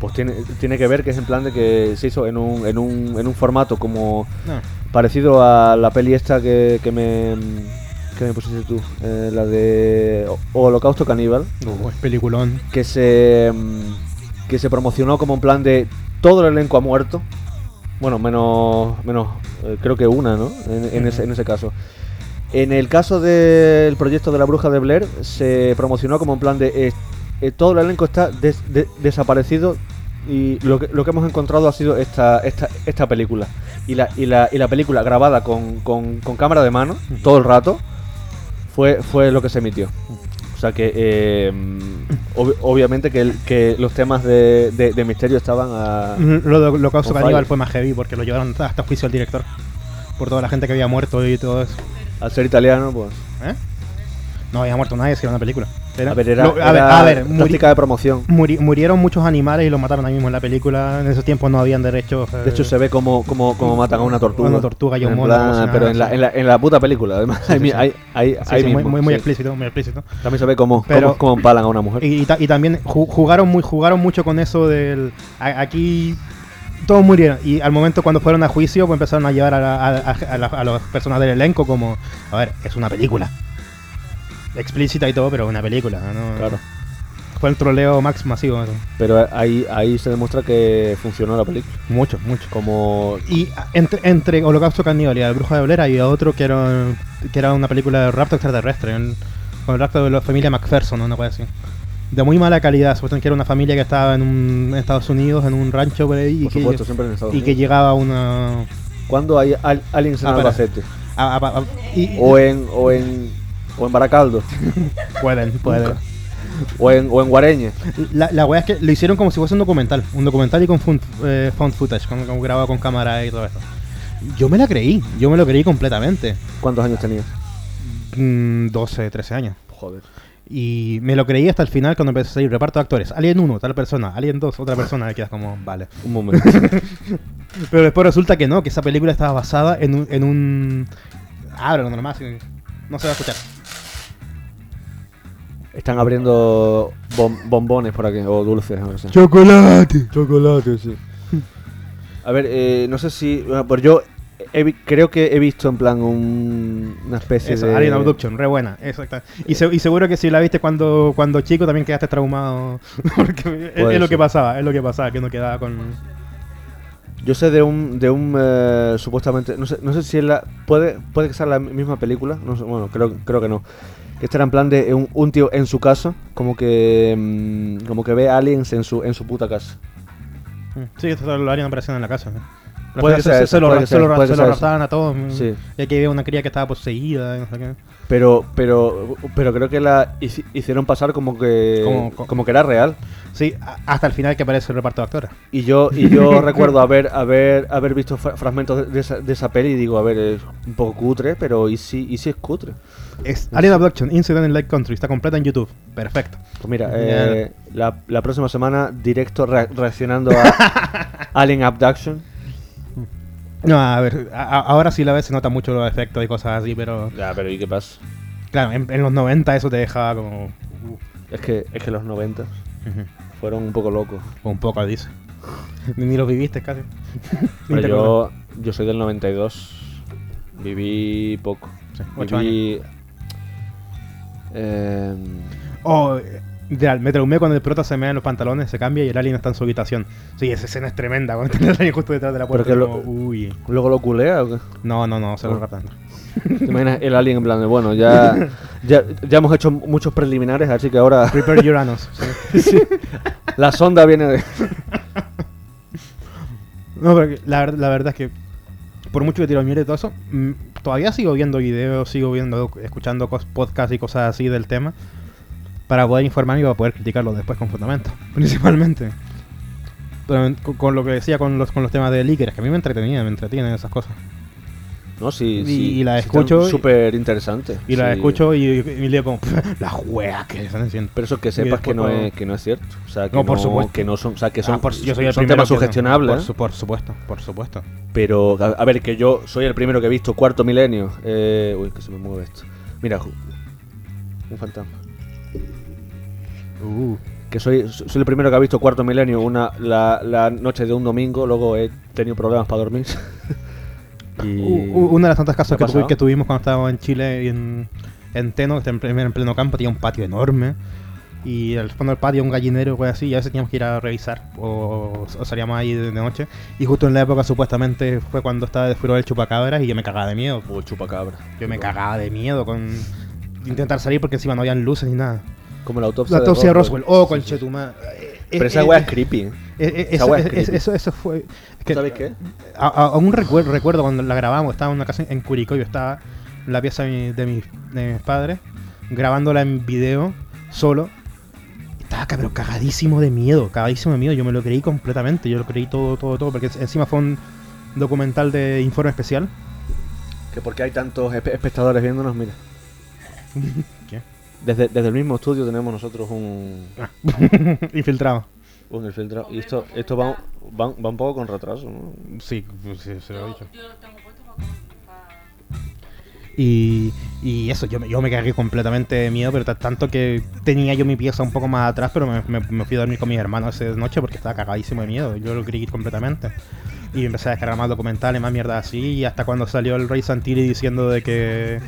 Pues tiene, tiene que ver que es en plan de que se hizo en un, en un, en un formato como No. parecido a la peli esta que, que me que me pusiste tú, eh, la de Holocausto Caníbal. Uh, es peliculón. que se mm, que se promocionó como en plan de todo el elenco ha muerto. Bueno menos menos eh, creo que una no en, en ese, en ese caso. En el caso del proyecto de la bruja de Blair se promocionó como en plan de eh, eh, todo el elenco está des- de- desaparecido y lo que, lo que hemos encontrado ha sido esta, esta, esta película. Y la, y, la, y la película grabada con, con, con cámara de mano todo el rato fue, fue lo que se emitió o sea que eh, ob- obviamente que, el- que los temas de, de- de misterio estaban a... Lo Holocausto On Caníbal fue más heavy porque lo llevaron hasta juicio al director. Por toda la gente que había muerto y todo eso. Al ser italiano, pues... ¿Eh? No había muerto nadie, si era una película. Era- a ver, era, lo- a era a ver, muri- de promoción. muri- murieron muchos animales y los mataron ahí mismo en la película. En esos tiempos no habían derechos. eh, De hecho, se ve como, como, como matan a una tortuga. Una tortuga y un mono, plan, como nada, pero en la, en, la, en la puta película, además. Sí, sí, sí. ahí sí, muy, mismo, muy, muy explícito, muy explícito. También se ve cómo, Pero- cómo, cómo empalan a una mujer. Y, y ta- y también ju- jugaron muy jugaron mucho con eso del aquí todos murieron y al momento cuando fueron a juicio pues empezaron a llevar a, la- a, a- a la- a las personas del elenco como a ver es una película explícita y todo pero una película ¿no? Claro. fue el troleo max masivo eso. Pero ahí, ahí se demuestra que funcionó la película. mucho mucho Como... y entre, entre Holocausto Caníbal y El Brujo de Blair había otro que era que era una película de rapto extraterrestre el- con el rapto de la familia MacPherson ¿no? una cosa así de muy mala calidad, supuestamente que era una familia que estaba en, un, en Estados Unidos, en un rancho por ahí, y Por que, supuesto, siempre en Estados y que Unidos. llegaba una... ¿Cuándo hay al- aliens en Ah. Albacete? a- a- a- y- O en, o en, o en Baracaldo. pueden, pueden. O en, o en Guareña. La, la wea es que lo hicieron como si fuese un documental, un documental y con fun- eh, found footage, con, con grabado con cámara y todo eso. Yo me la creí, yo me lo creí completamente. ¿Cuántos años tenías? Mm, 12, 13 años. Joder. Y me lo creí hasta el final cuando empecé a salir reparto de actores. Alien 1, tal persona. Alien 2, otra persona. Y quedas como, vale. Un momento. Pero después resulta que no, que esa película estaba basada en un... En un... Ábrelo nomás, si- no se va a escuchar. Están abriendo bom- bombones por aquí, o dulces, no sé. ¡Chocolate! Chocolate, sí. A ver, eh, no sé si. bueno, pues yo he creo que he visto en plan un- una especie Eso, de. Alien Abduction, re buena, exacto. Y, se- y seguro que si la viste cuando, cuando chico también quedaste traumado. Porque es, lo que pasaba, es lo que pasaba, que uno quedaba con. Yo sé de un, de un eh, supuestamente, no sé, no sé si es la, puede, puede que sea la misma película, no sé, bueno, creo, creo que no. Que este era en plan de un, un tío en su casa, como que, mm, como que ve aliens en su, en su puta casa. Sí, esto lo harían apareciendo en la casa. que se, lo, que se lo que lo raptaban a todos. Sí. Y aquí había una cría que estaba poseída. y no sé qué. Pero, pero, pero creo que la hici- hicieron pasar como que, Como- como, que era real. Sí, hasta el final que aparece el reparto de actores. Y yo, y yo recuerdo haber, haber, haber visto fra- fragmentos de, de esa, de esa peli y digo, a ver, es un poco cutre, pero ¿y si, y si es cutre? Es Alien Abduction, Incident in Lake Country, está completa en YouTube. Perfecto. Pues mira, eh, la, la próxima semana directo re- reaccionando a Alien Abduction. No, a ver, a- ahora sí la vez se nota mucho los efectos y cosas así, pero Ya, pero ¿y qué pasa? claro, en, en los 90 eso te dejaba como... uh, Es que, es que los 90 ujú, fueron un poco locos. un poco, dice. Ni los viviste casi. Pero yo, yo soy del 92. Viví poco. Sí, ocho Viví. Eh, Oh, eh, de- me traumé cuando el prota se mea en los pantalones, se cambia y el alien está en su habitación. Sí, esa escena es tremenda, cuando está el alien justo detrás de la puerta. Pero que como, lo- Uy. ¿Luego lo culea o qué? No, no, no, se lo Oh. raptan. ¿Te imaginas el alien en plan de, bueno, ya, ya, ya hemos hecho muchos preliminares, así que ahora Prepare Uranus. sí. la sonda viene de... No, pero la, la verdad es que por mucho que tiro mierda y todo eso, mm, todavía sigo viendo videos, sigo viendo, escuchando podcasts y cosas así del tema para poder informarme y para poder criticarlo después con fundamento, principalmente. Con, lo que decía con los, con los temas de líqueres, que a mí me entretenía, me entretienen esas cosas. No, sí, Y- sí. y la sí, escucho Súper interesante. Y la escucho y, y leo como, la juega que están haciendo. Pero eso que sepas que no, es, que no es cierto. O sea, que No, por supuesto. Que no son, o sea, que son, Ah, por- yo soy el son temas sugestionables. Por, ¿eh? su- por supuesto, por supuesto. Pero, a, a ver, que yo soy el primero que he visto Cuarto Milenio. Eh, uy, que se me mueve esto. Mira, un fantasma. Uh. Que soy, soy el primero que ha visto Cuarto Milenio una, la, la noche de un domingo. Luego he tenido problemas para dormir. y... Una de las tantas casas ¿Qué que, tuvimos cuando estábamos en Chile y en, en Teno, que en, pleno- en pleno campo, tenía un patio enorme. Y al fondo del patio un gallinero o así, y a veces teníamos que ir a revisar o, o salíamos ahí de, de noche. Y justo en la época supuestamente fue cuando estaba de furor el chupacabras y yo me cagaba de miedo. Uy, chupacabra. Yo me cagaba de miedo con intentar salir porque encima no habían luces ni nada. Como la autopsia, La autopsia de Roswell. Oh, Sí, sí, sí. Conchetumá. Pero esa weá es creepy. ¿eh? Esa Eso, weá es creepy. eso, eso fue. es que- ¿Sabes qué? a- a- aún recuerdo, recuerdo cuando la grabamos, estaba en una casa en Curicó, yo estaba en la pieza de, mi- de, mis, de mis padres, grabándola en video, solo. Estaba pero cagadísimo de miedo, cagadísimo de miedo, yo me lo creí completamente, yo lo creí todo, todo, todo, porque encima fue un documental de informe especial. Que porque hay tantos espe- espectadores viéndonos, mira. Desde, desde el mismo estudio tenemos nosotros un, Infiltrado. un infiltrado. Y esto, esto va, va, va un poco con retraso, ¿no? Sí, pues, sí, se lo he dicho. Yo lo tengo puesto para. Y, y eso, yo me, yo me cagué completamente de miedo, pero ta- tanto que tenía yo mi pieza un poco más atrás, pero me, me- me fui a dormir con mis hermanos esa noche porque estaba cagadísimo de miedo. Yo lo creí completamente. Y empecé a descargar más documentales, más mierda así, y hasta cuando salió el Rey Santilli diciendo de que.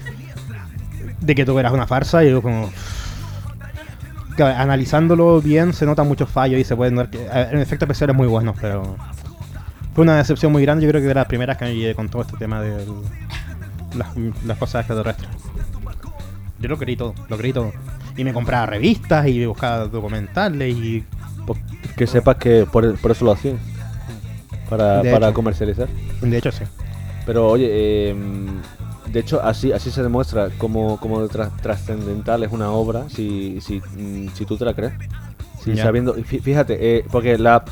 De que todo era una farsa, y yo como. Claro, analizándolo bien se notan muchos fallos y se pueden ver que. En efecto especial es muy bueno, pero. Fue una decepción muy grande, yo creo que de las primeras que me llegué con todo este tema de las, las cosas extraterrestres. Yo lo creí todo, lo creí todo. Y me compraba revistas y buscaba documentales y... Que sepas que por, por eso lo hacían. Para, para comercializar. De hecho, sí. Pero oye, eh, de hecho así así se demuestra cómo, cómo de tras- trascendental es una obra si, si, mm, si tú te la crees. Si sabiendo, fí- fíjate, eh, porque la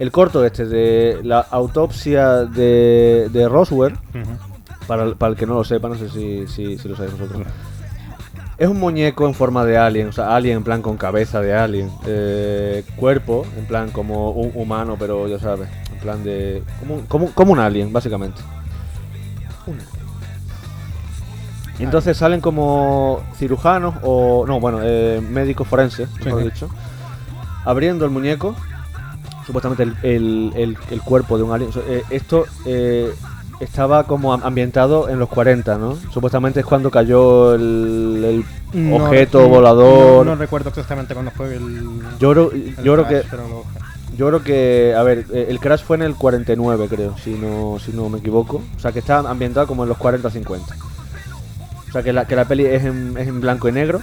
el corto este de la autopsia de, de Roswell, Ujú. para, el- para el que no lo sepa, no sé si, si, si lo sabéis vosotros. Es un muñeco en forma de alien, o sea, alien en plan con cabeza de alien, eh, cuerpo en plan como un humano, pero ya sabes, en plan de. como, un- como, como un alien, básicamente. Un alien. Y entonces salen como cirujanos o. No, bueno, eh, médicos forenses, mejor sí. dicho, abriendo el muñeco, supuestamente el, el- el- el cuerpo de un alien. Eh, esto eh, estaba como am- ambientado en los 40, ¿no? Supuestamente es cuando cayó el, No objeto volador. No, no recuerdo exactamente cuándo fue el... yo creo, yo creo que yo creo que, a ver, eh, el crash fue en el 49, creo, si no, si no me equivoco. O sea, que está ambientado como en los 40-50. O sea, que la, que la peli es en, es en blanco y negro.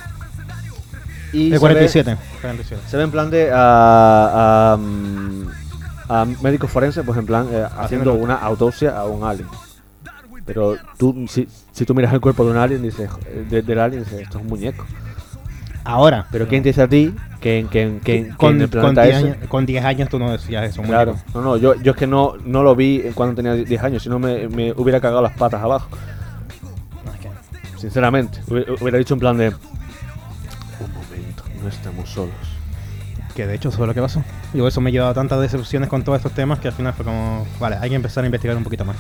Y se 47. 47. Ve, se ve en plan de a, a, mm, a médicos forenses, pues en plan eh, haciendo una autopsia a un alien. Pero tú, si, si tú miras el cuerpo de un alien, dices, eh, de- del alien, dices, esto es un muñeco. Ahora. Pero ¿quién te dice a ti que, en- que, en- que, en- que con, en el con planeta 10 ese... años, con 10 años tú no decías eso. Claro, muñeco. no, no, yo, yo es que no, no lo vi cuando tenía 10 años, si no me, me hubiera cagado las patas abajo, que- sinceramente. Hubiera, dicho en plan de... Un momento, no estamos solos. Que de hecho eso fue lo que pasó. Y eso me ha llevado a tantas decepciones con todos estos temas que al final fue como, vale, hay que empezar a investigar un poquito más.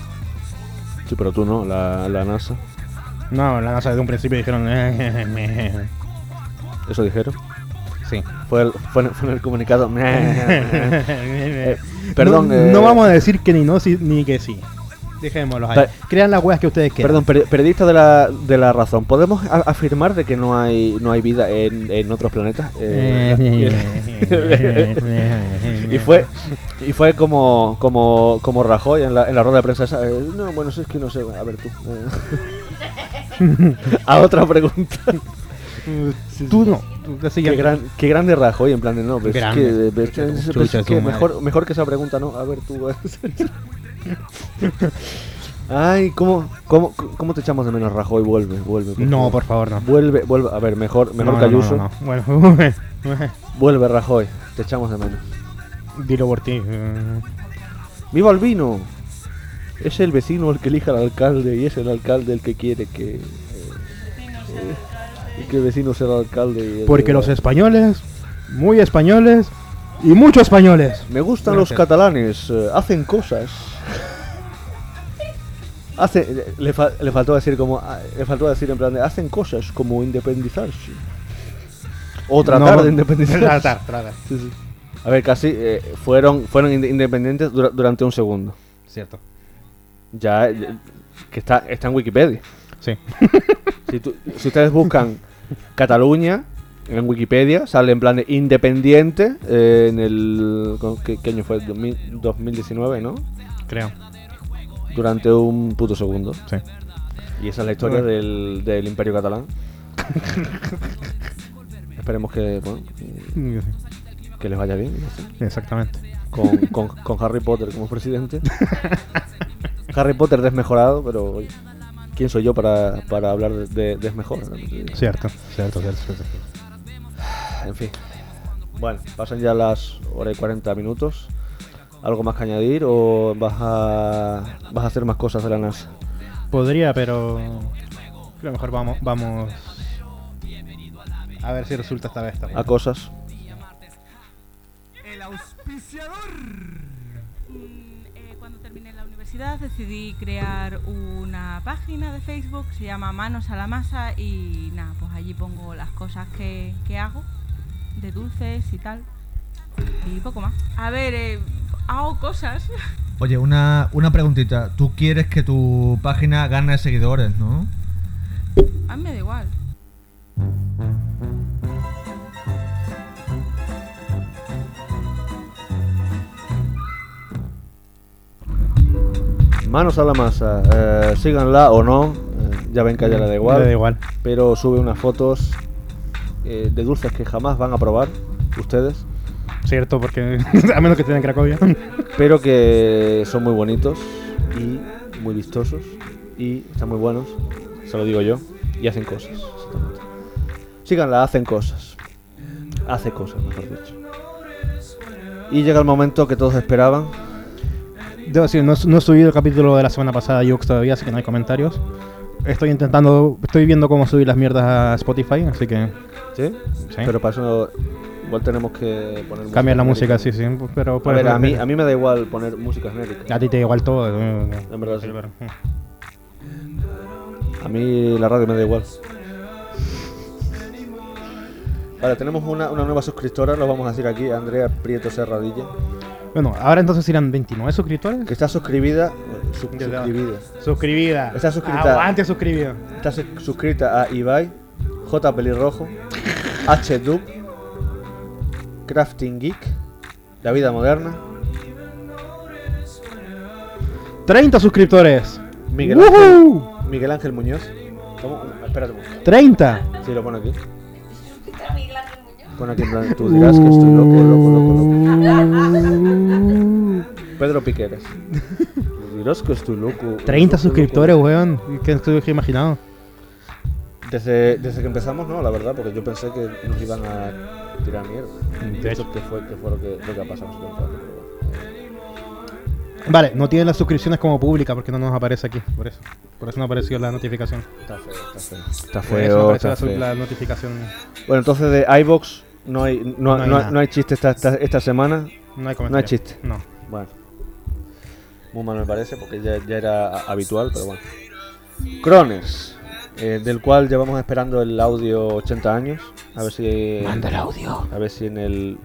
Sí, pero tú no, la, la NASA. No, la NASA desde un principio dijeron, "Eh, Eso dijeron. sí. Fue, el- fue, en- fue en el comunicado. Eh, perdón. no, eh, no vamos a decir que ni no si- ni que sí. Dejémoslo ahí. Pa- Crean las weas que ustedes quieran. Perdón, per- periodista de la, de la razón. ¿Podemos afirmar de que no hay no hay vida en, en otros planetas? Eh, y fue y fue como como como Rajoy en la, en la rueda de prensa esa, eh, no bueno es que no sé a ver tú eh. a otra pregunta Tú no. Qué, gran, qué grande Rajoy en plan de no pero es que, pero es pero es que mejor mejor que esa pregunta no a ver tú ay cómo cómo cómo te echamos de menos Rajoy vuelve vuelve por No, por favor, no. vuelve vuelve a ver mejor mejor No, que no, no, Ayuso no, no. Bueno, vuelve Rajoy te echamos de menos dilo por ti. eh. ¡Viva el vino! Es el vecino el que elija al alcalde y es el alcalde el que quiere que. eh, eh, que el vecino sea el alcalde. y Porque que- los españoles, muy españoles y muchos españoles. Me gustan Gracias. los catalanes, hacen cosas. Hace, le, fa- le faltó decir como ah, le faltó decir en plan de hacen cosas como independizarse o tratar No, de independizarse Tratar, tratar. Sí, sí. a ver casi eh, fueron fueron inde- independientes dura- durante un segundo Cierto. ya eh, que está está en Wikipedia Sí. Si, ustedes buscan Cataluña en Wikipedia, sale en plan de independiente eh, en el. ¿con ¿qué, qué año fue? 2000 2019, ¿no? Creo. Durante un puto segundo. Sí. Y esa es la historia Bueno. del, del Imperio Catalán. Esperemos que, bueno, que les vaya bien. no. Exactamente. Con, con- con Harry Potter como presidente. Harry Potter desmejorado, pero oye, ¿quién soy yo para, para hablar de, de desmejora? Cierto, cierto, cierto. cierto. En fin. Bueno, pasan ya las horas y 40 minutos. ¿Algo más que añadir o vas a, vas a hacer más cosas de la NASA? Podría, pero creo que mejor vamos, vamos a ver si resulta esta vez. también. A cosas. El auspiciador. Mm, eh, cuando terminé la universidad decidí crear una página de Facebook, se llama Manos a la Masa y nada, pues allí pongo las cosas que, que hago, de dulces y tal. Y poco más. A ver, eh, hago cosas. Oye, una, una preguntita. Tú quieres que tu página gane seguidores, ¿no? A mí me da igual. Manos a la masa. eh, síganla o no. eh, ya ven que a ella le da igual. Me da igual. Pero sube unas fotos eh, de dulces que jamás van a probar ustedes. Cierto, porque a menos que estén en Cracovia. Pero que son muy bonitos y muy vistosos. Y están muy buenos. Se lo digo yo. Y hacen cosas. Síganla, hacen cosas. Hace cosas, mejor dicho. Y llega el momento que todos esperaban. Debo decir, no, no he subido el capítulo de la semana pasada Jux todavía, así que no hay comentarios. Estoy intentando, estoy viendo cómo subir las mierdas a Spotify, así que ¿Sí? Sí. Pero para eso igual tenemos que poner cambiar la música, sí, sí. Pero, A ver, a mí, a mí me da igual poner música genérica. a ti te da igual todo. eh, En verdad sí. A mí la radio me da igual. Vale, tenemos una, una nueva suscriptora, lo vamos a decir aquí, Andrea Prieto Serradilla, Bueno, ahora entonces irán 29 suscriptores. que está suscribida, su- suscribida, Suscribida. Está suscrita. Aguante suscribida. está su- suscrita a Ibai, J Pelirrojo, H Dub, Crafting Geek, La Vida Moderna, 30 suscriptores. Miguel Ángel. Miguel Ángel Muñoz. ¿Cómo? Espérate un momento. 30. Sí, lo pone aquí. Pone aquí en plan, tú dirás que estoy loco, loco, loco, loco. Pedro Piqueras. Tú dirás que estoy loco. 30 loco, suscriptores, loco. weón. ¿Qué estuve imaginado? Desde, desde que empezamos, no, la verdad, porque yo pensé que nos iban a tirar mierda. De hecho. que fue, que fue lo, que, lo que ha pasado. pero bueno. Vale, no tienen las suscripciones como pública porque no nos aparece aquí. Por eso. Por eso no apareció la notificación. Está feo, está feo. Está Por eso no feo, apareció está la, feo. la notificación. Bueno, entonces de iBox no hay, no, No hay no- hay chiste esta, esta, esta semana. No hay comentario. No hay chiste. No. Bueno. Muy mal me parece porque ya, ya era habitual, pero bueno. Croners, eh, del cual llevamos esperando el audio 80 años. A ver si. Manda el audio. A ver si en el.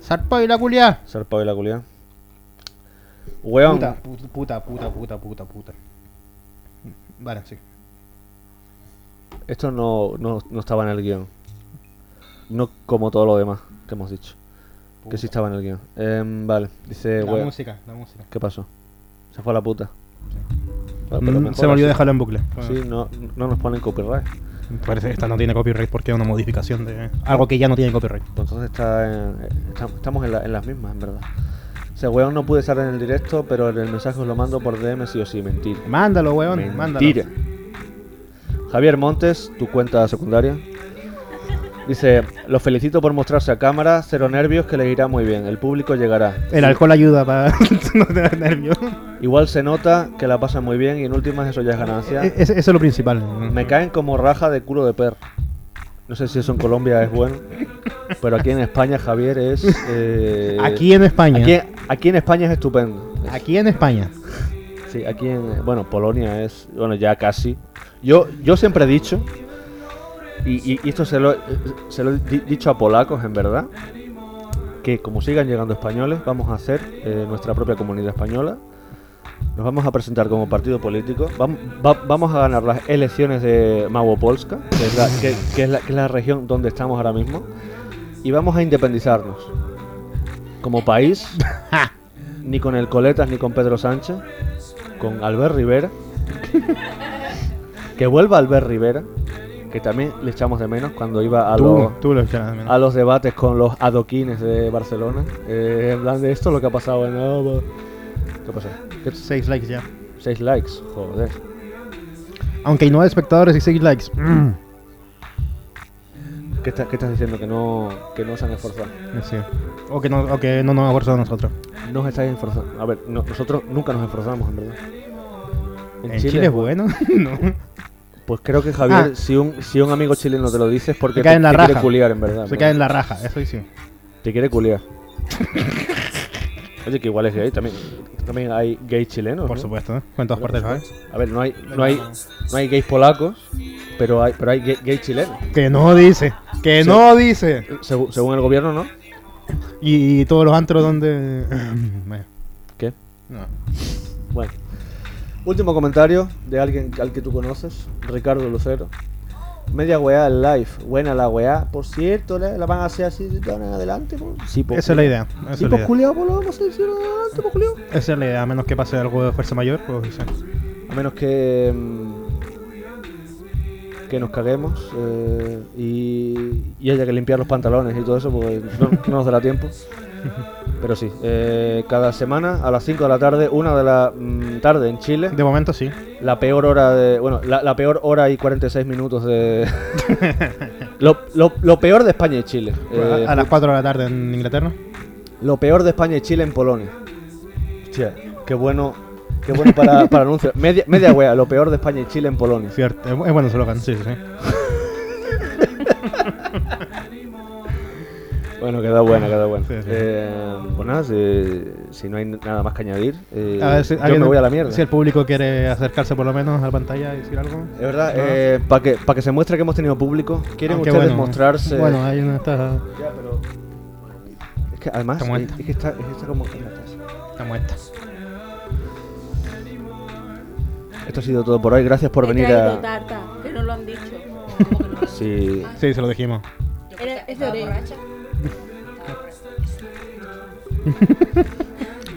Sarpo y la culia. Zarpado y la culiá. Weón. Puta, puta, puta, puta, puta, puta, puta. Vale, sí. Esto no, no, no estaba en el guion. No como todo lo demás que hemos dicho. Que sí estaba en el guion. Em, vale, dice La weón. música, la música. ¿Qué pasó? Se fue a la puta. Bueno, pero Mm, mejor se me olvidó dejarlo en bucle. Sí, no, no nos ponen copyright. Parece que esta no tiene copyright porque es una modificación de algo que ya no tiene copyright. Pues entonces está en- está- estamos en, la- en las mismas, en verdad. O sea, weón no pude estar en el directo, pero en el mensaje os lo mando por DM sí o sí, mentira. Mándalo, weón, mándalo. Mentira. Javier Montes, tu cuenta secundaria. Dice, los felicito por mostrarse a cámara, cero nervios, que le irá muy bien, el público llegará. El alcohol ayuda para no tener nervios. Igual se nota que la pasan muy bien y en últimas eso ya es ganancia. E- ese- eso es lo principal. Me caen como raja de culo de perro. No sé si eso en Colombia es bueno, pero aquí en España Javier es... eh, Aquí en España. Aquí, aquí en España es estupendo. Aquí en España. Sí, aquí en. Bueno, Polonia es. Bueno, ya casi. Yo, yo siempre he dicho. Y, y- esto se lo, se lo he di- dicho a polacos, en verdad. Que como sigan llegando españoles, vamos a hacer eh, nuestra propia comunidad española. Nos vamos a presentar como partido político. Vam- va- vamos a ganar las elecciones de Małopolska, que es, la, que- que es la- que es la región donde estamos ahora mismo. Y vamos a independizarnos. Como país, ni con el Coletas ni con Pedro Sánchez, con Albert Rivera. que vuelva Albert Rivera, que también le echamos de menos cuando iba a, Tú, los, tú lo de a los debates con los adoquines de Barcelona. Eh, en plan de esto es lo que ha pasado en Alba. ¿Qué pasó? ¿Qué- Seis likes ya. Seis likes, joder. Aunque hay nueve espectadores y seis likes. Mm. ¿Qué, está- qué estás diciendo? Que no, que no se han esforzado. Sí. O que no, o que no nos ha forzado a nosotros. No os estáis esforzando. A ver, no- nosotros nunca nos esforzamos, en verdad. En, Chile, es bueno. no. Pues creo que Javier, Ah. si, un, si un amigo chileno te lo dice es porque Se cae te, en la te quiere culiar, en verdad. Se pero- cae en la raja, eso sí. Te quiere culiar. Oye, que igual es gay. También, también hay gays chilenos. Por ¿no? supuesto, ¿eh? En todas partes, ¿sabes? A ver, no hay, no hay, no hay gays polacos, pero hay, pero hay gay, gay chilenos. Que no dice. Que Sí. no dice. Segu- según el gobierno, ¿no? Y, todos los antros donde. ¿Qué? no. Bueno. Último comentario de alguien al que tú conoces, Ricardo Lucero. Media weá live, buena la weá. Por cierto, la, la van a hacer así de ahora en adelante. Sí, Esa es la idea. Esa Sí, es la idea. culiao, lo vamos a hacer de ahora en adelante, pues culiao. Esa es la idea. A menos que pase algo de fuerza mayor, pues sí. A menos que. mm, que nos caguemos eh, y, y haya que limpiar los pantalones y todo eso, porque no, no nos dará tiempo. Pero sí, eh, cada semana a las 5 de la tarde, una de la mm, tarde en Chile, De momento sí. la peor hora de. Bueno, la, la peor hora y 46 minutos de. lo, lo- lo peor de España y Chile. eh, a, a las 4 de la tarde en Inglaterra. lo peor de España y Chile en Polonia. Hostia, qué bueno. Qué bueno para, para anuncio. Media, media wea, lo peor de España y Chile en Polonia. Cierto. Es, bu- es bueno ese slogan, sí, sí, Bueno, queda buena, queda buena. Sí, sí. Eh, pues nada, si, si no hay nada más que añadir, eh, A ver si yo alguien- me voy a la mierda. Si el público quiere acercarse por lo menos a la pantalla y decir algo. Es verdad, No. para que, para que se muestre que hemos tenido público, ¿quieren Aunque ustedes bueno, mostrarse? Bueno, ahí no está. Ya, pero... Es que además, Está es, muerta. es que está, es que está como... Está muerta. Esto ha sido todo por hoy, gracias por He venir a... tarta, que no lo han dicho. Sí, Sí, se lo dijimos. Era, es de.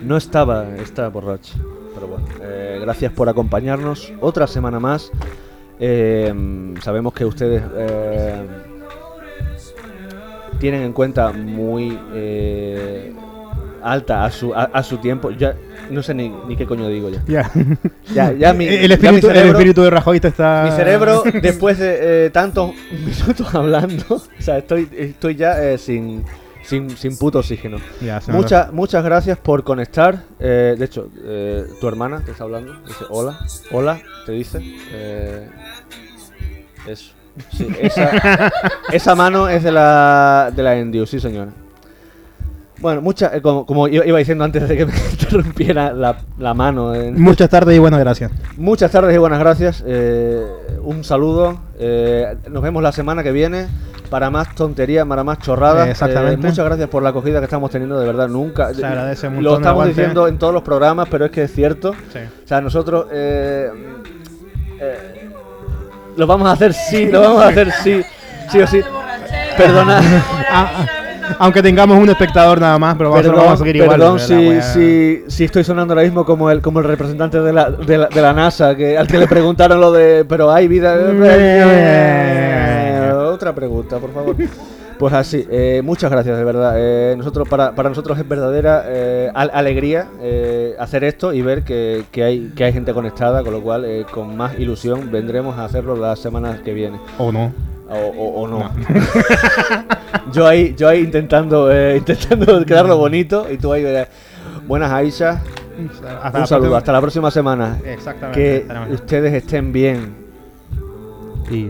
No estaba, estaba borracho. Pero bueno, eh, gracias por acompañarnos otra semana más. Eh, sabemos que ustedes eh, tienen en cuenta muy alta a su, a, a su tiempo. Ya no sé ni, ni qué coño digo ya. Ya. Ya, ya mi, el, ya espíritu, mi cerebro, el espíritu de Rajoy te está. mi cerebro, después de eh, tantos minutos hablando, o sea, estoy, estoy ya eh, sin, sin, sin puto oxígeno. Ya, se Mucha- muchas gracias por conectar. Eh, de hecho, eh, tu hermana te está hablando. Dice hola, hola, te dice. Eh, eso. Sí, esa, esa mano es de la, de la Endiu, sí señora. Bueno, muchas, eh, como, como iba diciendo antes de que me interrumpiera la, la mano. en- Muchas tardes y buenas gracias. Muchas tardes y buenas gracias. eh, un saludo. eh, nos vemos la semana que viene para más tonterías, para más chorradas. Eh, exactamente. Eh, muchas gracias por la acogida que estamos teniendo, de verdad, nunca. Se agradece un Lo estamos diciendo en todos los programas, pero es que es cierto. Sí. O sea, nosotros eh, eh, lo vamos a hacer sí, lo vamos a hacer sí, sí o sí. Perdona. Ah, ah, aunque tengamos un espectador nada más, pero vamos, a- Perdón, vamos a seguir igual. perdón si, si, si estoy sonando ahora mismo como el, como el representante de la, de, la, de la NASA, que, al que le preguntaron lo de, pero hay vida... Otra pregunta, por favor. Pues así, eh, muchas gracias, de verdad. Eh, nosotros para, para nosotros es verdadera eh, al- alegría hacer esto y ver que, que hay, que hay gente conectada, con lo cual con más ilusión vendremos a hacerlo las semanas que vienen. O no. O, o- o no. yo ahí, yo ahí intentando, intentando quedarlo bonito y tú ahí verás. Buenas Aisha, Hasta un saludo, próxima. hasta la próxima semana. Exactamente. Que ustedes estén bien. Y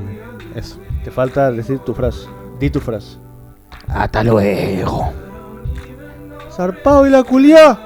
eso. Te falta decir tu frase. Di tu frase. Hasta luego. ¡Zarpao y la culia!